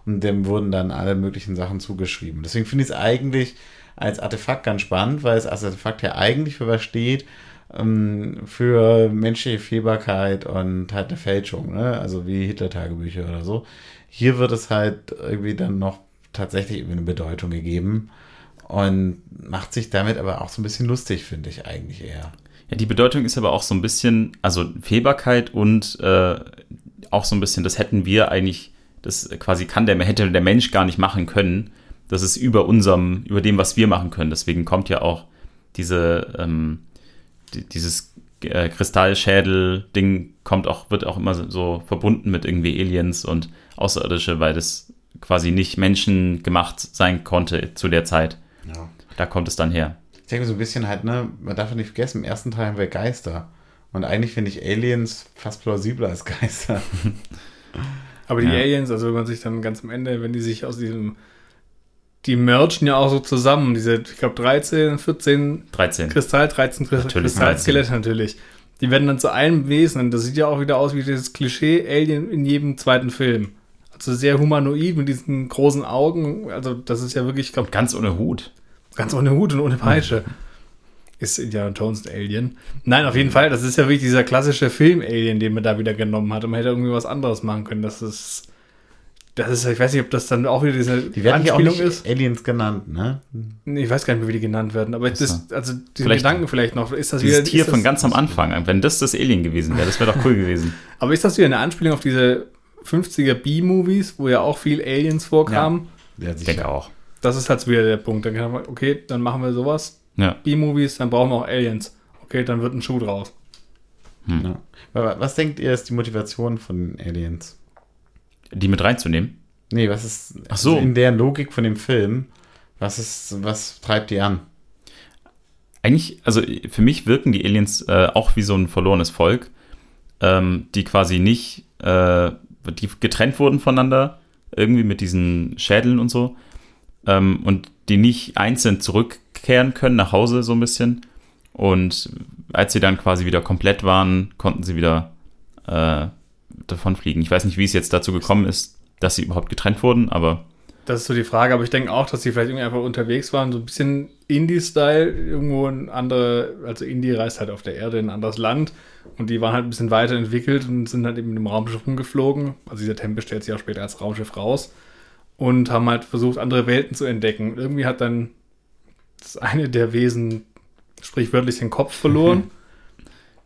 und dem wurden dann alle möglichen Sachen zugeschrieben. Deswegen finde ich es eigentlich als Artefakt ganz spannend, weil es als Artefakt ja eigentlich für was steht, ähm, für menschliche Fehlbarkeit und halt eine Fälschung, ne? also wie Hitler-Tagebücher oder so. Hier wird es halt irgendwie dann noch tatsächlich eine Bedeutung gegeben und macht sich damit aber auch so ein bisschen lustig, finde ich eigentlich eher. Ja, die Bedeutung ist aber auch so ein bisschen, also Fehlbarkeit und äh, auch so ein bisschen, das hätten wir eigentlich, das quasi kann der, hätte der Mensch gar nicht machen können. Das ist über unserem, über dem, was wir machen können. Deswegen kommt ja auch diese, ähm, die, dieses äh, Kristallschädel-Ding kommt auch, wird auch immer so verbunden mit irgendwie Aliens und Außerirdische, weil das quasi nicht menschengemacht sein konnte zu der Zeit. Ja. Da kommt es dann her. Ich denke so ein bisschen halt, ne, man darf ja nicht vergessen, im ersten Teil haben wir Geister. Und eigentlich finde ich Aliens fast plausibler als Geister. (laughs) Aber die Ja. Aliens, also wenn man sich dann ganz am Ende, wenn die sich aus diesem, die merchen ja auch so zusammen, diese, ich glaube 13, 14 13. Kristall, 13 Kristall, Natürlich, Kristallskelette natürlich. Die werden dann zu einem Wesen und das sieht ja auch wieder aus wie dieses Klischee-Alien in jedem zweiten Film. Also sehr humanoid mit diesen großen Augen. Also das ist ja wirklich, ich glaube, Ganz ohne Hut. ganz ohne Hut und ohne Peitsche. Ist Indiana Jones ein Alien? Nein, auf jeden Fall. Das ist ja wirklich dieser klassische Film-Alien, den man da wieder genommen hat. Und man hätte irgendwie was anderes machen können. Das ist, das ist, ich weiß nicht, ob das dann auch wieder diese Die werden ja auch Anspielung ist. Aliens genannt, ne? Ich weiß gar nicht mehr, wie die genannt werden. Aber das, also diesen Vielleicht- Gedanken vielleicht noch. Ist das Dieses wieder, Tier ist das, von ganz am Anfang, wenn das das Alien gewesen wäre, das wäre doch cool gewesen. (laughs) Aber ist das wieder eine Anspielung auf diese 50er B-Movies, wo ja auch viel Aliens vorkamen? Ja, Ich denke auch. Das ist halt so wieder der Punkt. Dann kann man, okay, dann machen wir sowas. Ja. B-Movies, dann brauchen wir auch Aliens. Okay, dann wird ein Schuh draus. Ja. Aber was denkt ihr, ist die Motivation von Aliens? Die mit reinzunehmen. Nee, was ist Ach so. also in der Logik von dem Film? Was ist, was treibt die an? Eigentlich, also für mich wirken die Aliens äh, auch wie so ein verlorenes Volk, ähm, die quasi nicht, äh, die getrennt wurden voneinander, irgendwie mit diesen Schädeln und so, ähm, und die nicht einzeln zurückkehren können nach Hause so ein bisschen. Und als sie dann quasi wieder komplett waren, konnten sie wieder äh, davonfliegen. Ich weiß nicht, wie es jetzt dazu gekommen ist, dass sie überhaupt getrennt wurden, aber Das ist so die Frage, aber ich denke auch, dass sie vielleicht irgendwie einfach unterwegs waren, so ein bisschen Indie-Style, irgendwo ein andere, also Indie reist halt auf der Erde in ein anderes Land und die waren halt ein bisschen weiterentwickelt und sind halt eben im Raumschiff rumgeflogen. Also dieser Tempel stellt sich auch später als Raumschiff raus und haben halt versucht, andere Welten zu entdecken. Irgendwie hat dann das eine der Wesen sprichwörtlich den Kopf verloren.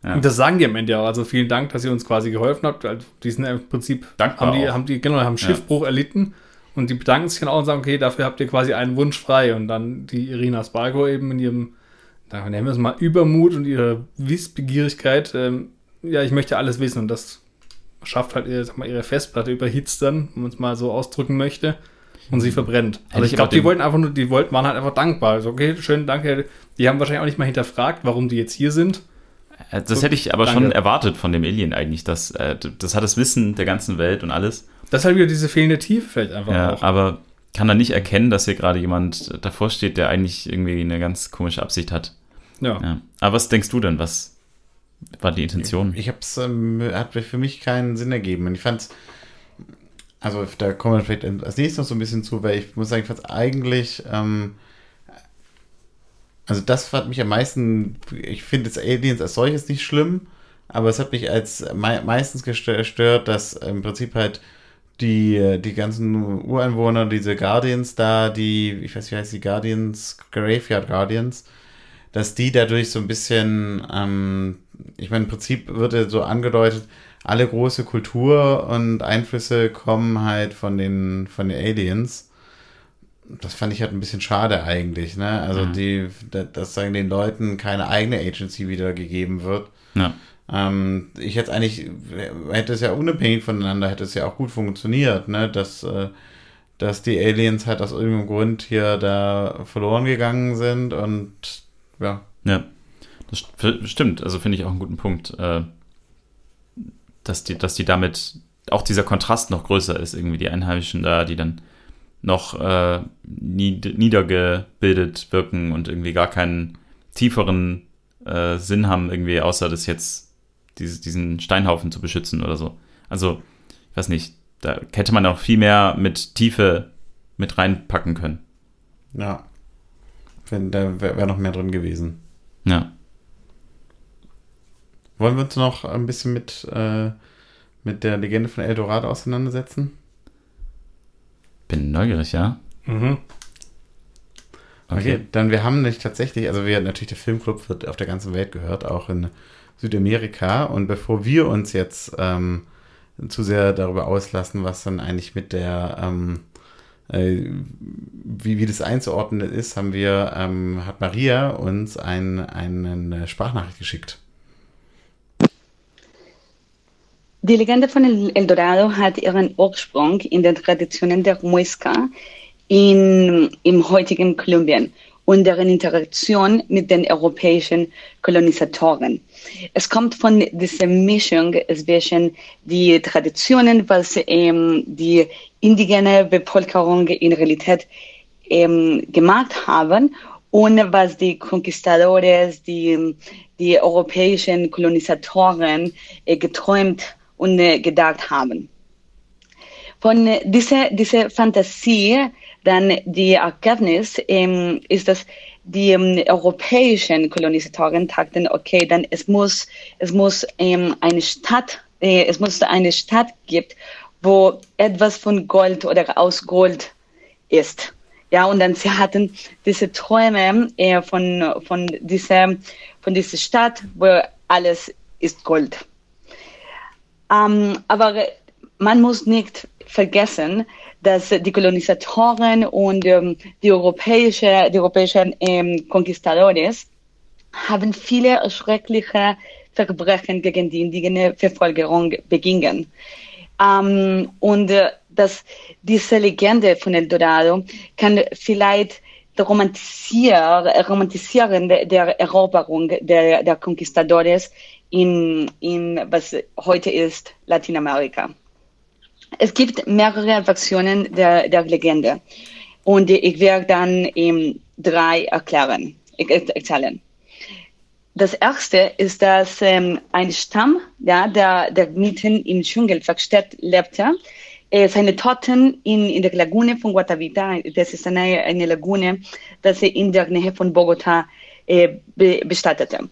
Ja. Und das sagen die am Ende auch. Also vielen Dank, dass ihr uns quasi geholfen habt. Also die sind im Prinzip, Dankbar haben die, auch. haben die, genau, haben Schiffbruch erlitten. Und die bedanken sich dann auch und sagen, okay, dafür habt ihr quasi einen Wunsch frei. Und dann die Irina Spargo eben in ihrem, da nennen wir es mal, Übermut und ihre Wissbegierigkeit, ähm, ja, ich möchte alles wissen. Und das schafft halt ihre, sag mal, ihre Festplatte überhitzt dann, wenn man es mal so ausdrücken möchte. Und sie verbrennt. Also Hätte ich ich glaube, die wollten einfach nur, die wollten, waren halt einfach dankbar. Also, okay, schön, danke. Die haben wahrscheinlich auch nicht mal hinterfragt, warum die jetzt hier sind. Äh, Das hätte ich aber schon Danke. erwartet von dem Alien eigentlich. dass äh, das hat das Wissen der ganzen Welt und alles. Das ist halt wieder diese fehlende Tiefe vielleicht einfach Ja, auch. aber kann er nicht erkennen, dass hier gerade jemand davor steht, der eigentlich irgendwie eine ganz komische Absicht hat. Ja. Ja. Aber was denkst du denn? Was war die Intention? Ich hab's, ähm, hat für mich keinen Sinn ergeben. Und ich fand's, also da kommen wir vielleicht als nächstes noch so ein bisschen zu, weil ich muss sagen, ich fand's eigentlich, ähm, also das hat mich am meisten, ich finde das Aliens als solches nicht schlimm, aber es hat mich als mei meistens gestört, dass im Prinzip halt die, die ganzen Ureinwohner, diese Guardians da, die, ich weiß nicht, wie heißt die Guardians, Graveyard Guardians, dass die dadurch so ein bisschen, ähm, ich meine, im Prinzip wird ja so angedeutet, alle große Kultur und Einflüsse kommen halt von den, von den Aliens. Das fand ich halt ein bisschen schade eigentlich, ne? Also die, da- dass sagen den Leuten keine eigene Agency wiedergegeben wird. Ja. Ähm, ich hätte eigentlich, hätte es ja unabhängig voneinander, hätte es ja auch gut funktioniert, ne? Dass, äh, dass die Aliens halt aus irgendeinem Grund hier da verloren gegangen sind und ja. Ja, das st- stimmt. Also finde ich auch einen guten Punkt, äh, dass die, dass die damit auch dieser Kontrast noch größer ist, irgendwie die Einheimischen da, die dann noch äh, nied niedergebildet wirken und irgendwie gar keinen tieferen äh, Sinn haben, irgendwie, außer das jetzt dieses, diesen Steinhaufen zu beschützen oder so. Also, ich weiß nicht, da hätte man auch viel mehr mit Tiefe mit reinpacken können. Ja. Wenn, da wäre wär noch mehr drin gewesen. Ja. Wollen wir uns noch ein bisschen mit, äh, mit der Legende von El Dorado auseinandersetzen? Bin neugierig, ja. Mhm. Okay. dann wir haben nicht tatsächlich, also wir natürlich der Filmclub wird auf der ganzen Welt gehört, auch in Südamerika. Und bevor wir uns jetzt ähm, zu sehr darüber auslassen, was dann eigentlich mit der ähm, äh, wie, wie das einzuordnen ist, haben wir, ähm, hat Maria uns ein, eine Sprachnachricht geschickt. Die Legende von El Dorado hat ihren Ursprung in den Traditionen der Muisca in, im heutigen Kolumbien und deren Interaktion mit den europäischen Kolonisatoren. Es kommt von dieser Mischung zwischen die Traditionen, was ähm, die indigene Bevölkerung in Realität ähm, gemacht haben und was die Conquistadores, die, die europäischen Kolonisatoren äh, geträumt und äh, gedacht haben. Von dieser, dieser Fantasie dann die Erkenntnis ähm, ist, dass die ähm, europäischen Kolonisatoren dachten, okay, dann es muss, es muss ähm, eine Stadt, äh, es muss eine Stadt gibt, wo etwas von Gold oder aus Gold ist. Ja, und dann sie hatten diese Träume äh, von, von, dieser, von dieser Stadt, wo alles ist Gold. Ähm, aber man muss nicht vergessen, dass die Kolonisatoren und ähm, die, europäische, die europäischen ähm, Conquistadores haben viele schreckliche Verbrechen gegen die indigene Verfolgerung begingen. Ähm, und äh, dass diese Legende von El Dorado kann vielleicht romantisier, romantisieren der, der Eroberung der, der Conquistadores in, in was heute ist Lateinamerika. Es gibt mehrere Versionen der, der Legende und ich werde dann ähm, drei erklären, erzählen. Das erste ist, dass ähm, ein Stamm, ja, der, der mitten im Dschungel versteckt lebte, äh, seine Toten in, in der Lagune von Guatavita. Das ist eine, eine Lagune, das er in der Nähe von Bogota äh, be, bestattete.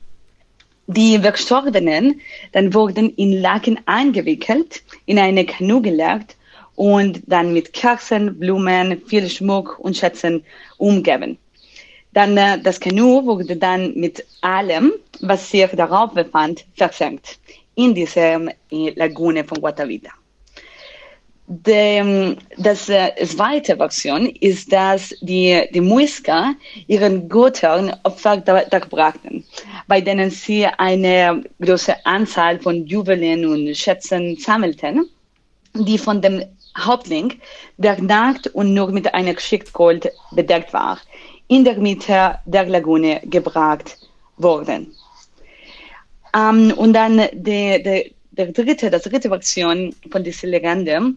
Die Verstorbenen dann wurden in Laken eingewickelt, in eine Kanu gelegt und dann mit Kerzen, Blumen, viel Schmuck und Schätzen umgeben. Dann äh, das Kanu wurde dann mit allem, was sich darauf befand, versenkt in dieser äh, Lagune von Guatavita. Die, das äh, zweite Version ist, dass die, die Muisca ihren Göttern Opfer darbrachten, bei denen sie eine große Anzahl von Juwelen und Schätzen sammelten, die von dem Hauptling, der nackt und nur mit einer Schicht Gold bedeckt war, in der Mitte der Lagune gebracht wurden. Um, und dann die, die, der dritte, das dritte Version von dieser Legende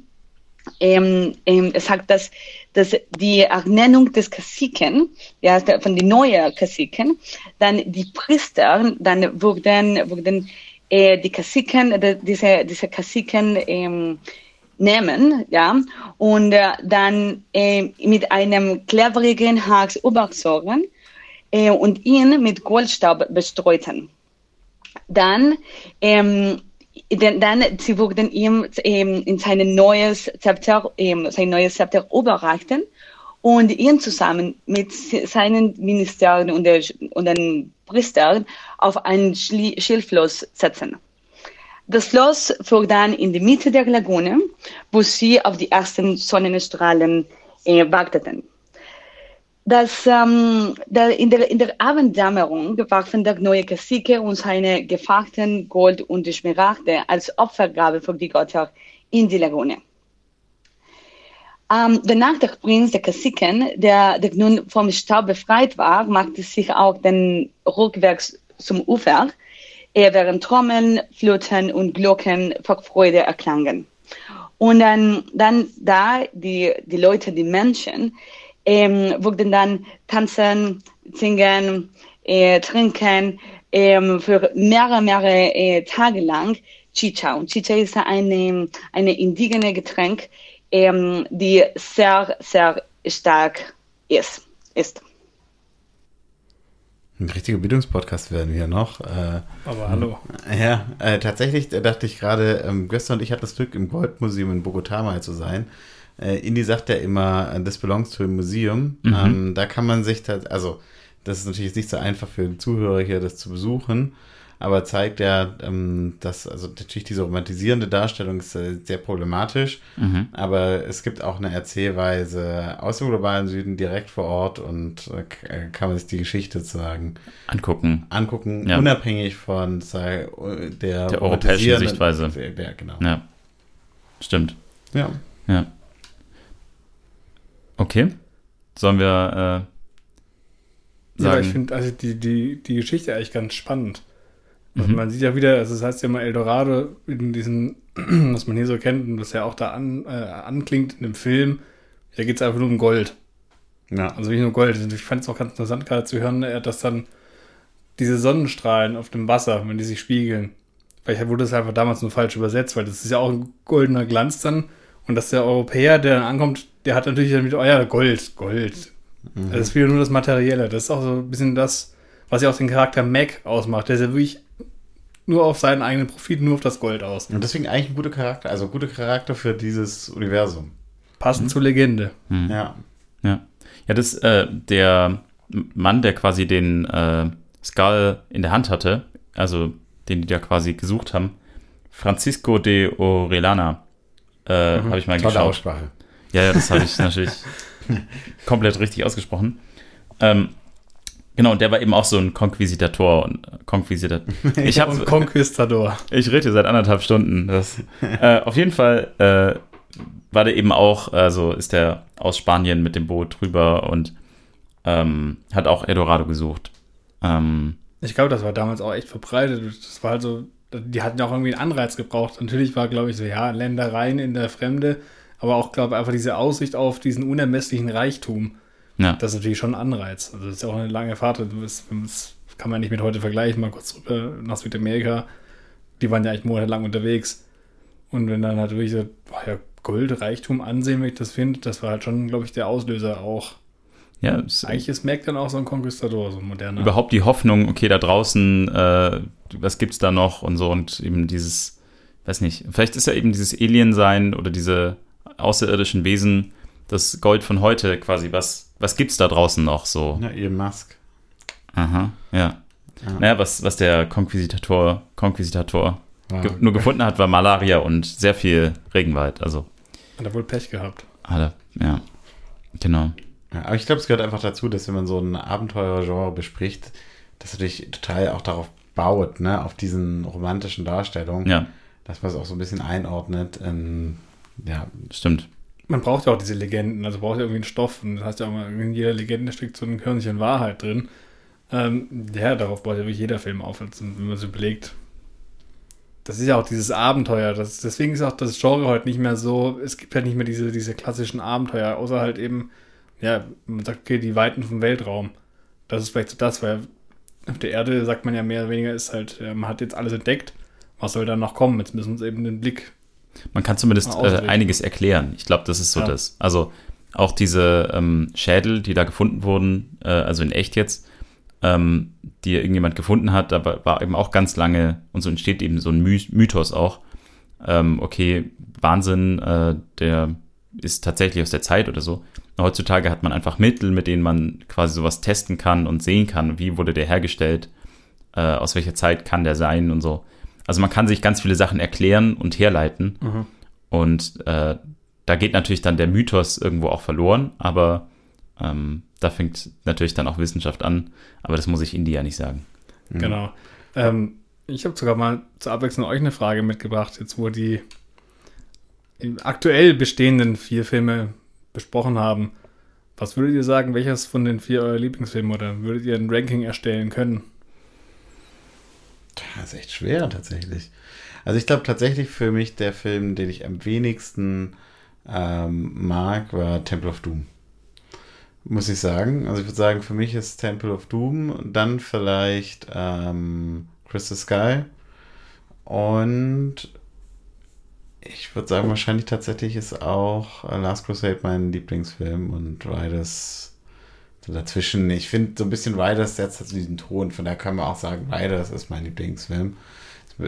ähm, ähm, sagt, dass, dass die Ernennung des Kassiken, ja, von den neuen Kassiken, dann die Priester, dann wurden, wurden äh, die Kassiken, die, diese, diese Kassiken ähm, nehmen, ja, und äh, dann äh, mit einem cleverigen Hax überzogen äh, und ihn mit Goldstaub bestreuten. Dann ähm, denn, dann sie wurden ihm ähm, in sein neues Zepter, ähm, sein neues Zepter überreichten und ihn zusammen mit seinen Ministern und, der, und den Priestern auf ein Schildfloss setzen. Das Floss fuhr dann in die Mitte der Lagune, wo sie auf die ersten Sonnenstrahlen äh, warteten. Das, ähm, der, in, der, in der Abenddämmerung warfen der neue Kassike und seine Gefachten Gold und Schmaragde als Opfergabe für die Götter in die Lagune. Ähm, danach der Prinz der Kassiken, der, der nun vom Staub befreit war, machte sich auch den rückwärts zum Ufer, während Trommeln, Flöten und Glocken vor Freude erklangen. Und dann, dann da die, die Leute, die Menschen, ähm, wurden dann tanzen, singen, äh, trinken ähm, für mehrere, mehrere äh, Tage lang Chicha. Und Chicha ist eine, eine indigene Getränk, ähm, die sehr, sehr stark ist. ist. Ein richtiger Bildungspodcast werden wir noch. Äh, Aber hallo. Ja, äh, tatsächlich dachte ich gerade, ähm, Göster und ich hatten das Glück, im Goldmuseum in Bogotá mal zu sein. Äh, Indy sagt ja immer, this belongs to a museum. Mhm. Ähm, da kann man sich, also das ist natürlich nicht so einfach für den Zuhörer hier, das zu besuchen, aber zeigt ja, ähm, dass, also natürlich diese romantisierende Darstellung ist äh, sehr problematisch, mhm. aber es gibt auch eine Erzählweise aus dem globalen Süden direkt vor Ort und äh, kann man sich die Geschichte sozusagen angucken. Angucken, ja. unabhängig von sei, der, der europäischen Sichtweise. Ja, genau. Ja. Stimmt. Ja. Ja. Okay. Sollen wir äh, sagen? Ja, ich finde also die, die, die Geschichte eigentlich ganz spannend. Also mhm. Man sieht ja wieder, also das heißt ja mal Eldorado in diesem, (clears throat) was man hier so kennt und was ja auch da an, äh, anklingt in dem Film, da geht es einfach nur um Gold. Ja. Also nicht nur Gold. Ich fand es auch ganz interessant gerade zu hören, dass dann diese Sonnenstrahlen auf dem Wasser, wenn die sich spiegeln, vielleicht wurde das einfach damals nur falsch übersetzt, weil das ist ja auch ein goldener Glanz dann und dass der Europäer, der dann ankommt, der hat natürlich damit, oh ja, Gold, Gold. Mhm. Das ist wieder nur das Materielle. Das ist auch so ein bisschen das, was ja auch den Charakter Mac ausmacht. Der ist ja wirklich nur auf seinen eigenen Profit, nur auf das Gold aus. Und deswegen eigentlich ein guter Charakter, also ein guter Charakter für dieses Universum. Passend mhm. zur Legende. Mhm. Ja. Ja. Ja, das, äh, der Mann, der quasi den äh, Skull in der Hand hatte, also den die da quasi gesucht haben, Francisco de Orellana, äh, mhm. habe ich mal Tolle geschaut. Aussprache. Ja, ja, das habe ich (laughs) natürlich komplett richtig ausgesprochen. Ähm, genau, und der war eben auch so ein Konquisitator und Konquisitator. (laughs) Ich habe Konquistador. Ich rede seit anderthalb Stunden. Das, äh, auf jeden Fall äh, war der eben auch, also ist der aus Spanien mit dem Boot drüber und ähm, hat auch Eldorado gesucht. Ähm, ich glaube, das war damals auch echt verbreitet. Das war halt so, die hatten auch irgendwie einen Anreiz gebraucht. Natürlich war, glaube ich, so, ja, Ländereien in der Fremde aber auch, glaube ich, einfach diese Aussicht auf diesen unermesslichen Reichtum. Ja. Das ist natürlich schon ein Anreiz. Also das ist ja auch eine lange Fahrt. Das, das kann man nicht mit heute vergleichen. Mal kurz rüber nach Südamerika. Die waren ja eigentlich monatelang unterwegs. Und wenn dann halt wirklich so, boah, ja, Gold, Reichtum ansehen, wenn ich das finde. Das war halt schon, glaube ich, der Auslöser auch. Ja, es, Eigentlich ist Mac dann auch so ein Konquistador, so ein moderner. überhaupt die Hoffnung, okay, da draußen, äh, was gibt's da noch und so und eben dieses, weiß nicht, vielleicht ist ja eben dieses Alien-Sein oder diese außerirdischen Wesen das Gold von heute quasi, was, was gibt's da draußen noch so? Ja, Elon Musk. Aha, ja. Ja. Naja, was, was der Konquisitator, Konquisitator Wow. ge nur gefunden hat, war Malaria und sehr viel Regenwald. Also, Hat er wohl Pech gehabt. alle, ja, genau. Ja, aber ich glaube, es gehört einfach dazu, dass wenn man so ein Abenteuergenre bespricht, dass natürlich total auch darauf baut, ne, auf diesen romantischen Darstellungen, Ja, dass man es auch so ein bisschen einordnet. In, ja, stimmt. Man braucht ja auch diese Legenden, also braucht ja irgendwie einen Stoff. Und das heißt ja auch mal, in jeder Legende steckt so ein Körnchen Wahrheit drin. Ähm, ja, darauf baut ja wirklich jeder Film auf, also wenn man es überlegt. Das ist ja auch dieses Abenteuer. Das, deswegen ist auch das Genre heute nicht mehr so, es gibt halt nicht mehr diese, diese klassischen Abenteuer, außer halt eben, ja, man sagt, okay, die Weiten vom Weltraum. Das ist vielleicht so das, weil auf der Erde sagt man ja mehr oder weniger, ist halt, man hat jetzt alles entdeckt. Was soll dann noch kommen? Jetzt müssen wir uns eben den Blick Man kann zumindest äh, einiges erklären. Ich glaube, das ist so Ja. das. Also auch diese ähm, Schädel, die da gefunden wurden, äh, also in echt jetzt, ähm, die irgendjemand gefunden hat, da war- eben auch ganz lange, und so entsteht eben so ein My Mythos auch. Ähm, okay, Wahnsinn, äh, der ist tatsächlich aus der Zeit oder so. Heutzutage hat man einfach Mittel, mit denen man quasi sowas testen kann und sehen kann, wie wurde der hergestellt, äh, aus welcher Zeit kann der sein und so. Also man kann sich ganz viele Sachen erklären und herleiten. Und äh, da geht natürlich dann der Mythos irgendwo auch verloren, aber ähm, da fängt natürlich dann auch Wissenschaft an. Aber das muss ich Ihnen ja nicht sagen. Genau. Ähm, ich habe sogar mal zur Abwechslung euch eine Frage mitgebracht, jetzt wo die aktuell bestehenden vier Filme besprochen haben. Was würdet ihr sagen, welches von den vier euer Lieblingsfilme oder würdet ihr ein Ranking erstellen können? Das ist echt schwer tatsächlich. Also ich glaube tatsächlich für mich der Film, den ich am wenigsten ähm, mag, war Temple of Doom. Muss ich sagen. Also ich würde sagen, für mich ist Temple of Doom, dann vielleicht ähm, Crystal Sky und ich würde sagen, wahrscheinlich tatsächlich ist auch äh, Last Crusade mein Lieblingsfilm und Riders dazwischen. Ich finde so ein bisschen Riders setzt also diesen Ton, von daher kann man auch sagen, Riders ist mein Lieblingsfilm.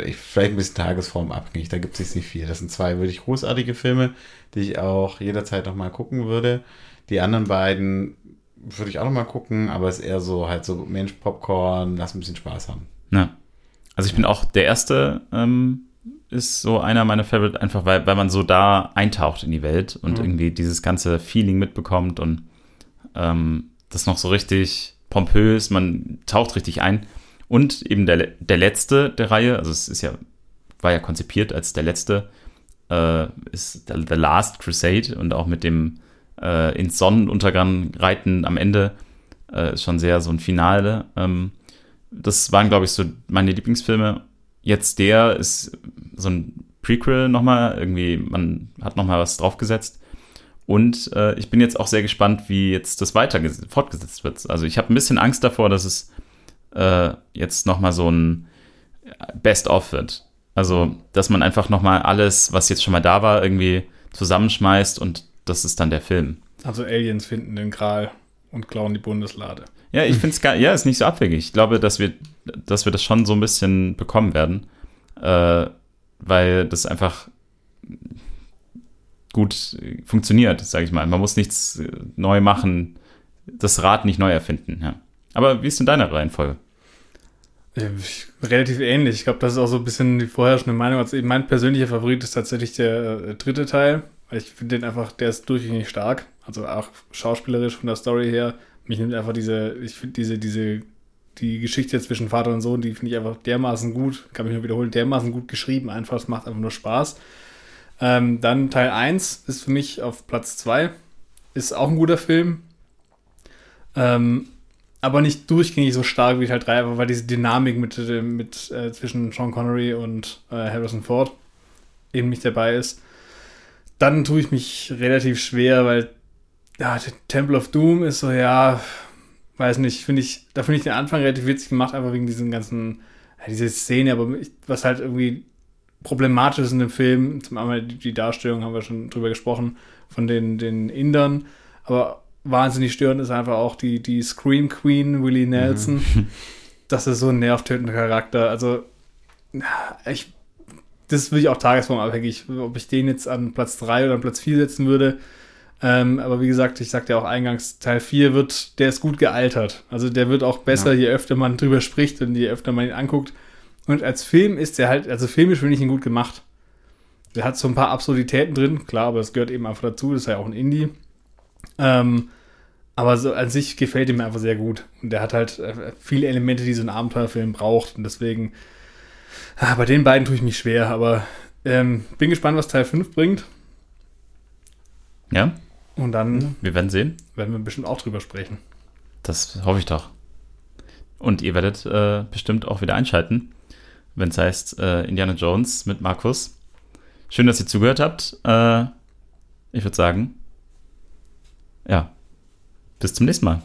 Ich, vielleicht ein bisschen tagesformabhängig, da gibt es nicht viel. Das sind zwei wirklich großartige Filme, die ich auch jederzeit nochmal gucken würde. Die anderen beiden würde ich auch nochmal gucken, aber es ist eher so halt so Mensch, Popcorn, lass ein bisschen Spaß haben. Ja. Also ich bin auch der erste, ähm, ist so einer meiner Favorite, einfach weil, weil man so da eintaucht in die Welt und Mhm. irgendwie dieses ganze Feeling mitbekommt und ähm, das noch so richtig pompös, man taucht richtig ein. Und eben der, der letzte der Reihe, also es ist ja, war ja konzipiert als der letzte, äh, ist The Last Crusade und auch mit dem äh, ins Sonnenuntergang reiten am Ende äh, ist schon sehr so ein Finale. Ähm, das waren, glaube ich, so meine Lieblingsfilme. Jetzt der ist so ein Prequel nochmal, irgendwie, man hat nochmal was draufgesetzt. Und äh, ich bin jetzt auch sehr gespannt, wie jetzt das weiter fortgesetzt wird. Also ich habe ein bisschen Angst davor, dass es äh, jetzt nochmal so ein Best-of wird. Also, dass man einfach nochmal alles, was jetzt schon mal da war, irgendwie zusammenschmeißt und das ist dann der Film. Also Aliens finden den Gral und klauen die Bundeslade. Ja, ich finde es geil. Ja, ist nicht so abwegig. Ich glaube, dass wir, dass wir das schon so ein bisschen bekommen werden, äh, weil das einfach gut äh, funktioniert, sage ich mal. Man muss nichts äh, neu machen, das Rad nicht neu erfinden. Ja. Aber wie ist denn deine Reihenfolge? Ich- Relativ ähnlich. Ich glaube, das ist auch so ein bisschen die vorherrschende Meinung. Also mein persönlicher Favorit ist tatsächlich der äh, dritte Teil. Ich finde den einfach, der ist durchgängig stark. Also auch schauspielerisch von der Story her. Mich nimmt einfach diese, ich finde diese, diese, die Geschichte zwischen Vater und Sohn, die finde ich einfach dermaßen gut, kann mich nur wiederholen, dermaßen gut geschrieben. Einfach, es macht einfach nur Spaß. Ähm, dann Teil 1 ist für mich auf Platz 2. Ist auch ein guter Film. Ähm, aber nicht durchgängig so stark wie Teil 3, aber weil diese Dynamik mit, mit äh, zwischen Sean Connery und äh, Harrison Ford eben nicht dabei ist. Dann tue ich mich relativ schwer, weil ja, Temple of Doom ist so, ja, weiß nicht, finde ich, da finde ich den Anfang relativ witzig gemacht, einfach wegen diesen ganzen, ja, diese Szene, aber ich, was halt irgendwie problematisch ist in dem Film. Zum einen die, die Darstellung haben wir schon drüber gesprochen von den, den Indern, aber wahnsinnig störend ist einfach auch die, die Scream Queen Willie Nelson. Mhm. (laughs) Das ist so ein nervtötender Charakter. Also, ich, das ist wirklich auch tagesformabhängig, ob ich den jetzt an Platz 3 oder an Platz 4 setzen würde. Ähm, aber wie gesagt, ich sagte ja auch eingangs, Teil 4 wird, der ist gut gealtert. Also der wird auch besser, ja. je öfter man drüber spricht und je öfter man ihn anguckt. Und als Film ist der halt, also filmisch finde ich ihn gut gemacht. Der hat so ein paar Absurditäten drin, klar, aber das gehört eben einfach dazu, das ist ja auch ein Indie. Ähm, aber so an sich gefällt ihm einfach sehr gut. Und der hat halt äh, viele Elemente, die so ein Abenteuerfilm braucht. Und deswegen, ah, bei den beiden tue ich mich schwer. Aber ähm, bin gespannt, was Teil 5 bringt. Ja. Und dann. Wir werden sehen. Werden wir bestimmt auch drüber sprechen. Das hoffe ich doch. Und ihr werdet äh, bestimmt auch wieder einschalten, wenn es heißt äh, Indiana Jones mit Markus. Schön, dass ihr zugehört habt. Äh, ich würde sagen, ja, bis zum nächsten Mal.